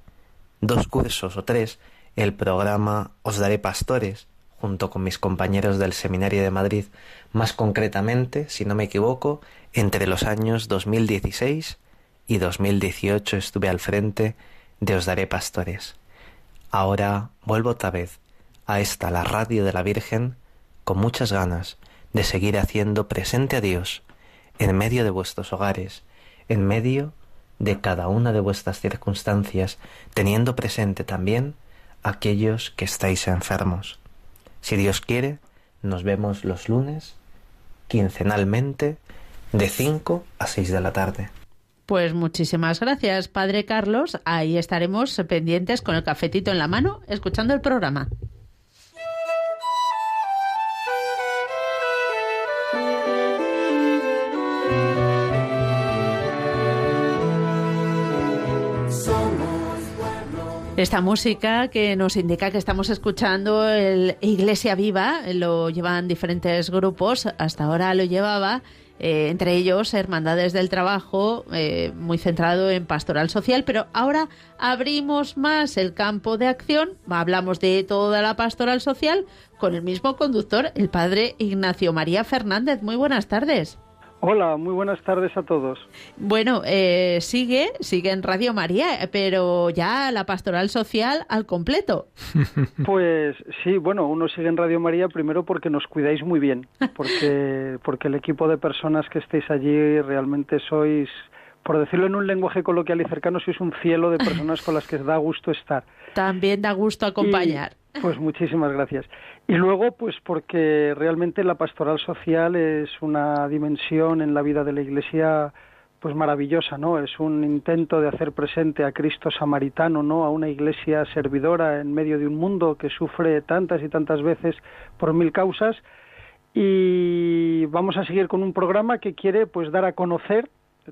dos cursos o tres el programa Os Daré Pastores, junto con mis compañeros del Seminario de Madrid, más concretamente, si no me equivoco, entre los años 2016 y 2018 estuve al frente de Os Daré Pastores. Ahora vuelvo otra vez a esta, la radio de la Virgen, con muchas ganas de seguir haciendo presente a Dios en medio de vuestros hogares, en medio de cada una de vuestras circunstancias, teniendo presente también aquellos que estáis enfermos. Si Dios quiere, nos vemos los lunes, quincenalmente, de 5 a 6 de la tarde. Pues muchísimas gracias, Padre Carlos. Ahí estaremos pendientes con el cafetito en la mano, escuchando el programa. Esta música que nos indica que estamos escuchando el Iglesia Viva, lo llevan diferentes grupos, hasta ahora lo llevaba eh, entre ellos Hermandades del Trabajo, eh, muy centrado en pastoral social, pero ahora abrimos más el campo de acción, hablamos de toda la pastoral social con el mismo conductor, el padre Ignacio María Fernández. Muy buenas tardes. Hola, muy buenas tardes a todos. Bueno, eh, sigue, sigue en Radio María, pero ya la pastoral social al completo. Pues sí, bueno, uno sigue en Radio María primero porque nos cuidáis muy bien, porque, porque el equipo de personas que estáis allí realmente sois, por decirlo en un lenguaje coloquial y cercano, sois un cielo de personas con las que da gusto estar. También da gusto acompañar. pues muchísimas gracias. Y luego, pues porque realmente la pastoral social es una dimensión en la vida de la Iglesia pues maravillosa, ¿no? Es un intento de hacer presente a Cristo samaritano, ¿no? A una iglesia servidora en medio de un mundo que sufre tantas y tantas veces por mil causas y vamos a seguir con un programa que quiere pues dar a conocer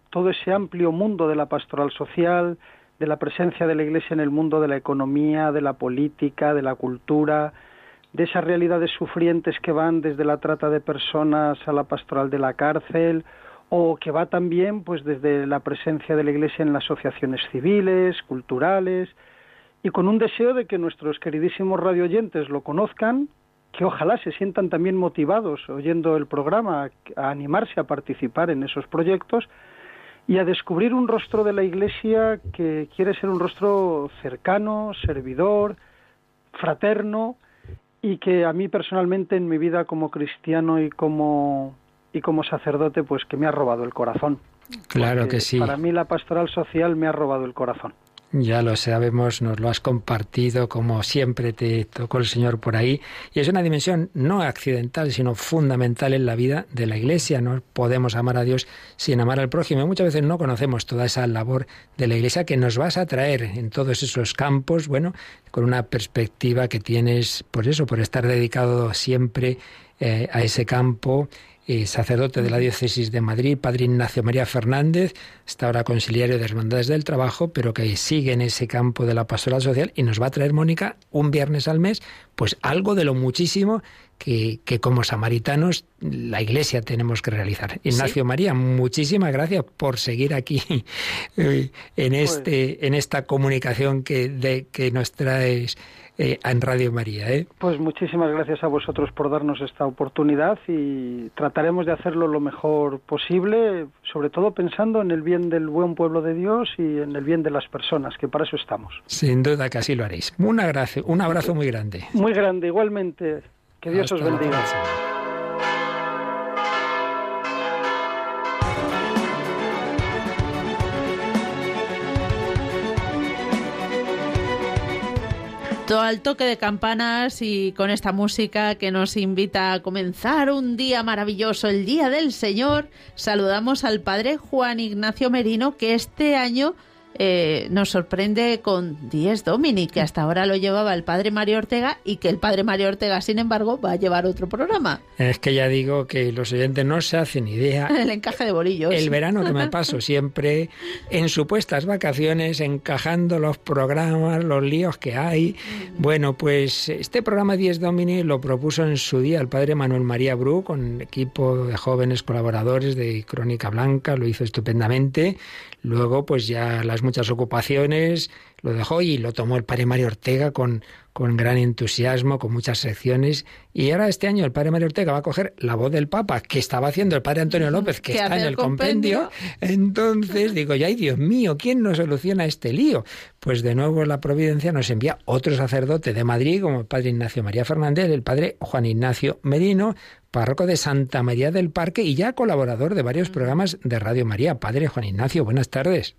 todo ese amplio mundo de la pastoral social, de la presencia de la Iglesia en el mundo de la economía, de la política, de la cultura, de esas realidades sufrientes que van desde la trata de personas a la pastoral de la cárcel o que va también pues desde la presencia de la Iglesia en las asociaciones civiles, culturales y con un deseo de que nuestros queridísimos radioyentes lo conozcan, que ojalá se sientan también motivados oyendo el programa a animarse a participar en esos proyectos y a descubrir un rostro de la Iglesia que quiere ser un rostro cercano, servidor, fraterno, y que a mí personalmente en mi vida como cristiano y como y como sacerdote pues que me ha robado el corazón. Claro que sí. Para mí la pastoral social me ha robado el corazón. Ya lo sabemos, nos lo has compartido, como siempre te tocó el Señor por ahí. Y es una dimensión no accidental, sino fundamental en la vida de la Iglesia. No podemos amar a Dios sin amar al prójimo. Muchas veces no conocemos toda esa labor de la Iglesia que nos vas a traer en todos esos campos, bueno, con una perspectiva que tienes, por eso, por estar dedicado siempre eh, a ese campo eh, sacerdote de la diócesis de Madrid, padre Ignacio María Fernández, está ahora conciliario de Hermandades del Trabajo, pero que sigue en ese campo de la pastoral social y nos va a traer, Mónica, un viernes al mes, pues algo de lo muchísimo que, como samaritanos la Iglesia tenemos que realizar. Ignacio María, muchísimas gracias por seguir aquí eh, en, pues este, en esta comunicación que, de, que nos traes eh, en Radio María. ¿eh? Pues muchísimas gracias a vosotros por darnos esta oportunidad y trataremos de hacerlo lo mejor posible, sobre todo pensando en el bien del buen pueblo de Dios y en el bien de las personas, que para eso estamos. Sin duda que así lo haréis. Un abrazo, un abrazo muy grande. Muy grande, igualmente. Que Dios os bendiga. Al toque de campanas y con esta música que nos invita a comenzar un día maravilloso, el Día del Señor, saludamos al Padre Juan Ignacio Merino que este año eh, nos sorprende con Diez Domini, que hasta ahora lo llevaba el padre Mario Ortega y que el padre Mario Ortega, sin embargo, va a llevar otro programa. Es que ya digo que los oyentes no se hacen idea. el encaje de bolillos. El verano que me paso siempre en supuestas vacaciones, encajando los programas, los líos que hay. Bueno, pues este programa Diez Domini lo propuso en su día el padre Manuel María Bru con equipo de jóvenes colaboradores de Crónica Blanca, lo hizo estupendamente. Luego, pues ya las muchas ocupaciones lo dejó y lo tomó el padre Mario Ortega con, con gran entusiasmo, con muchas secciones. Y ahora este año el padre Mario Ortega va a coger la voz del Papa, que estaba haciendo el padre Antonio López, que está en el compendio. Entonces digo, ya, ay Dios mío, ¿quién nos soluciona este lío? Pues de nuevo la providencia nos envía otro sacerdote de Madrid, como el padre Ignacio María Fernández, el padre Juan Ignacio Merino, párroco de Santa María del Parque y ya colaborador de varios programas de Radio María. Padre Juan Ignacio, buenas tardes.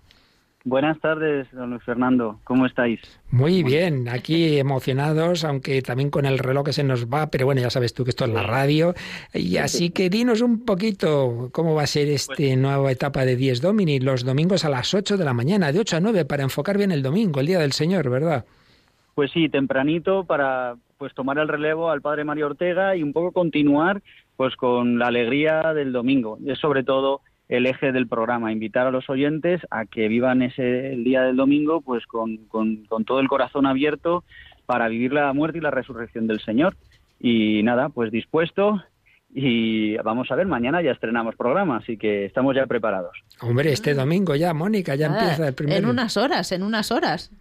Buenas tardes, don Luis Fernando. ¿Cómo estáis? Muy bien, aquí emocionados, aunque también con el reloj que se nos va, pero bueno, ya sabes tú que esto es la radio. Y así que dinos un poquito cómo va a ser esta pues nueva etapa de 10 Domini, los domingos a las 8 de la mañana, de 8 a 9, para enfocar bien el domingo, el Día del Señor, ¿verdad? Pues sí, tempranito para pues tomar el relevo al padre Mario Ortega y un poco continuar pues con la alegría del domingo. Es sobre todo el eje del programa, invitar a los oyentes a que vivan ese el día del domingo pues con, con, con todo el corazón abierto para vivir la muerte y la resurrección del Señor. Y nada, pues dispuesto y vamos a ver, mañana ya estrenamos programa, así que estamos ya preparados. Hombre, este domingo ya, Mónica, ya empieza el primer... En unas horas, en unas horas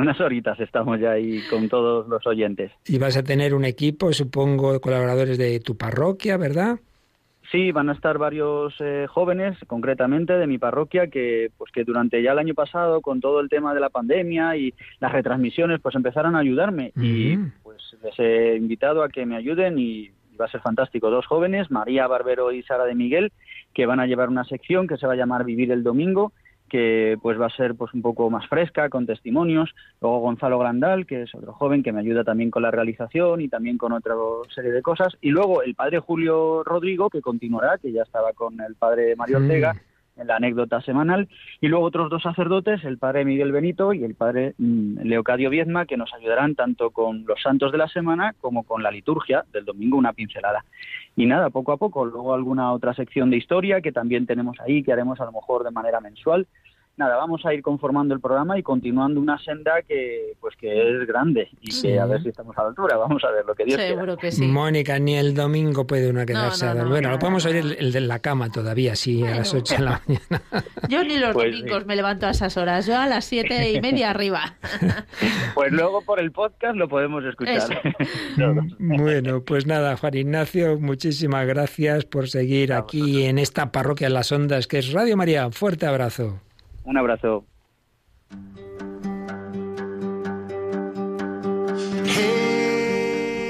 unas horitas estamos ya ahí con todos los oyentes. Y vas a tener un equipo, supongo, colaboradores de tu parroquia, ¿verdad? Sí, van a estar varios eh, jóvenes, concretamente de mi parroquia, que pues que durante ya el año pasado, con todo el tema de la pandemia y las retransmisiones, pues empezaron a ayudarme. Y pues les he invitado a que me ayuden y va a ser fantástico. Dos jóvenes, María Barbero y Sara de Miguel, que van a llevar una sección que se va a llamar Vivir el Domingo que pues va a ser pues un poco más fresca con testimonios. Luego Gonzalo Grandal que es otro joven que me ayuda también con la realización y también con otra serie de cosas. Y luego el padre Julio Rodrigo que continuará que ya estaba con el padre Mario Ortega en la anécdota semanal, y luego otros dos sacerdotes, el padre Miguel Benito y el padre mm, Leocadio Viezma, que nos ayudarán tanto con los santos de la semana como con la liturgia del domingo, una pincelada. Y nada, poco a poco, luego alguna otra sección de historia que también tenemos ahí, que haremos a lo mejor de manera mensual, nada, vamos a ir conformando el programa y continuando una senda que pues que es grande y que a ver si estamos a la altura, vamos a ver lo que Dios Seguro que sí. Mónica, ni el domingo puede una quedarse a dormir. Bueno, lo podemos oír el, de la cama todavía, sí, a las 8 de la mañana. Yo ni los pues domingos me levanto a esas horas, yo a las siete y media arriba. Pues luego por el podcast lo podemos escuchar. bueno, pues nada, Juan Ignacio, muchísimas gracias por seguir aquí en esta parroquia en las ondas que es Radio María. Fuerte abrazo. Un abrazo.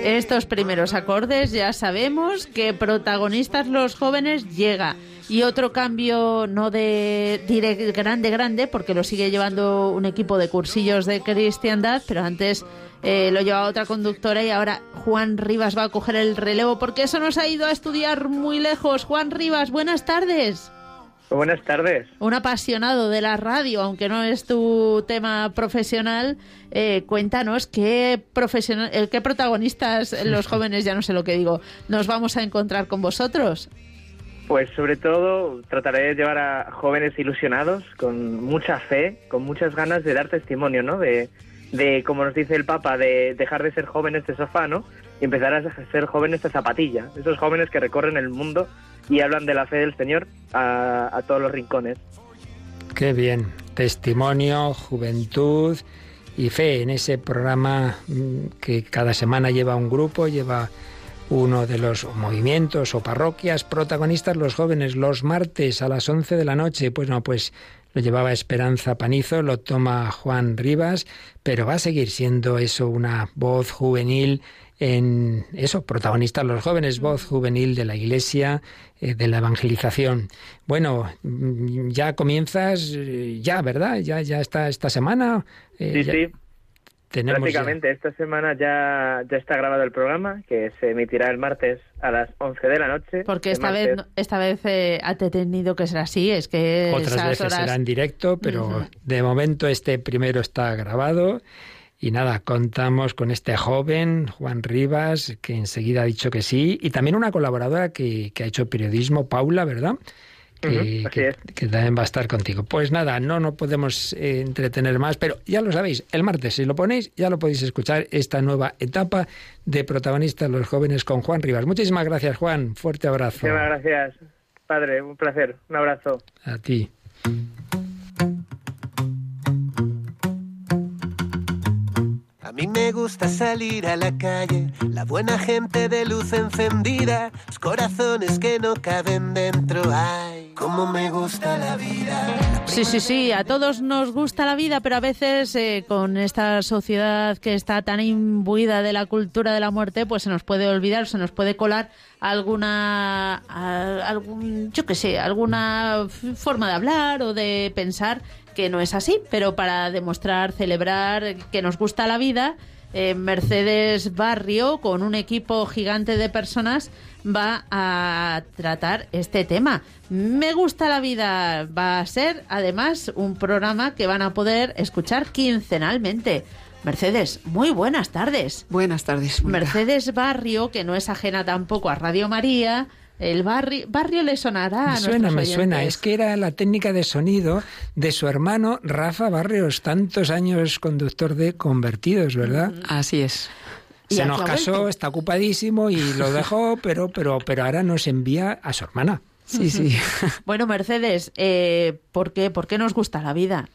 Estos primeros acordes ya sabemos que protagonistas los jóvenes llega. Y otro cambio no de grande grande porque lo sigue llevando un equipo de cursillos de cristiandad pero antes eh, lo llevaba otra conductora y ahora Juan Rivas va a coger el relevo porque eso nos ha ido a estudiar muy lejos. Juan Rivas buenas tardes Buenas tardes. Un apasionado de la radio, aunque no es tu tema profesional, eh, cuéntanos qué, profesional, eh, qué protagonistas, los jóvenes, ya no sé lo que digo, nos vamos a encontrar con vosotros. Pues sobre todo trataré de llevar a jóvenes ilusionados, con mucha fe, con muchas ganas de dar testimonio, ¿no? De, de como nos dice el Papa, de dejar de ser jóvenes de sofá, ¿no? Y empezar a ser jóvenes de zapatilla. Esos jóvenes que recorren el mundo y hablan de la fe del Señor a, todos los rincones. Qué bien. Testimonio, juventud y fe en ese programa mm, que cada semana lleva un grupo, lleva uno de los movimientos o parroquias protagonistas, los jóvenes, los martes a las 11 de la noche. Pues no, pues lo llevaba Esperanza Panizo, lo toma Juan Rivas, pero va a seguir siendo eso una voz juvenil en eso, protagonistas los jóvenes, voz juvenil de la Iglesia, eh, de la evangelización. Bueno, ya comienzas, eh, ya, ¿verdad? Ya, ya está esta semana. Eh, sí, sí. Tenemos Prácticamente, esta semana ya, ya está grabado el programa, que se emitirá el martes a las 11 de la noche. Porque esta martes- vez, esta vez eh, ha tenido que ser así, es que Otras esas veces horas... será en directo, pero de momento este primero está grabado. Y nada, contamos con este joven, Juan Rivas, que enseguida ha dicho que sí, y también una colaboradora que, que ha hecho periodismo, Paula, ¿verdad? Que, así que- es. que también va a estar contigo. Pues nada, no no podemos eh, entretener más, pero ya lo sabéis, el martes, si lo ponéis, ya lo podéis escuchar, esta nueva etapa de protagonistas los jóvenes con Juan Rivas. Muchísimas gracias, Juan. Fuerte abrazo. Muchísimas gracias, padre, un placer, un abrazo. A ti. Mí me gusta salir a la calle, la buena gente de luz encendida, los corazones que no caben dentro. Ay, cómo me gusta la vida. Sí, sí, sí, a todos nos gusta la vida, pero a veces eh, con esta sociedad que está tan imbuida de la cultura de la muerte, pues se nos puede olvidar, se nos puede colar alguna, yo qué sé, alguna forma de hablar o de pensar que no es así, pero para demostrar, celebrar que nos gusta la vida, eh, Mercedes Barrio, con un equipo gigante de personas, va a tratar este tema. Me gusta la vida. Va a ser, además, un programa que van a poder escuchar quincenalmente. Mercedes, muy buenas tardes. Buenas tardes. Mercedes Barrio, que no es ajena tampoco a Radio María. El barrio, barrio le sonará. Me suena, me suena. Es que era la técnica de sonido de su hermano Rafa Barrios, tantos años conductor de Convertidos, ¿verdad? Así es. Se nos casó, vuelto. está ocupadísimo y lo dejó, pero, pero, pero ahora nos envía a su hermana. Sí, sí. Bueno, Mercedes, eh, ¿por, qué, ¿por qué nos gusta la vida?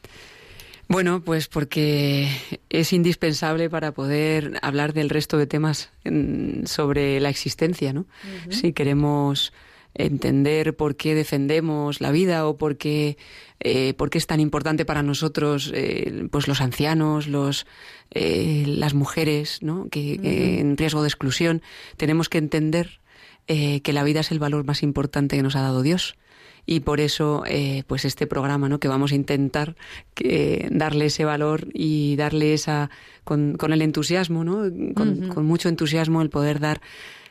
Bueno, pues porque es indispensable para poder hablar del resto de temas mm, sobre la existencia, ¿no? Si queremos entender por qué defendemos la vida o por qué, eh, por qué es tan importante para nosotros eh, pues los ancianos, los, eh, las mujeres ¿no? que, en riesgo de exclusión, tenemos que entender eh, que la vida es el valor más importante que nos ha dado Dios y por eso eh, pues este programa no que vamos a intentar que, darle ese valor y darle esa con, con el entusiasmo no con, mucho entusiasmo el poder dar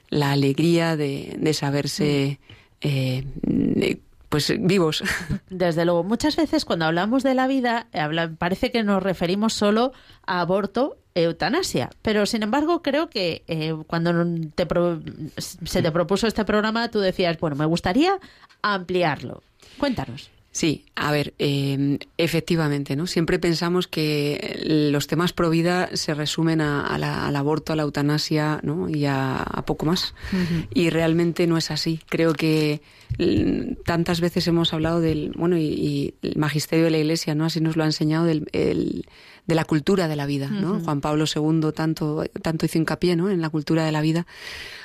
la alegría de, de saberse eh, eh, pues vivos. Desde luego, muchas veces cuando hablamos de la vida, habla- parece que nos referimos solo a aborto, eutanasia. Pero sin embargo, creo que eh, cuando te pro- se te propuso este programa, tú decías, bueno, me gustaría ampliarlo. Cuéntanos. Sí, a ver, eh, efectivamente, ¿no? Siempre pensamos que los temas pro vida se resumen a- a la- al aborto, a la eutanasia, ¿no? Y a, a poco más. Y realmente no es así. Creo que mm, tantas veces hemos hablado del, bueno, y, y el magisterio de la Iglesia, ¿no? Así nos lo ha enseñado del, el- de la cultura de la vida, ¿no? Juan Pablo II tanto, tanto hizo hincapié, ¿no? En la cultura de la vida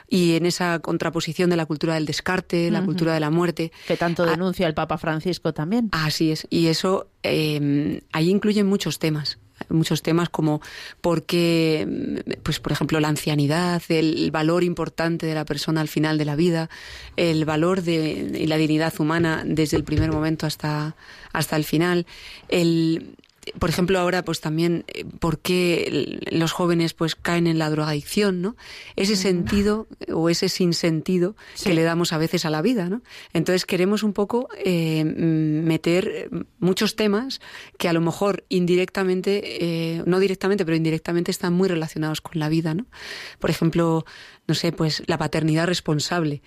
y en esa contraposición de la cultura del descarte, la cultura de la muerte. Que tanto denuncia el Papa Francisco también. Así es. Y eso eh, ahí incluyen muchos temas. Muchos temas como por qué, mm, pues por ejemplo, la ancianidad, el valor importante de la persona al final de la vida, el valor de, y la dignidad humana desde el primer momento hasta, hasta el final, el, por ejemplo, ahora pues también eh, por qué los jóvenes pues caen en la drogadicción, ¿no? Ese sentido o ese sinsentido que le damos a veces a la vida, ¿no? Entonces queremos un poco eh, meter muchos temas que a lo mejor indirectamente, eh, no directamente, pero indirectamente están muy relacionados con la vida, ¿no? Por ejemplo, no sé, pues la paternidad responsable.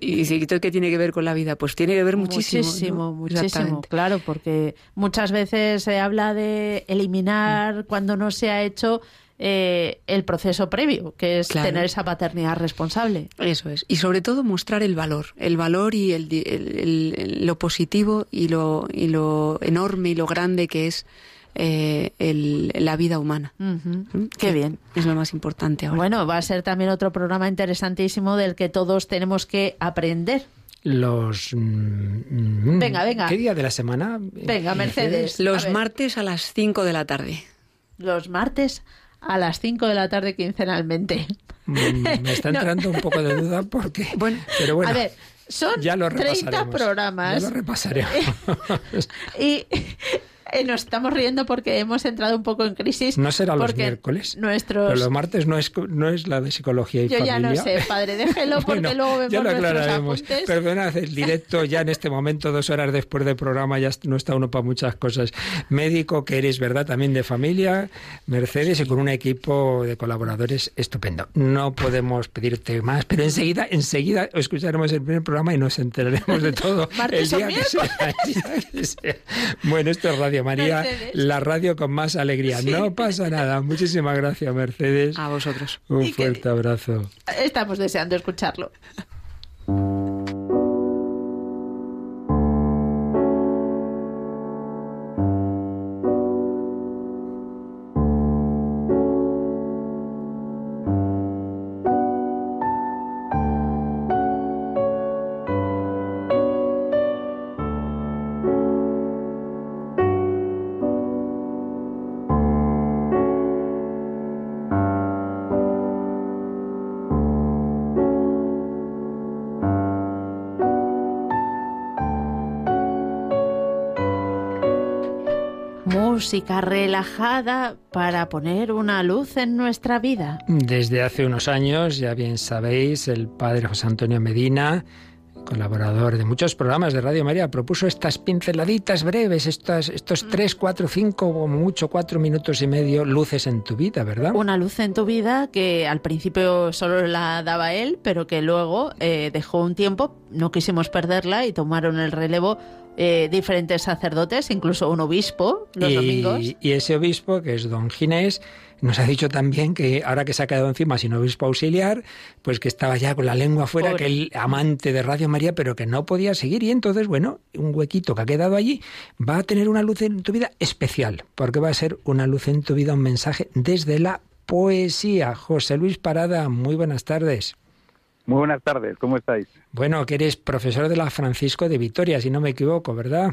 Y, y si qué tiene que ver con la vida, pues tiene que ver muchísimo. ¿no? Muchísimo, Exactamente. claro, porque muchas veces se habla de eliminar cuando no se ha hecho eh, el proceso previo, que es Claro. tener esa paternidad responsable. Eso es. Y sobre todo mostrar el valor, el valor y el- el- el- lo positivo y lo, y lo enorme y lo grande que es eh, el- la vida humana. ¿Mm? Qué Que bien. Es lo más importante ahora. Bueno, va a ser también otro programa interesantísimo del que todos tenemos que aprender. Los. mm, mm, Venga, venga. ¿Qué día de la semana? Venga, Mercedes. Los a martes a las 5 de la tarde. Los martes a las 5 de la tarde quincenalmente. Mm, Me está No. entrando un poco de duda porque. Bueno, pero bueno. a ver, son ya lo 30 repasaremos. programas. Ya lo repasaremos. Y Eh, nos estamos riendo porque hemos entrado un poco en crisis. No será los miércoles. Nuestros... Pero los martes no es, no es la de psicología y Yo familia. ya no sé, padre, déjelo porque Bueno, luego vemos ya lo nuestros aclararemos. apuntes. Perdonad, el directo ya en este momento, dos horas después del programa, ya no está uno para muchas cosas. Médico, que eres, ¿verdad? También de familia, Mercedes, y con un equipo de colaboradores estupendo. No podemos pedirte más, pero enseguida, enseguida escucharemos el primer programa y nos enteraremos de todo. Martes el o día que sea, el día que sea. Bueno, esto es Radio María, Mercedes. la radio con más alegría. Sí. No pasa nada. Muchísimas gracias, Mercedes. A vosotros. Un Y que- fuerte abrazo. Estamos deseando escucharlo. Música relajada para poner una luz en nuestra vida. Desde hace unos años, ya bien sabéis, el padre José Antonio Medina, colaborador de muchos programas de Radio María, propuso estas pinceladitas breves, estas, estos tres, cuatro, cinco, o mucho cuatro minutos y medio, luces en tu vida, ¿verdad? Una luz en tu vida que al principio solo la daba él, pero que luego eh, dejó un tiempo, no quisimos perderla y tomaron el relevo eh, diferentes sacerdotes, incluso un obispo los y, domingos. y ese obispo, que es don Ginés, nos ha dicho también que ahora que se ha quedado encima sin obispo auxiliar, pues que estaba ya con la lengua fuera, Pobre. que el amante de Radio María, pero que no podía seguir. Y entonces, bueno, un huequito que ha quedado allí va a tener una luz en tu vida especial, porque va a ser una luz en tu vida, un mensaje desde la poesía. José Luis Parada, muy buenas tardes. Muy buenas tardes, ¿cómo estáis? Bueno, que eres profesor de la Francisco de Vitoria, si no me equivoco, ¿verdad?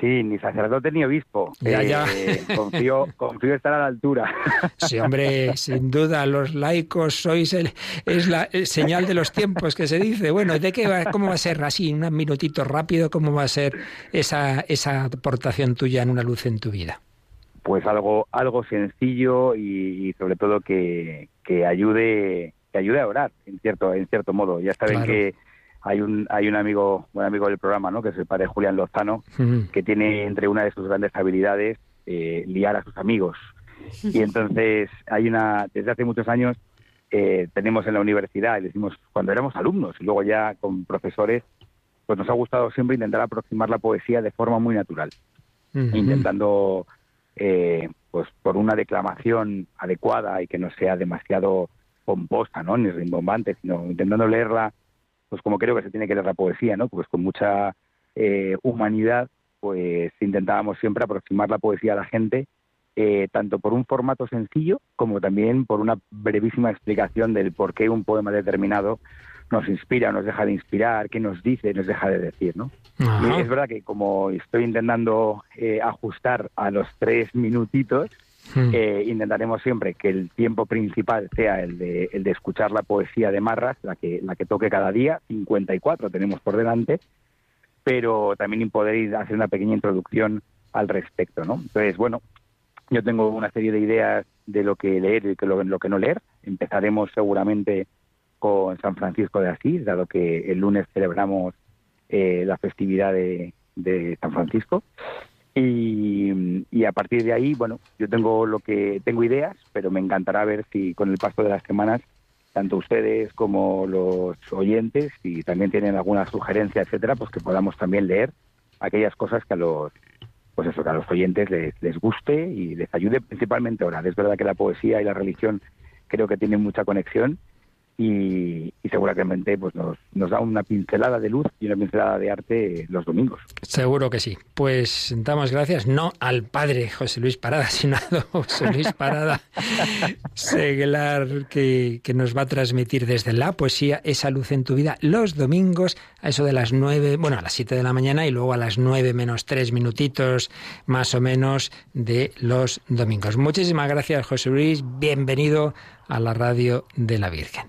Sí, ni sacerdote ni obispo. Ya, Eh, ya. Confío, confío estar a la altura. Sí, hombre, sin duda, los laicos sois el, es la eh, señal de los tiempos que se dice. Bueno, ¿de qué va, cómo va a ser así, un minutito rápido, cómo va a ser esa, esa aportación tuya en una luz en tu vida? Pues algo, algo sencillo y, y sobre todo que, que ayude, que ayude a orar, en cierto, en cierto modo. Ya saben Claro. que hay un, hay un amigo, buen amigo del programa, ¿no? Que es el padre Julián Lozano, que tiene entre una de sus grandes habilidades eh, liar a sus amigos. Y entonces hay una, desde hace muchos años eh, tenemos en la universidad, y decimos cuando éramos alumnos y luego ya con profesores, pues nos ha gustado siempre intentar aproximar la poesía de forma muy natural, intentando, eh, pues por una declamación adecuada y que no sea demasiado composta, ¿no? Ni rimbombante, sino intentando leerla, pues como creo que se tiene que leer la poesía, ¿no? Pues con mucha eh, humanidad, pues intentábamos siempre aproximar la poesía a la gente, eh, tanto por un formato sencillo como también por una brevísima explicación del por qué un poema determinado nos inspira, nos deja de inspirar, qué nos dice, nos deja de decir, ¿no? Ajá. Y es verdad que como estoy intentando eh, ajustar a los tres minutitos, Mm. eh, intentaremos siempre que el tiempo principal sea el de, el de escuchar la poesía de Marras, la que, la que toque cada día, 54 tenemos por delante, pero también a hacer una pequeña introducción al respecto, ¿no? Entonces, bueno, yo tengo una serie de ideas de lo que leer y de lo, que no leer. Empezaremos seguramente con San Francisco de Asís, dado que el lunes celebramos eh, la festividad de San Francisco. Y, a partir de ahí, bueno, yo tengo lo que tengo ideas, pero me encantará ver si con el paso de las semanas, tanto ustedes como los oyentes, si también tienen alguna sugerencia, etcétera, pues que podamos también leer aquellas cosas que a los pues eso, que a los oyentes les, les guste y les ayude principalmente a orar. Es verdad que la poesía y la religión creo que tienen mucha conexión y, seguramente pues nos, nos da una pincelada de luz y una pincelada de arte los domingos. Seguro que sí. Pues damos gracias no al padre José Luis Parada, sino a José Luis Parada Seglar, que, que nos va a transmitir desde la poesía esa luz en tu vida los domingos a eso de las nueve, bueno, a las siete de la mañana y luego a las nueve menos tres minutitos más o menos de los domingos. Muchísimas gracias, José Luis. Bienvenido a la radio de la Virgen.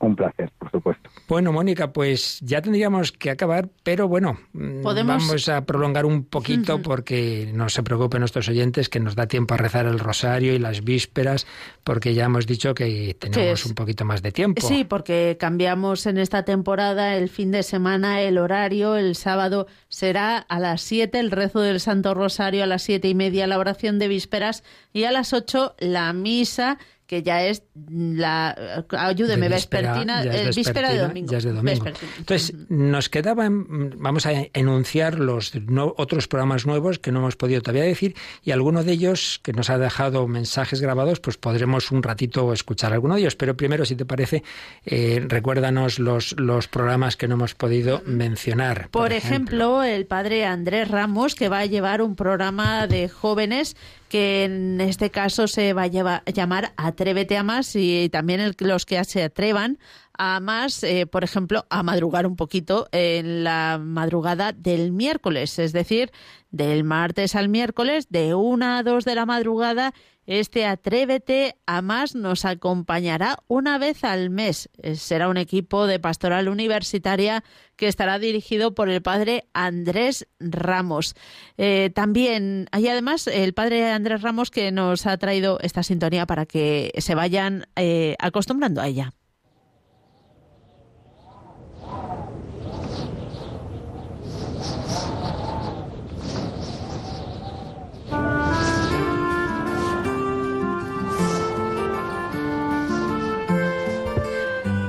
Un placer, por supuesto. Bueno, Mónica, pues ya tendríamos que acabar, pero bueno, mm, vamos a prolongar un poquito porque no se preocupen nuestros oyentes que nos da tiempo a rezar el rosario y las vísperas, porque ya hemos dicho que tenemos un poquito más de tiempo. Sí, porque cambiamos en esta temporada el fin de semana el horario. El sábado será a las 7 el rezo del Santo Rosario, a las siete y media la oración de vísperas y a las 8 la misa que ya es la ayúdeme vespertina, el víspera de domingo. Ya es de domingo. Entonces, nos quedaban vamos a enunciar los otros programas nuevos que no hemos podido todavía decir y alguno de ellos que nos ha dejado mensajes grabados, pues podremos un ratito escuchar alguno de ellos, pero primero si te parece eh, recuérdanos los los programas que no hemos podido mencionar. Por, ejemplo, el padre Andrés Ramos que va a llevar un programa de jóvenes que en este caso se va a llamar Atrévete a más y también los que se atrevan a más, eh, por ejemplo, a madrugar un poquito en la madrugada del miércoles, es decir, del martes al miércoles, de una a dos de la madrugada este Atrévete a más nos acompañará una vez al mes. Eh, será un equipo de pastoral universitaria que estará dirigido por el padre Andrés Ramos. Eh, también hay además el padre Andrés Ramos que nos ha traído esta sintonía para que se vayan eh, acostumbrando a ella.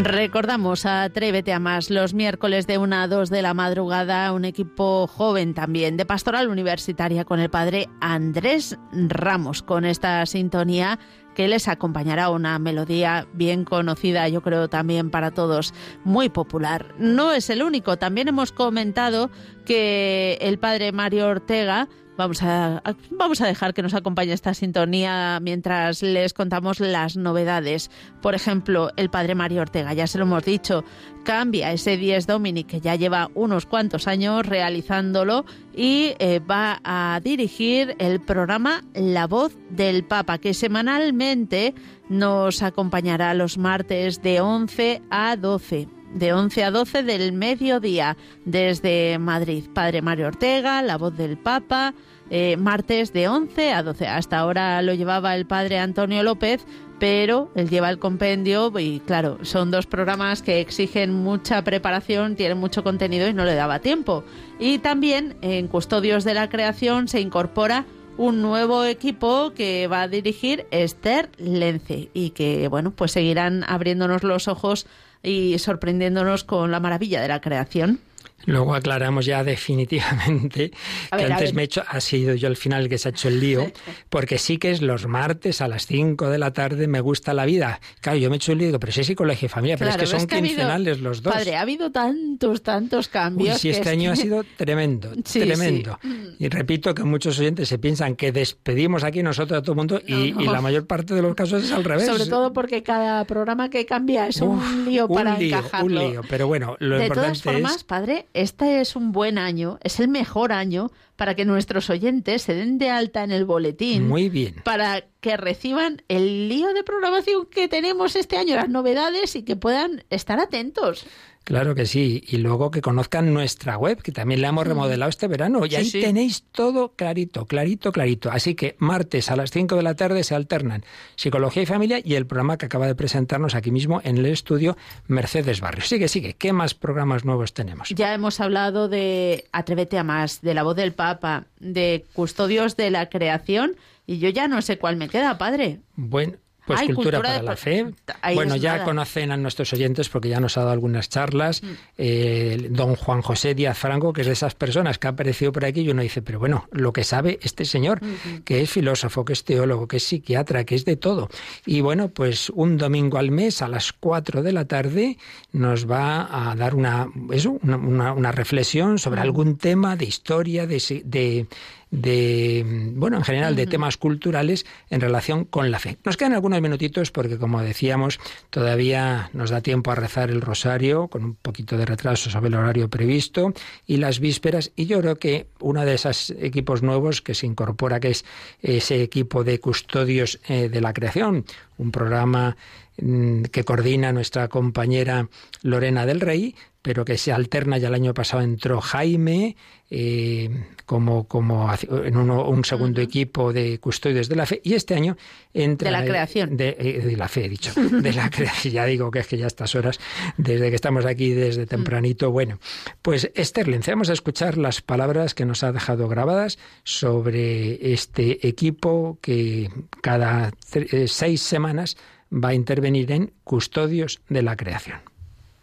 Recordamos Atrévete a más los miércoles de 1 a 2 de la madrugada, un equipo joven también de pastoral universitaria con el padre Andrés Ramos, con esta sintonía que les acompañará una melodía bien conocida, yo creo también para todos, muy popular. No es el único, también hemos comentado que el padre Mario Ortega Vamos a, vamos a dejar que nos acompañe esta sintonía mientras les contamos las novedades. Por ejemplo, el padre Mario Ortega, ya se lo hemos dicho, cambia ese 10 Dominic que ya lleva unos cuantos años realizándolo y eh, va a dirigir el programa La Voz del Papa, que semanalmente nos acompañará los martes de 11 a 12 de 11 a 12 del mediodía desde Madrid. Padre Mario Ortega, la voz del Papa, eh, martes de 11 a 12. Hasta ahora lo llevaba el padre Antonio López, pero él lleva el compendio y claro, son dos programas que exigen mucha preparación, tienen mucho contenido y no le daba tiempo. Y también en Custodios de la Creación se incorpora un nuevo equipo que va a dirigir Esther Lence y que bueno, pues seguirán abriéndonos los ojos y sorprendiéndonos con la maravilla de la creación. Luego aclaramos ya definitivamente que antes me he hecho, ha sido yo al final el que se ha hecho el lío, porque sí que es los martes a las 5 de la tarde me gusta la vida. Claro, yo me he hecho el lío, pero sí, sí, colegio y familia, pero es que son quincenales los dos. Padre, ha habido tantos, tantos cambios. Uy, sí, este año ha sido tremendo, tremendo. Y repito que muchos oyentes se piensan que despedimos aquí nosotros a todo el mundo y, la mayor parte de los casos es al revés. Sobre todo porque cada programa que cambia es un lío para lío, encajarlo. Un lío, pero bueno, lo de importante todas formas, padre, este es un buen año, es el mejor año para que nuestros oyentes se den de alta en el boletín. Muy bien. Para que reciban el lío de programación que tenemos este año, las novedades y que puedan estar atentos. Claro que sí. Y luego que conozcan nuestra web, que también la hemos remodelado este verano. Y ahí tenéis todo clarito, clarito, clarito. Así que martes a las 5 de la tarde se alternan Psicología y Familia y el programa que acaba de presentarnos aquí mismo en el estudio Mercedes Barrio. Sigue, sigue. ¿Qué más programas nuevos tenemos? Ya hemos hablado de Atrévete a más, de La Voz del Papa, de Custodios de la Creación. Y yo ya no sé cuál me queda, padre. Bueno, pues cultura, para la fe. bueno, ya conocen a nuestros oyentes porque ya nos ha dado algunas charlas. Mm. Eh, don Juan José Díaz Franco, que es de esas personas que ha aparecido por aquí, y uno dice, pero bueno, lo que sabe este señor, que es filósofo, que es teólogo, que es psiquiatra, que es de todo. Y bueno, pues un domingo al mes a las 4 de la tarde nos va a dar una, eso, una, reflexión sobre mm. algún tema de historia, de de, bueno, en general de temas culturales en relación con la fe. Nos quedan algunos minutitos porque, como decíamos, todavía nos da tiempo a rezar el rosario con un poquito de retraso sobre el horario previsto y las vísperas. Y yo creo que uno de esos equipos nuevos que se incorpora, que es ese equipo de custodios eh, de la creación, un programa mm, que coordina nuestra compañera Lorena del Rey, pero que se alterna. Ya el año pasado entró Jaime eh, como, como en un segundo equipo de custodios de la fe y este año entra... De la creación. De, eh, de la fe, he dicho. De la creación. Ya digo que es que ya a estas horas, desde que estamos aquí desde tempranito. Bueno, pues Esther Lince, vamos a escuchar las palabras que nos ha dejado grabadas sobre este equipo que cada eh, seis semanas va a intervenir en custodios de la creación.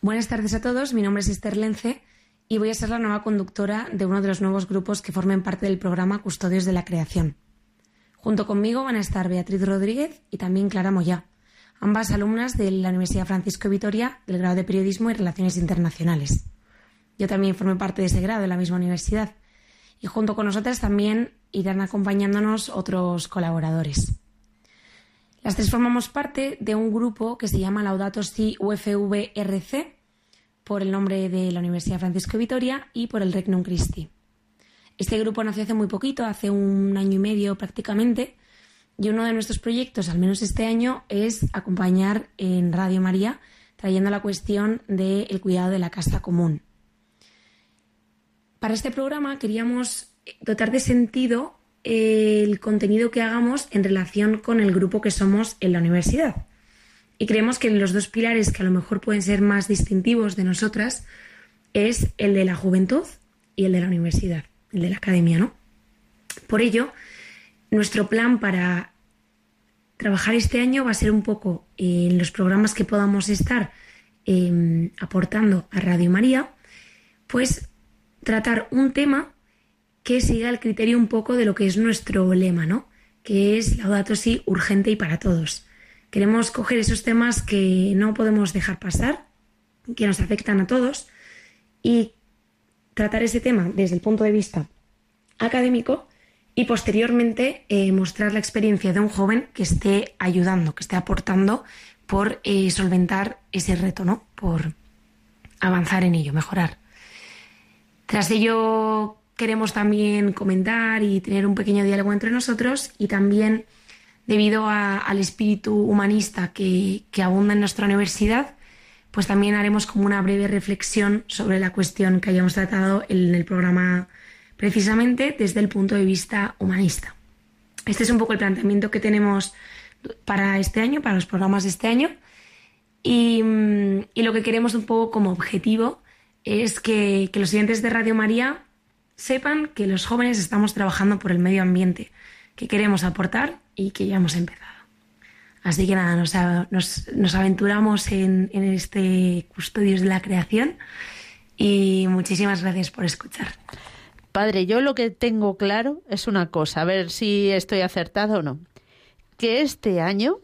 Buenas tardes a todos, mi nombre es Esther Lence y voy a ser la nueva conductora de uno de los nuevos grupos que formen parte del programa Custodios de la Creación. Junto conmigo van a estar Beatriz Rodríguez y también Clara Moyá, ambas alumnas de la Universidad Francisco Vitoria del grado de Periodismo y Relaciones Internacionales. Yo también formé parte de ese grado en la misma universidad y junto con nosotras también irán acompañándonos otros colaboradores. Las tres formamos parte de un grupo que se llama Laudato Si UFVRC, por el nombre de la Universidad Francisco Vitoria y por el Regnum Christi. Este grupo nació hace muy poquito, hace un año y medio prácticamente, y uno de nuestros proyectos, al menos este año, es acompañar en Radio María, trayendo la cuestión del cuidado de la casa común. Para este programa queríamos dotar de sentido el contenido que hagamos en relación con el grupo que somos en la universidad. Y creemos que los dos pilares que a lo mejor pueden ser más distintivos de nosotras es el de la juventud y el de la universidad, el de la academia, ¿no? Por ello, nuestro plan para trabajar este año va a ser un poco en los programas que podamos estar em, aportando a Radio María, pues tratar un tema que siga el criterio un poco de lo que es nuestro lema, ¿no? Que es Laudato Si urgente y para todos. Queremos coger esos temas que no podemos dejar pasar, que nos afectan a todos, y tratar ese tema desde el punto de vista académico y posteriormente eh, mostrar la experiencia de un joven que esté ayudando, que esté aportando por eh, solventar ese reto, ¿no? Por avanzar en ello, mejorar. Tras ello queremos también comentar y tener un pequeño diálogo entre nosotros y también debido al espíritu humanista que, abunda en nuestra universidad, pues también haremos como una breve reflexión sobre la cuestión que hayamos tratado en el programa precisamente desde el punto de vista humanista. Este es un poco el planteamiento que tenemos para este año, para los programas de este año. Y, lo que queremos un poco como objetivo es que, que los estudiantes de Radio María sepan que los jóvenes estamos trabajando por el medio ambiente, que queremos aportar y que ya hemos empezado. Así que nada, nos, aventuramos en, en, este Custodios de la Creación y muchísimas gracias por escuchar. Padre, yo lo que tengo claro es una cosa, a ver si estoy acertado o no. Que este año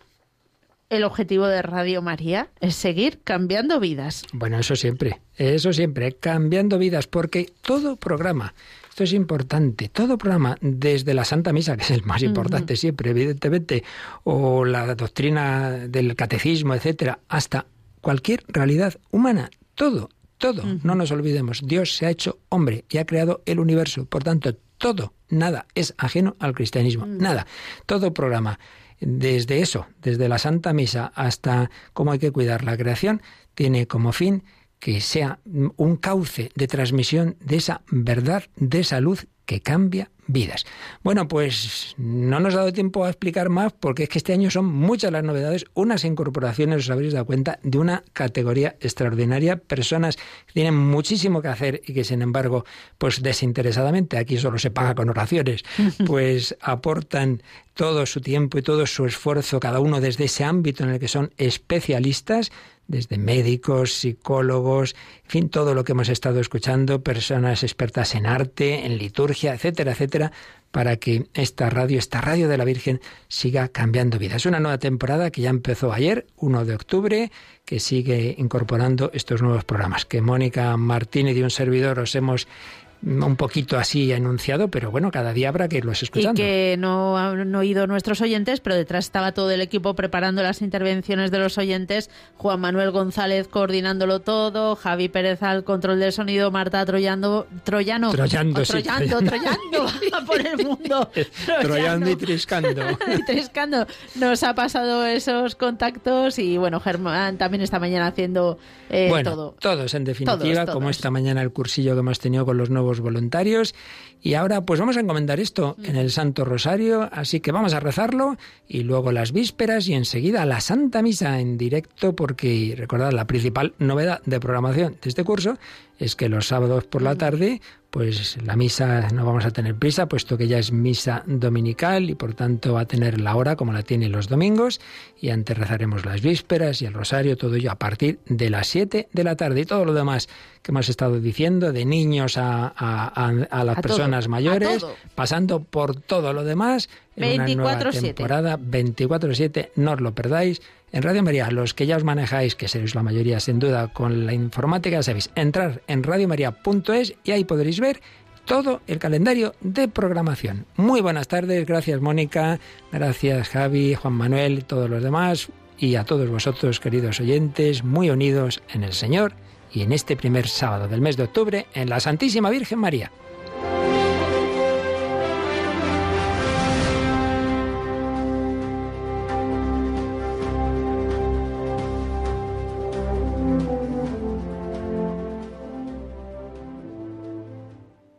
el objetivo de Radio María es seguir cambiando vidas. Bueno, eso siempre, eso siempre, cambiando vidas, porque todo programa, esto es importante, todo programa, desde la Santa Misa, que es el más importante siempre, evidentemente, o la doctrina del catecismo, etcétera, hasta cualquier realidad humana, todo, todo, no nos olvidemos, Dios se ha hecho hombre y ha creado el universo, por tanto, todo, nada es ajeno al cristianismo, nada, todo programa desde eso, desde la Santa Misa hasta cómo hay que cuidar la creación, tiene como fin que sea un cauce de transmisión de esa verdad, de esa luz que cambia vidas. Bueno, pues no nos ha dado tiempo a explicar más porque es que este año son muchas las novedades, unas incorporaciones, os habréis dado cuenta, de una categoría extraordinaria, personas que tienen muchísimo que hacer y que sin embargo, pues desinteresadamente, aquí solo se paga con oraciones, pues aportan todo su tiempo y todo su esfuerzo, cada uno desde ese ámbito en el que son especialistas, desde médicos, psicólogos, en fin, todo lo que hemos estado escuchando, personas expertas en arte, en liturgia, etcétera, etcétera, para que esta radio, esta radio de la Virgen, siga cambiando vidas. Es una nueva temporada que ya empezó ayer, 1 de octubre, que sigue incorporando estos nuevos programas, que Mónica Martínez y un servidor os hemos un poquito así enunciado, pero bueno, cada día habrá que irlos escuchando. Y que no han oído nuestros oyentes, pero detrás estaba todo el equipo preparando las intervenciones de los oyentes, Juan Manuel González coordinándolo todo, Javi Pérez al control del sonido, Marta Troyando, Troyano, Troyando, Troyando, Troyando, por el mundo. Troyando y triscando. y triscando. Nos ha pasado esos contactos y bueno, Germán también esta mañana haciendo eh, bueno, todo. Todos, en definitiva, Todos, como todos. esta mañana el cursillo que hemos tenido con los nuevos voluntarios. Y ahora pues vamos a encomendar esto en el Santo Rosario, así que vamos a rezarlo y luego las vísperas y enseguida la Santa Misa en directo porque recordad la principal novedad de programación de este curso es que los sábados por la tarde pues la misa no vamos a tener prisa puesto que ya es misa dominical y por tanto va a tener la hora como la tiene los domingos y antes rezaremos las vísperas y el rosario, todo ello a partir de las 7 de la tarde y todo lo demás que hemos estado diciendo, de niños a, a- a- a las todo, personas mayores, pasando por todo lo demás en una nueva 24/7. temporada 24-7, no os lo perdáis. En Radio María, los que ya os manejáis, que seréis la mayoría sin duda con la informática, sabéis, entrar en radiomaria.es y ahí podréis ver todo el calendario de programación. Muy buenas tardes, gracias Mónica, gracias Javi, Juan Manuel todos los demás, y a todos vosotros, queridos oyentes, muy unidos en el Señor y en este primer sábado del mes de octubre en la Santísima Virgen María.